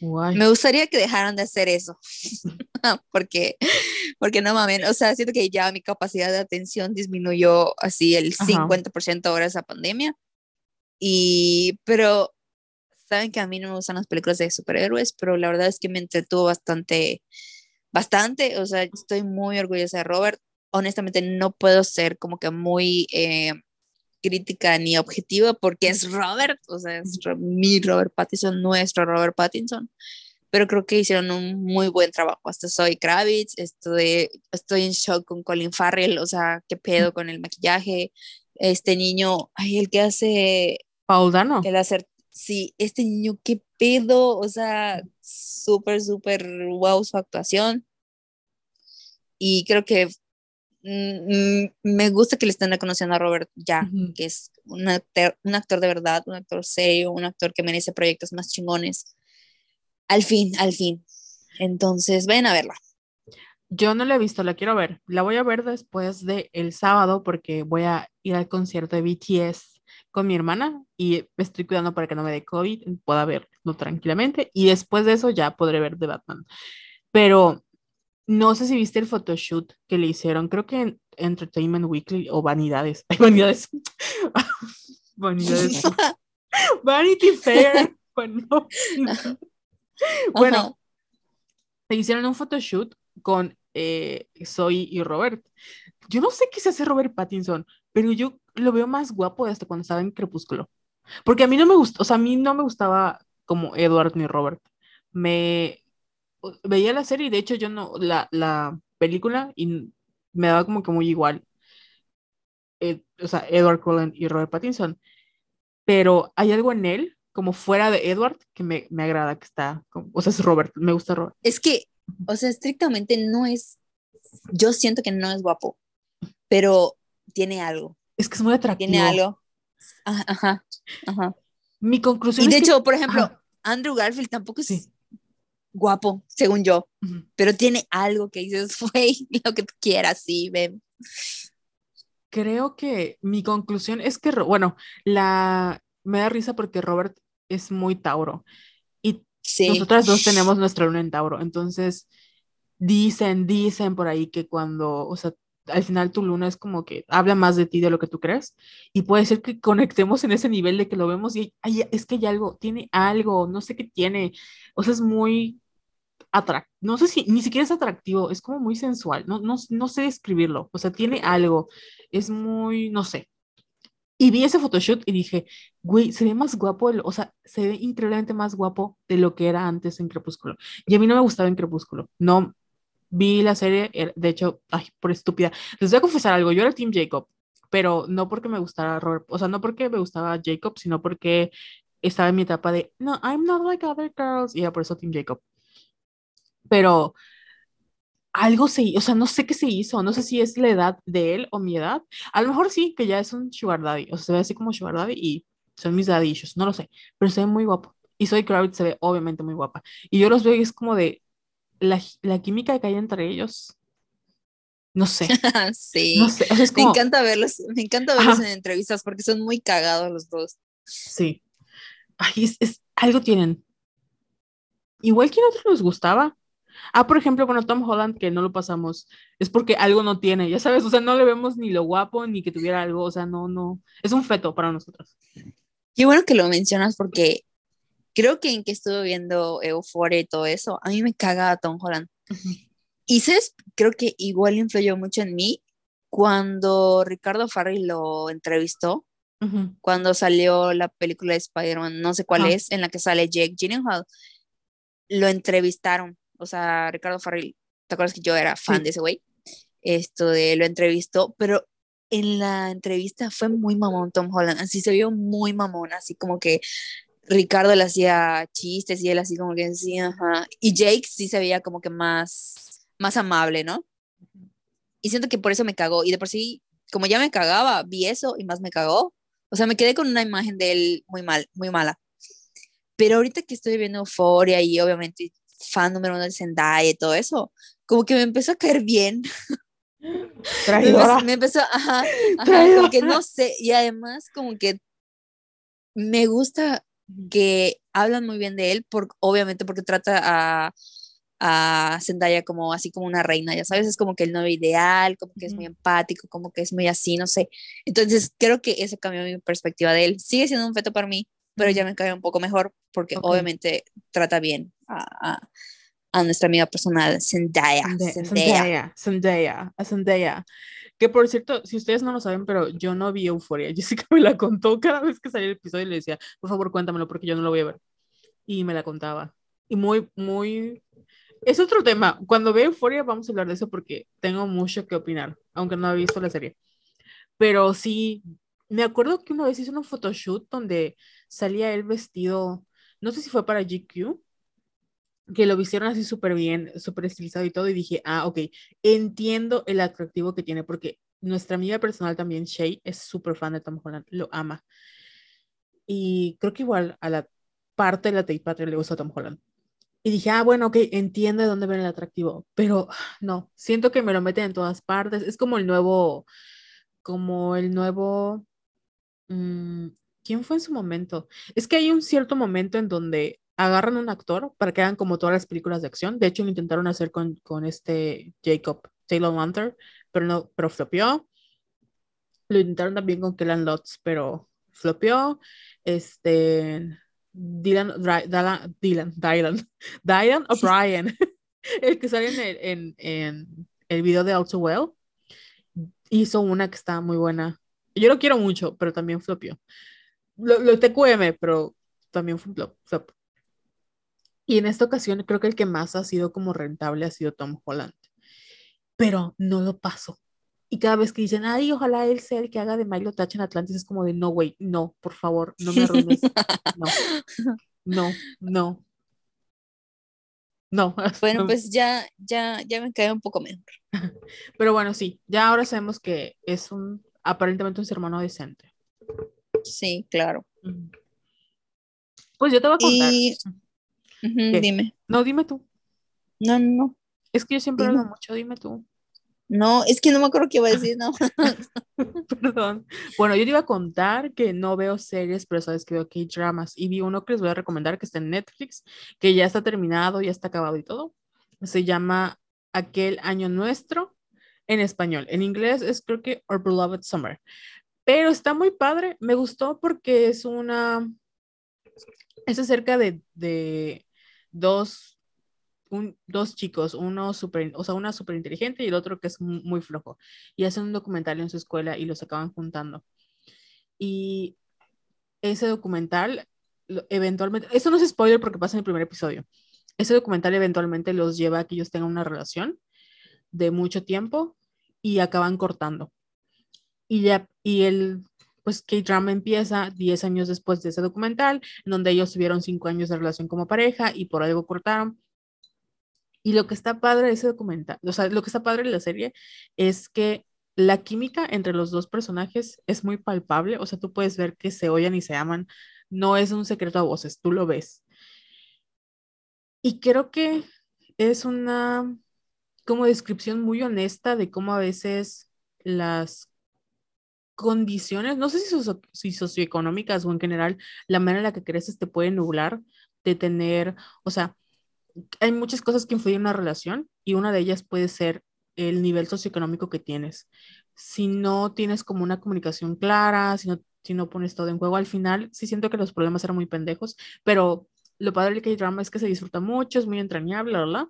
Guay. Me gustaría que dejaran de hacer eso. porque, porque no mames, o sea, siento que ya mi capacidad de atención disminuyó así el Ajá. 50% ahora esa pandemia. Y, pero, saben que a mí no me gustan las películas de superhéroes, pero la verdad es que me entretuvo bastante, bastante. O sea, estoy muy orgullosa de Robert. Honestamente, no puedo ser como que muy eh, crítica ni objetiva porque es Robert, o sea, es mi Robert Pattinson, nuestro Robert Pattinson pero creo que hicieron un muy buen trabajo. Hasta soy Kravitz, estoy, estoy en shock con Colin Farrell, o sea, qué pedo con el maquillaje. Este niño, ay, el que hace, Paul Dano. el hacer, sí, este niño, qué pedo, o sea, súper, súper wow su actuación. Y creo que me gusta que le estén reconociendo a Robert ya, que es un actor, un actor de verdad, un actor serio, un actor que merece proyectos más chingones. Al fin, al fin. Entonces, ven a verla. Yo no la he visto, la quiero ver. La voy a ver después de el sábado porque voy a ir al concierto de BTS con mi hermana y me estoy cuidando para que no me dé COVID, pueda verlo tranquilamente y después de eso ya podré ver The Batman. Pero no sé si viste el photoshoot que le hicieron, creo que en Entertainment Weekly o Vanidades. Ay, Vanidades. Vanidades. Vanity Fair. Bueno, bueno, Ajá. le hicieron un photoshoot con eh, Zoe y Robert. Yo no sé qué se hace Robert Pattinson, pero yo lo veo más guapo desde cuando estaba en Crepúsculo. Porque a mí no me gustó, o sea, a mí no me gustaba como Edward ni Robert. Me veía la serie y de hecho yo no, la, la película y me daba como que muy igual. eh, o sea, Edward Cullen y Robert Pattinson. Pero hay algo en él como fuera de Edward, que me, me agrada que está, o sea, es Robert, me gusta Robert. Es que, o sea, estrictamente no es, yo siento que no es guapo, pero tiene algo. Es que es muy atractivo. Tiene algo. Ajá, ajá. Mi conclusión y de es hecho, que, por ejemplo, ajá, Andrew Garfield tampoco es Sí. Guapo, según yo, ujú. pero tiene algo que dices, güey, lo que tú quieras, sí, ven. creo que mi conclusión es que, bueno, la, me da risa porque Robert es muy Tauro y Sí. nosotras dos tenemos nuestra luna en Tauro, entonces dicen, dicen por ahí que cuando, o sea, al final tu luna es como que habla más de ti de lo que tú crees y puede ser que conectemos en ese nivel de que lo vemos y ay, es que hay algo, tiene algo, no sé qué tiene, o sea, es muy atractivo, no sé si ni siquiera es atractivo, es como muy sensual, no, no, no sé describirlo, o sea, tiene algo, es muy, no sé. Y vi ese photoshoot y dije, güey, se ve más guapo, de lo- o sea, se ve increíblemente más guapo de lo que era antes en Crepúsculo. Y a mí no me gustaba en Crepúsculo, no vi la serie, era- de hecho, ay, por estúpida. Les voy a confesar algo, yo era Team Jacob, pero no porque me gustara Robert, o sea, no porque me gustaba Jacob, sino porque estaba en mi etapa de, no, I'm not like other girls, y era por eso Team Jacob. Pero algo se, o sea, no sé qué se hizo, no sé si es la edad de él o mi edad. A lo mejor sí, que ya es un sugar daddy, o sea, se ve así como sugar daddy y son mis daddy issues, no lo sé, pero se ve muy guapo. Y Zoe Kravitz se ve obviamente muy guapa. Y yo los veo y es como de la, la química que hay entre ellos. No sé, sí. no sé, o sea, es Me encanta verlos, me encanta verlos Ajá. en entrevistas porque son muy cagados los dos. sí. Ay, es, es- algo tienen. Igual que a otros les gustaba. Ah, por ejemplo, bueno, Tom Holland, que no lo pasamos, es porque algo no tiene, ya sabes, o sea, no le vemos ni lo guapo ni que tuviera algo, o sea, no, no, es un feto para nosotros. Qué bueno que lo mencionas porque creo que en que estuve viendo Euphoria y todo eso, a mí me caga Tom Holland. Y sabes, creo que igual influyó mucho en mí cuando Ricardo Farrell lo entrevistó, Ujú. cuando salió la película de Spider-Man, no sé cuál Ajá. es, en la que sale Jake Gyllenhaal, lo entrevistaron, o sea, Ricardo Farrell, ¿te acuerdas que yo era fan Sí. de ese güey? Esto de lo entrevistó, pero en la entrevista fue muy mamón Tom Holland, así se vio muy mamón, así como que Ricardo le hacía chistes y él así como que decía, ajá, y Jake sí se veía como que más, más amable, ¿no? Y siento que por eso me cagó, y de por sí, como ya me cagaba, vi eso y más me cagó, o sea, me quedé con una imagen de él muy mal, muy mala. Pero ahorita que estoy viendo Euphoria y obviamente fan número uno de Zendaya y todo eso, como que me empezó a caer bien. Me empezó, Traidora. me empezó, ajá, ajá, como que no sé, y además como que me gusta que hablan muy bien de él, por, obviamente porque trata a, a Zendaya como así como una reina, ya sabes, es como que el novio ideal, como que es muy empático, como que es muy así, no sé. Entonces creo que eso cambió mi perspectiva de él. Sigue siendo un feto para mí, pero ya me cae un poco mejor porque Ok. obviamente trata bien a, a, nuestra amiga personal, Zendaya. Zendaya, Zendaya. Zendaya. Que por cierto, si ustedes no lo saben, pero yo no vi Euforia. Jessica me la contó cada vez que salía el episodio y le decía, por favor, cuéntamelo porque yo no lo voy a ver. Y me la contaba. Y muy, muy... Es otro tema. Cuando vea Euforia vamos a hablar de eso porque tengo mucho que opinar, aunque no he visto la serie. Pero sí, me acuerdo que una vez hizo un photoshoot donde salía él vestido, no sé si fue para GQ, que lo vistieron así súper bien, súper estilizado y todo, y dije, ah, ok, entiendo el atractivo que tiene, porque nuestra amiga personal también, Shay, es súper fan de Tom Holland, lo ama. Y creo que igual a la parte de la Tate Patria le gusta Tom Holland. Y dije, ah, bueno, ok, entiendo de dónde viene el atractivo, pero no, siento que me lo meten en todas partes. Es como el nuevo, como el nuevo, mm, ¿quién fue en su momento? Es que hay un cierto momento en donde agarran un actor para que hagan como todas las películas de acción. De hecho, lo intentaron hacer con, con este Jacob Taylor Hunter, pero no, pero flopeó. Lo intentaron también con Kellan Lutz, pero flopeó. Este, Dylan, Dala- Dylan, Dylan, Dylan O'Brien, el que sale en el, en, el video de All Too Well, hizo una que está muy buena. Yo lo quiero mucho, pero también flopeó. Lo, lo TQM, pero también fue un flop. Y en esta ocasión creo que el que más ha sido como rentable ha sido Tom Holland. Pero no lo pasó. Y cada vez que dicen, ay, ojalá él sea el que haga de Milo Touch en Atlantis, es como de, no, güey, no, por favor, no me arruines. No, no, no. No. Bueno, pues ya, ya, ya me cae un poco mejor. Pero bueno, sí, ya ahora sabemos que es un, aparentemente un ser humano decente. Sí, claro. Pues yo te voy a contar. Y... dime. No, dime tú. No, no. Es que yo siempre hablo mucho, dime tú. No, es que no me acuerdo qué iba a decir, no. Perdón. Bueno, yo te iba a contar que no veo series, pero sabes que veo K-dramas. Y vi uno que les voy a recomendar que está en Netflix, que ya está terminado, ya está acabado y todo. Se llama Aquel Año Nuestro en español. En inglés es creo que Our Beloved Summer. Pero está muy padre. Me gustó porque es una. Es acerca de, de dos dos chicos, uno super, o sea, una súper inteligente y el otro que es muy, flojo. Y hacen un documental en su escuela y los acaban juntando. Y ese documental, eventualmente, eso no es spoiler porque pasa en el primer episodio. Ese documental eventualmente los lleva a que ellos tengan una relación de mucho tiempo y acaban cortando. Y ya, y el, pues K-Drama empieza 10 años después de ese documental, en donde ellos tuvieron 5 años de relación como pareja y por algo cortaron. Y lo que está padre de ese documental, o sea, lo que está padre de la serie es que la química entre los dos personajes es muy palpable, o sea, tú puedes ver que se oyen y se aman, no es un secreto a voces, tú lo ves. Y creo que es una como descripción muy honesta de cómo a veces las condiciones, no sé si, si socioeconómicas o en general, la manera en la que creces te puede nublar de tener, o sea, hay muchas cosas que influyen en una relación y una de ellas puede ser el nivel socioeconómico que tienes. Si no tienes como una comunicación clara, si no, si no pones todo en juego, al final sí siento que los problemas eran muy pendejos, pero lo padre del K-drama es que se disfruta mucho, es muy entrañable, ¿verdad?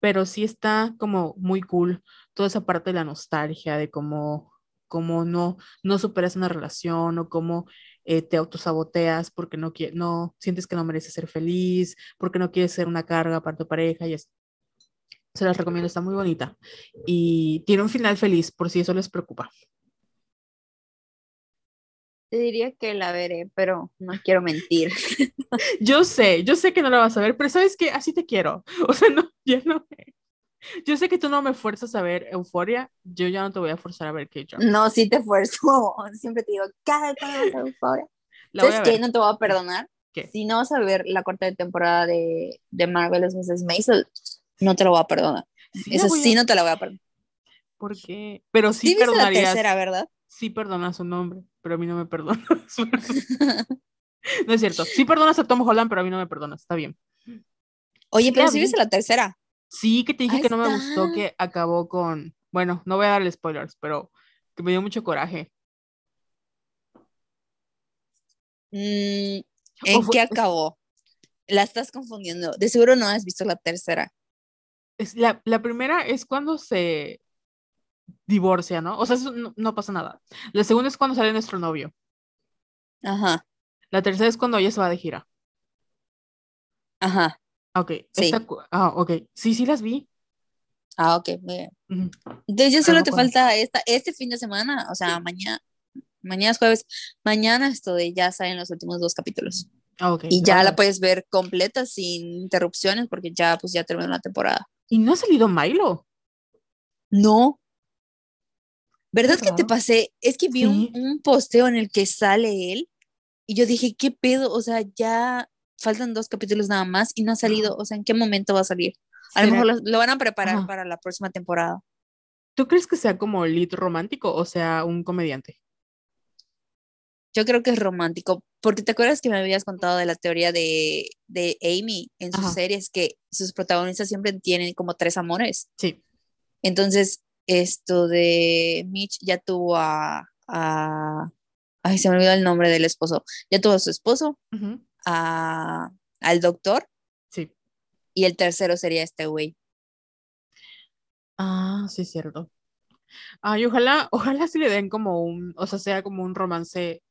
Pero sí está como muy cool toda esa parte de la nostalgia, de cómo, cómo no, no superas una relación o cómo eh, te autosaboteas porque no, no sientes que no mereces ser feliz, porque no quieres ser una carga para tu pareja y es Se las recomiendo, está muy bonita. Y tiene un final feliz, por si eso les preocupa. Te diría que la veré, pero no quiero mentir. yo sé, yo sé que no la vas a ver, pero sabes que así te quiero. O sea, no, ya no. Yo sé que tú no me fuerzas a ver Euforia, yo ya no te voy a forzar a ver K-Drama. No, sí te fuerzo. Siempre te digo, cada vez Euforia. ¿Sabes qué? No te voy a perdonar. ¿Qué? Si no vas a ver la cuarta temporada de, de Marvelous Mrs. Maisel, no te lo voy a perdonar. Eso sí, no te lo voy a perdonar. ¿Por qué? Pero sí, sí perdonarías. la tercera, ¿verdad? Sí perdonas su nombre, pero a mí no me perdonas. no es cierto. Sí perdonas a Tom Holland, pero a mí no me perdonas. Está bien. Oye, pero sí viste la tercera. Sí, que te dije que no me gustó que acabó con, bueno, no voy a darle spoilers, pero que me dio mucho coraje. Mm, ¿En qué acabó? La estás confundiendo. De seguro no has visto la tercera. Es la, la primera es cuando se divorcia, ¿no? O sea, no, no, pasa nada. La segunda es cuando sale nuestro novio. Ajá. La tercera es cuando ella se va de gira. Ajá. Ok, sí. ah, ok, sí, sí las vi. Ah, ok, bien. Entonces ya solo te falta esta, este fin de semana, o sea, mañana, mañana es jueves, mañana esto de ya salen los últimos dos capítulos. Ah, okay, y ya la puedes ver completa sin interrupciones porque ya pues ya terminó la temporada. ¿Y no ha salido Milo? No. ¿Verdad que te pasé? Es que vi un, un posteo en el que sale él y yo dije, ¿qué pedo? O sea, ya faltan dos capítulos nada más y no ha salido, o sea, ¿en qué momento va a salir? A lo mejor lo, van a preparar para la próxima temporada. ¿Tú crees que sea como lead romántico o sea un comediante? Yo creo que es romántico, porque te acuerdas que me habías contado de la teoría de, de Amy en sus series, que sus protagonistas siempre tienen como tres amores. Sí. Entonces, esto de Mitch ya tuvo a, a ay, se me olvidó el nombre del esposo, ya tuvo a su esposo, a, al doctor. Sí. Y el tercero sería este güey. Ah, sí, cierto. Ay, ojalá, ojalá sí le den como un, o sea, sea como un romance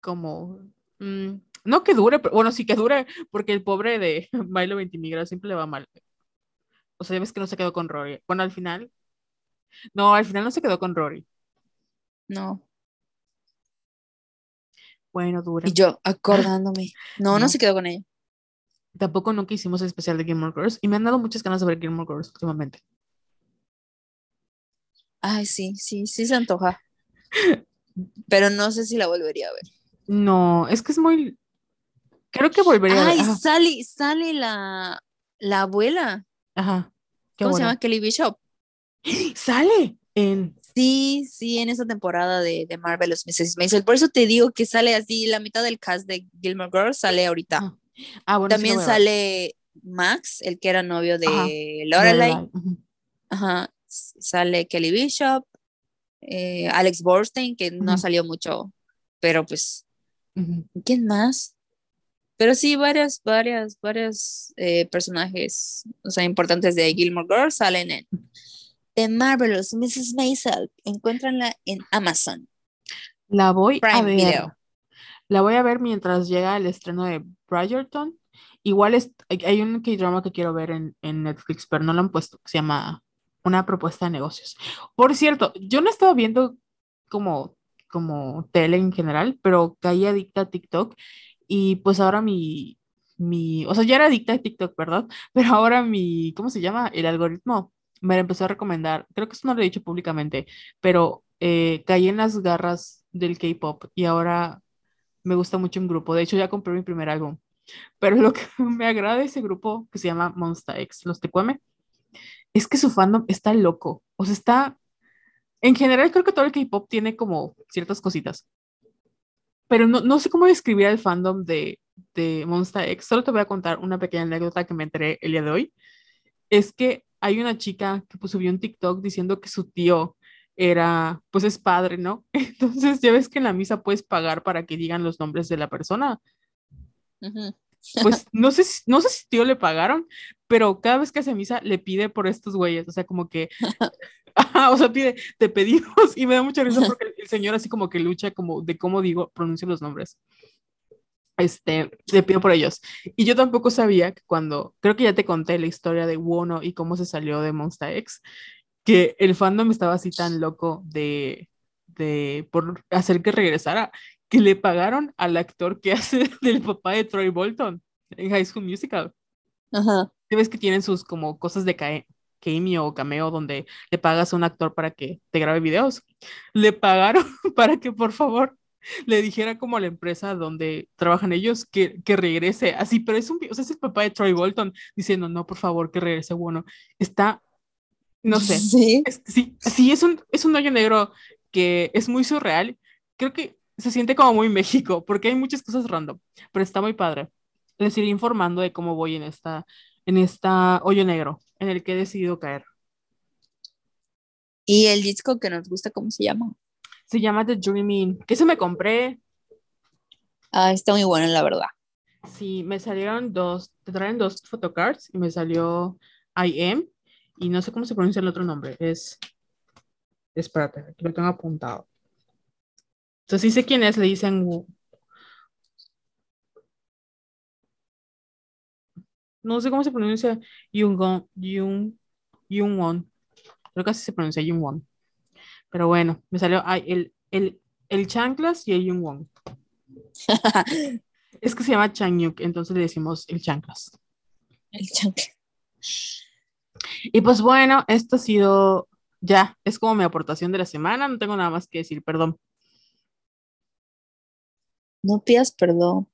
como, mm, no que dure, pero bueno, sí que dure, porque el pobre de Milo Ventimigra siempre le va mal. O sea, ya ves que no se quedó con Rory. Bueno, al final, no, al final no se quedó con Rory. No. Bueno, dura. Y yo acordándome. No, no, No. se quedó con ella. Tampoco nunca hicimos el especial de Gilmore Girls y me han dado muchas ganas de ver Gilmore Girls últimamente. Ay, sí, sí, sí se antoja. Pero no sé si la volvería a ver. No, es que es muy. Creo que volvería a Ay, ver. Ajá. sale, sale la, la abuela. ajá. Qué ¿Cómo se llama? Kelly Bishop. Sale en. Sí, sí, en esa temporada de, de Marvelous Mrs. Maisel. Por eso te digo que sale así, la mitad del cast de Gilmore Girls sale ahorita. Ah, bueno, lo También sale Max, el que era novio de Ajá, Lorelai. Ajá. Sale Kelly Bishop, eh, Alex Borstein, que no salió mucho, pero pues. ¿quién más? Pero sí, varias, varias, varios personajes, o sea, importantes de Gilmore Girls salen en The Marvelous Mrs. Maisel. Encuéntranla en Amazon. La voy a ver. Video. La voy a ver mientras llega el estreno de Bridgerton. Igual es, hay- hay un K-drama que quiero ver en, en Netflix, pero no lo han puesto, que se llama Una propuesta de negocios. Por cierto, yo no estaba viendo como, como tele en general, pero caí adicta a TikTok y pues ahora mi, mi, o sea, ya era adicta a TikTok, ¿verdad? Pero ahora mi, ¿cómo se llama? El algoritmo me lo empezó a recomendar, creo que eso no lo he dicho públicamente, pero eh, caí en las garras del K-pop y ahora me gusta mucho un grupo. De hecho, ya compré mi primer álbum. Pero lo que me agrada de ese grupo que se llama Monsta X, los Tecueme, es que su fandom está loco. O sea, está. En general, creo que todo el K-pop tiene como ciertas cositas. Pero no, no sé cómo describir el fandom de, de Monsta X. Solo te voy a contar una pequeña anécdota que me enteré el día de hoy. Es que hay una chica que pues, subió un TikTok diciendo que su tío era, pues es padre, ¿no? Entonces ya ves que en la misa puedes pagar para que digan los nombres de la persona. Pues no sé, si- no sé si tío le pagaron, pero cada vez que hace misa le pide por estos güeyes, o sea, como que, ajá, o sea, pide, te pedimos, y me da mucha risa porque el, el señor así como que lucha como de cómo digo, pronuncio los nombres. Este, le pido por ellos. Y yo tampoco sabía que cuando, creo que ya te conté la historia de Wono y cómo se salió de Monsta X, que el fandom estaba así tan loco de, de, por hacer que regresara, que le pagaron al actor que hace del papá de Troy Bolton en High School Musical. Ajá. ¿Sí ves que tienen sus como cosas de ca- cameo o cameo donde le pagas a un actor para que te grabe videos? Le pagaron para que por favor le dijera como a la empresa donde trabajan ellos que, que regrese así, pero es un, o sea, es el papá de Troy Bolton diciendo, no, por favor, que regrese, bueno, está, no sé, Sí. es- sí, sí, es un, es un hoyo negro que es muy surreal. Creo que se siente como muy México, porque hay muchas cosas random, pero está muy padre. Les iré informando de cómo voy en esta, en esta hoyo negro en el que he decidido caer. Y el disco que nos gusta, ¿cómo se llama? Se llama The Dreaming, que se me compré. Ah, está muy bueno, la verdad. Sí, me salieron dos, te traen dos photocards y me salió I Am y no sé cómo se pronuncia el otro nombre. Es, espérate, aquí lo tengo apuntado. Sea, sí sé quién es, le dicen Wu. No sé cómo se pronuncia Yung, Yungwon. Creo que así se pronuncia Yungwon. Pero bueno, me salió ay, el, el, el Chanclas y el Yungwon. Es que se llama Changyuk, entonces le decimos el Chanclas. El chancla. Y pues bueno, esto ha sido ya, es como mi aportación de la semana, no tengo nada más que decir, perdón. No pidas perdón.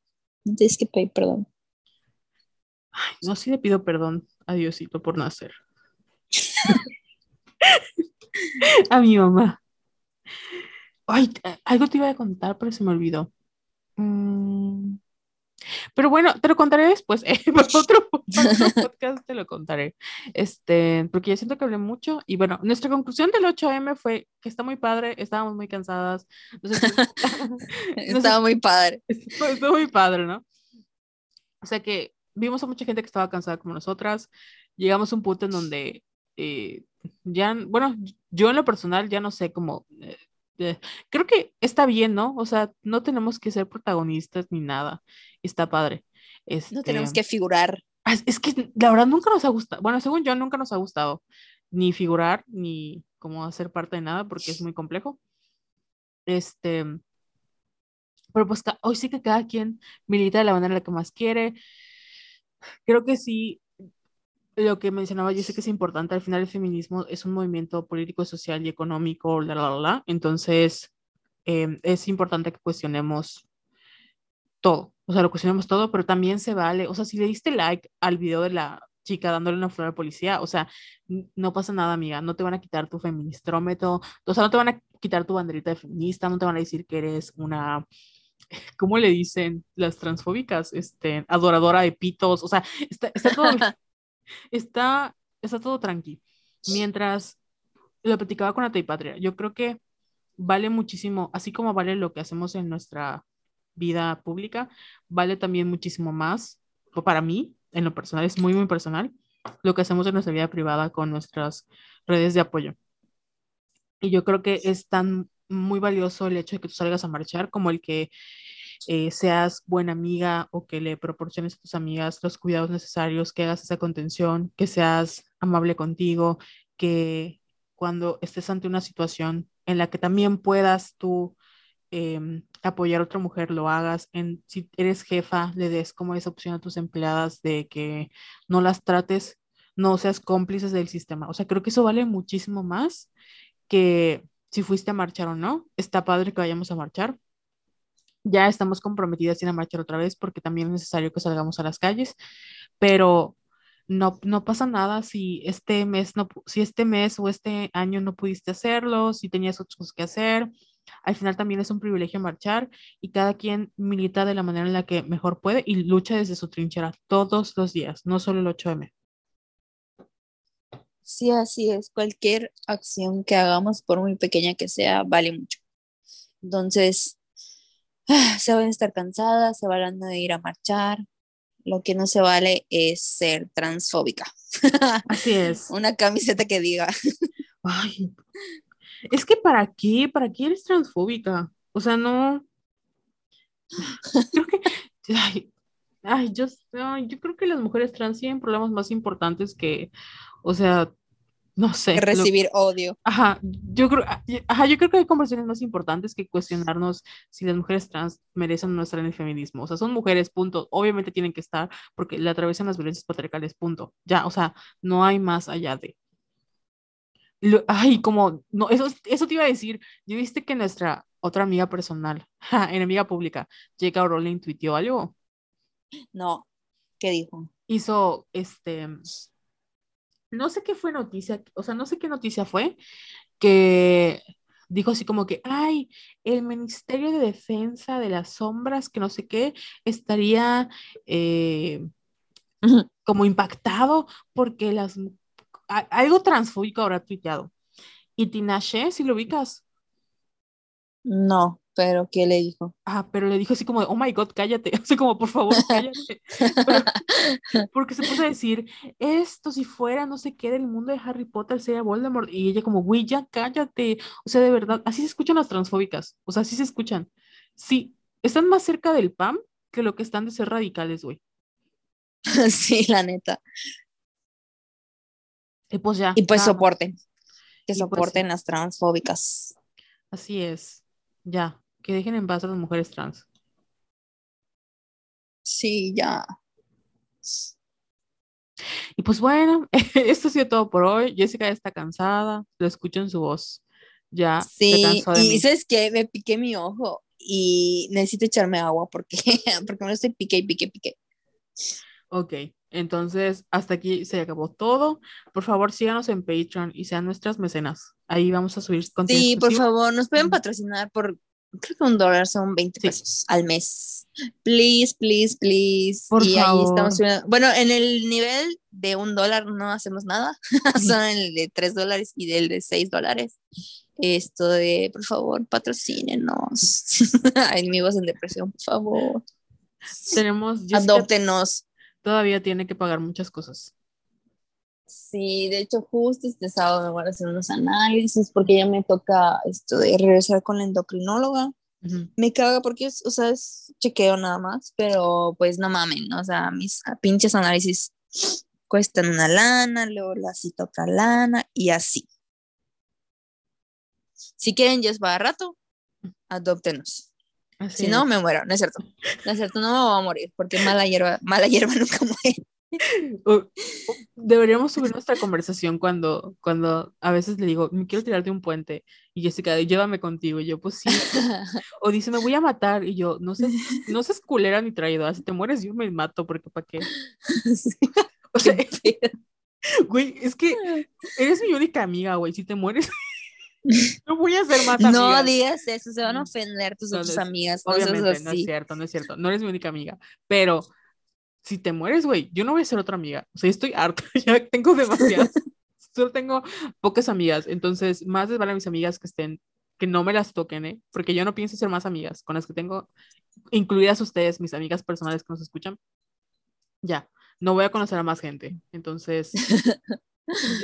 No tienes que pedir perdón. Ay, no, sí le pido perdón a Diosito por nacer. a mi mamá. Ay, eh, algo te iba a contar, pero se me olvidó. Mm, Pero bueno, te lo contaré después. eh, para otro, otro podcast te lo contaré. Este, porque ya siento que hablé mucho. Y bueno, nuestra conclusión del 8M fue que está muy padre, estábamos muy cansadas. Sé Estaba muy padre. Estuvo muy padre, ¿no? O sea que vimos a mucha gente que estaba cansada como nosotras. Llegamos a un punto en donde eh, ya, bueno, yo en lo personal ya no sé cómo. eh, eh, creo que está bien, ¿no? O sea, no tenemos que ser protagonistas ni nada. Está padre. No tenemos Este, que figurar. ah, Es, es que la verdad nunca nos ha gustado. Bueno, según yo, nunca nos ha gustado ni figurar ni como hacer parte de nada porque es muy complejo. Este, pero pues hoy sí que cada quien milita de la manera en la que más quiere. Creo que sí, lo que mencionaba yo sé que es importante, al final el feminismo es un movimiento político, social y económico, la, la, la, Entonces, eh, es importante que cuestionemos todo, o sea, lo cuestionemos todo, pero también se vale, o sea, si le diste like al video de la chica dándole una flor al policía, o sea, no pasa nada, amiga, no te van a quitar tu feministrómetro, o sea, no te van a quitar tu banderita de feminista, no te van a decir que eres una, ¿cómo le dicen las transfóbicas? Este, adoradora de pitos, o sea, está, está todo, está, está todo tranqui. Mientras lo platicaba con la Patria, yo creo que vale muchísimo, así como vale lo que hacemos en nuestra vida pública, vale también muchísimo más, para mí, en lo personal, es muy, muy personal, lo que hacemos en nuestra vida privada con nuestras redes de apoyo. Y yo creo que es tan muy valioso el hecho de que tú salgas a marchar como el que eh, seas buena amiga o que le proporciones a tus amigas los cuidados necesarios, que hagas esa contención, que seas amable contigo, que cuando estés ante una situación en la que también puedas tú em, apoyar a otra mujer, lo hagas. Si eres jefa, le des como esa opción a tus empleadas de que no las trates, no seas cómplices del sistema. O sea, creo que eso vale muchísimo más que si fuiste a marchar o no. Está padre que vayamos a marchar. Ya estamos comprometidas en a marchar otra vez porque también es necesario que salgamos a las calles, pero no, no pasa nada si este mes no, si este mes o este año no pudiste hacerlo, si tenías otras cosas que hacer. Al final también es un privilegio marchar y cada quien milita de la manera en la que mejor puede y lucha desde su trinchera todos los días, no solo el 8M. Sí, así es. Cualquier acción que hagamos, por muy pequeña que sea, vale mucho. Entonces, se van a estar cansadas, se van a ir a marchar, lo que no se vale es ser transfóbica. Así es. Una camiseta que diga. Ay, es que ¿para qué? ¿Para qué eres transfóbica? O sea, no. Creo que. Ay, yo, yo creo que las mujeres trans tienen problemas más importantes que, o sea, no sé. Recibir odio. Ajá, yo creo, ah, ajá, yo creo que hay conversaciones más importantes que cuestionarnos si las mujeres trans merecen no estar en el feminismo. O sea, son mujeres, punto. Obviamente tienen que estar porque le atraviesan las violencias patriarcales, punto. Ya, o sea, no hay más allá de. ay, como, no, eso, eso te iba a decir. Yo viste que nuestra otra amiga personal, enemiga pública, J.K. Rowling tuiteó algo. No, ¿qué dijo? Hizo, este, no sé qué fue noticia, o sea, no sé qué noticia fue, que dijo así como que, ay, el Ministerio de Defensa de las Sombras, que no sé qué, estaría eh, como impactado porque las... Algo transfóbico habrá tuiteado. Y Tinashe, si lo ubicas. No. Pero, ¿qué le dijo? Ah, pero le dijo así como, oh my god, cállate. Así como, por favor, cállate. porque se puso a decir, esto si fuera no sé qué del mundo de Harry Potter sería Voldemort. Y ella como, güey, ya cállate. O sea, de verdad, así se escuchan las transfóbicas. O sea, así se escuchan. Sí, están más cerca del PAM que lo que están de ser radicales, güey. sí, la neta. Y pues ya. Y pues soporten. Que pues soporten las transfóbicas. Así es. Ya, que dejen en paz a las mujeres trans. Sí, ya. Y pues bueno, esto ha sido todo por hoy. Jessica ya está cansada, lo escucho en su voz. Ya. Sí, y dices que me piqué mi ojo y necesito echarme agua porque, porque me lo estoy pique y pique, pique. Ok, entonces hasta aquí se acabó todo. Por favor, síganos en Patreon y sean nuestras mecenas. Ahí vamos a subir contenido. Sí, por favor, nos pueden patrocinar por creo que un dólar son 20 pesos al mes. Please, please, please. Por y ahí estamos. Bueno, en el nivel de un dólar no hacemos nada. son el de 3 dólares y del de 6 dólares. Esto de, por favor, patrocínenos. Amigos en depresión, por favor. Tenemos. Adóptenos. Todavía tiene que pagar muchas cosas. Sí, de hecho, justo este sábado me voy a hacer unos análisis porque ya me toca esto de regresar con la endocrinóloga. Me caga porque, o sea, es chequeo nada más, pero pues no mamen, o sea, mis pinches análisis cuestan una lana, luego la cita otra lana y así. Si quieren, ya es para rato. adóptenos. Así Si no, es. me muero. No es cierto. No es cierto, no me voy a morir porque mala hierba, mala hierba nunca muere. O- o- deberíamos subir nuestra conversación cuando, cuando a veces le digo, me quiero tirar de un puente y Jessica, llévame contigo. Y yo, pues sí. O dice, me voy a matar. Y yo, no sé, no seas culera ni traidora. Si te mueres, yo me mato, porque ¿para qué? Sí, O sea, qué güey, es que eres mi única amiga, güey. Si te mueres, no voy a ser más amiga. No digas eso, se van a ofender tus No, otras amigas. No Obviamente, no es cierto, no es cierto. No eres mi única amiga. Pero si te mueres, güey, yo no voy a ser otra amiga. O sea, estoy harta. Ya tengo demasiadas. Solo tengo pocas amigas. Entonces, más les vale a mis amigas que estén, que no me las toquen, ¿eh? Porque yo no pienso ser más amigas con las que tengo, incluidas ustedes, mis amigas personales que nos escuchan. Ya, no voy a conocer a más gente. Entonces,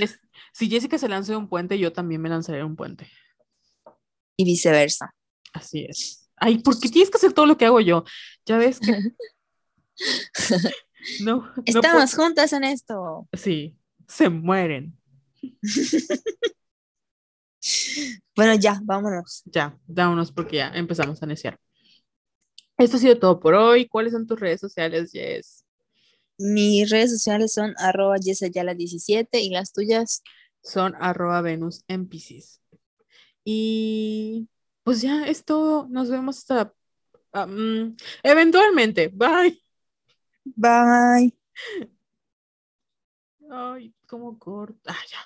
es- si Jessica se lanza de un puente, yo también me lanzaré de un puente. Y viceversa. Así es. Ay, ¿por qué tienes que hacer todo lo que hago yo? Ya ves que. No. no Estamos juntas en esto. Sí, se mueren. Bueno, ya, vámonos. Ya, vámonos porque ya empezamos a neciar. Esto ha sido todo por hoy. ¿Cuáles son tus redes sociales, Jess? Mis redes sociales son arroba yesayala17 y las tuyas. Son arroba Venus en Piscis. Y pues ya es todo. Nos vemos hasta ah, mm, eventualmente. Bye. Bye. Ay, cómo corta. Ya.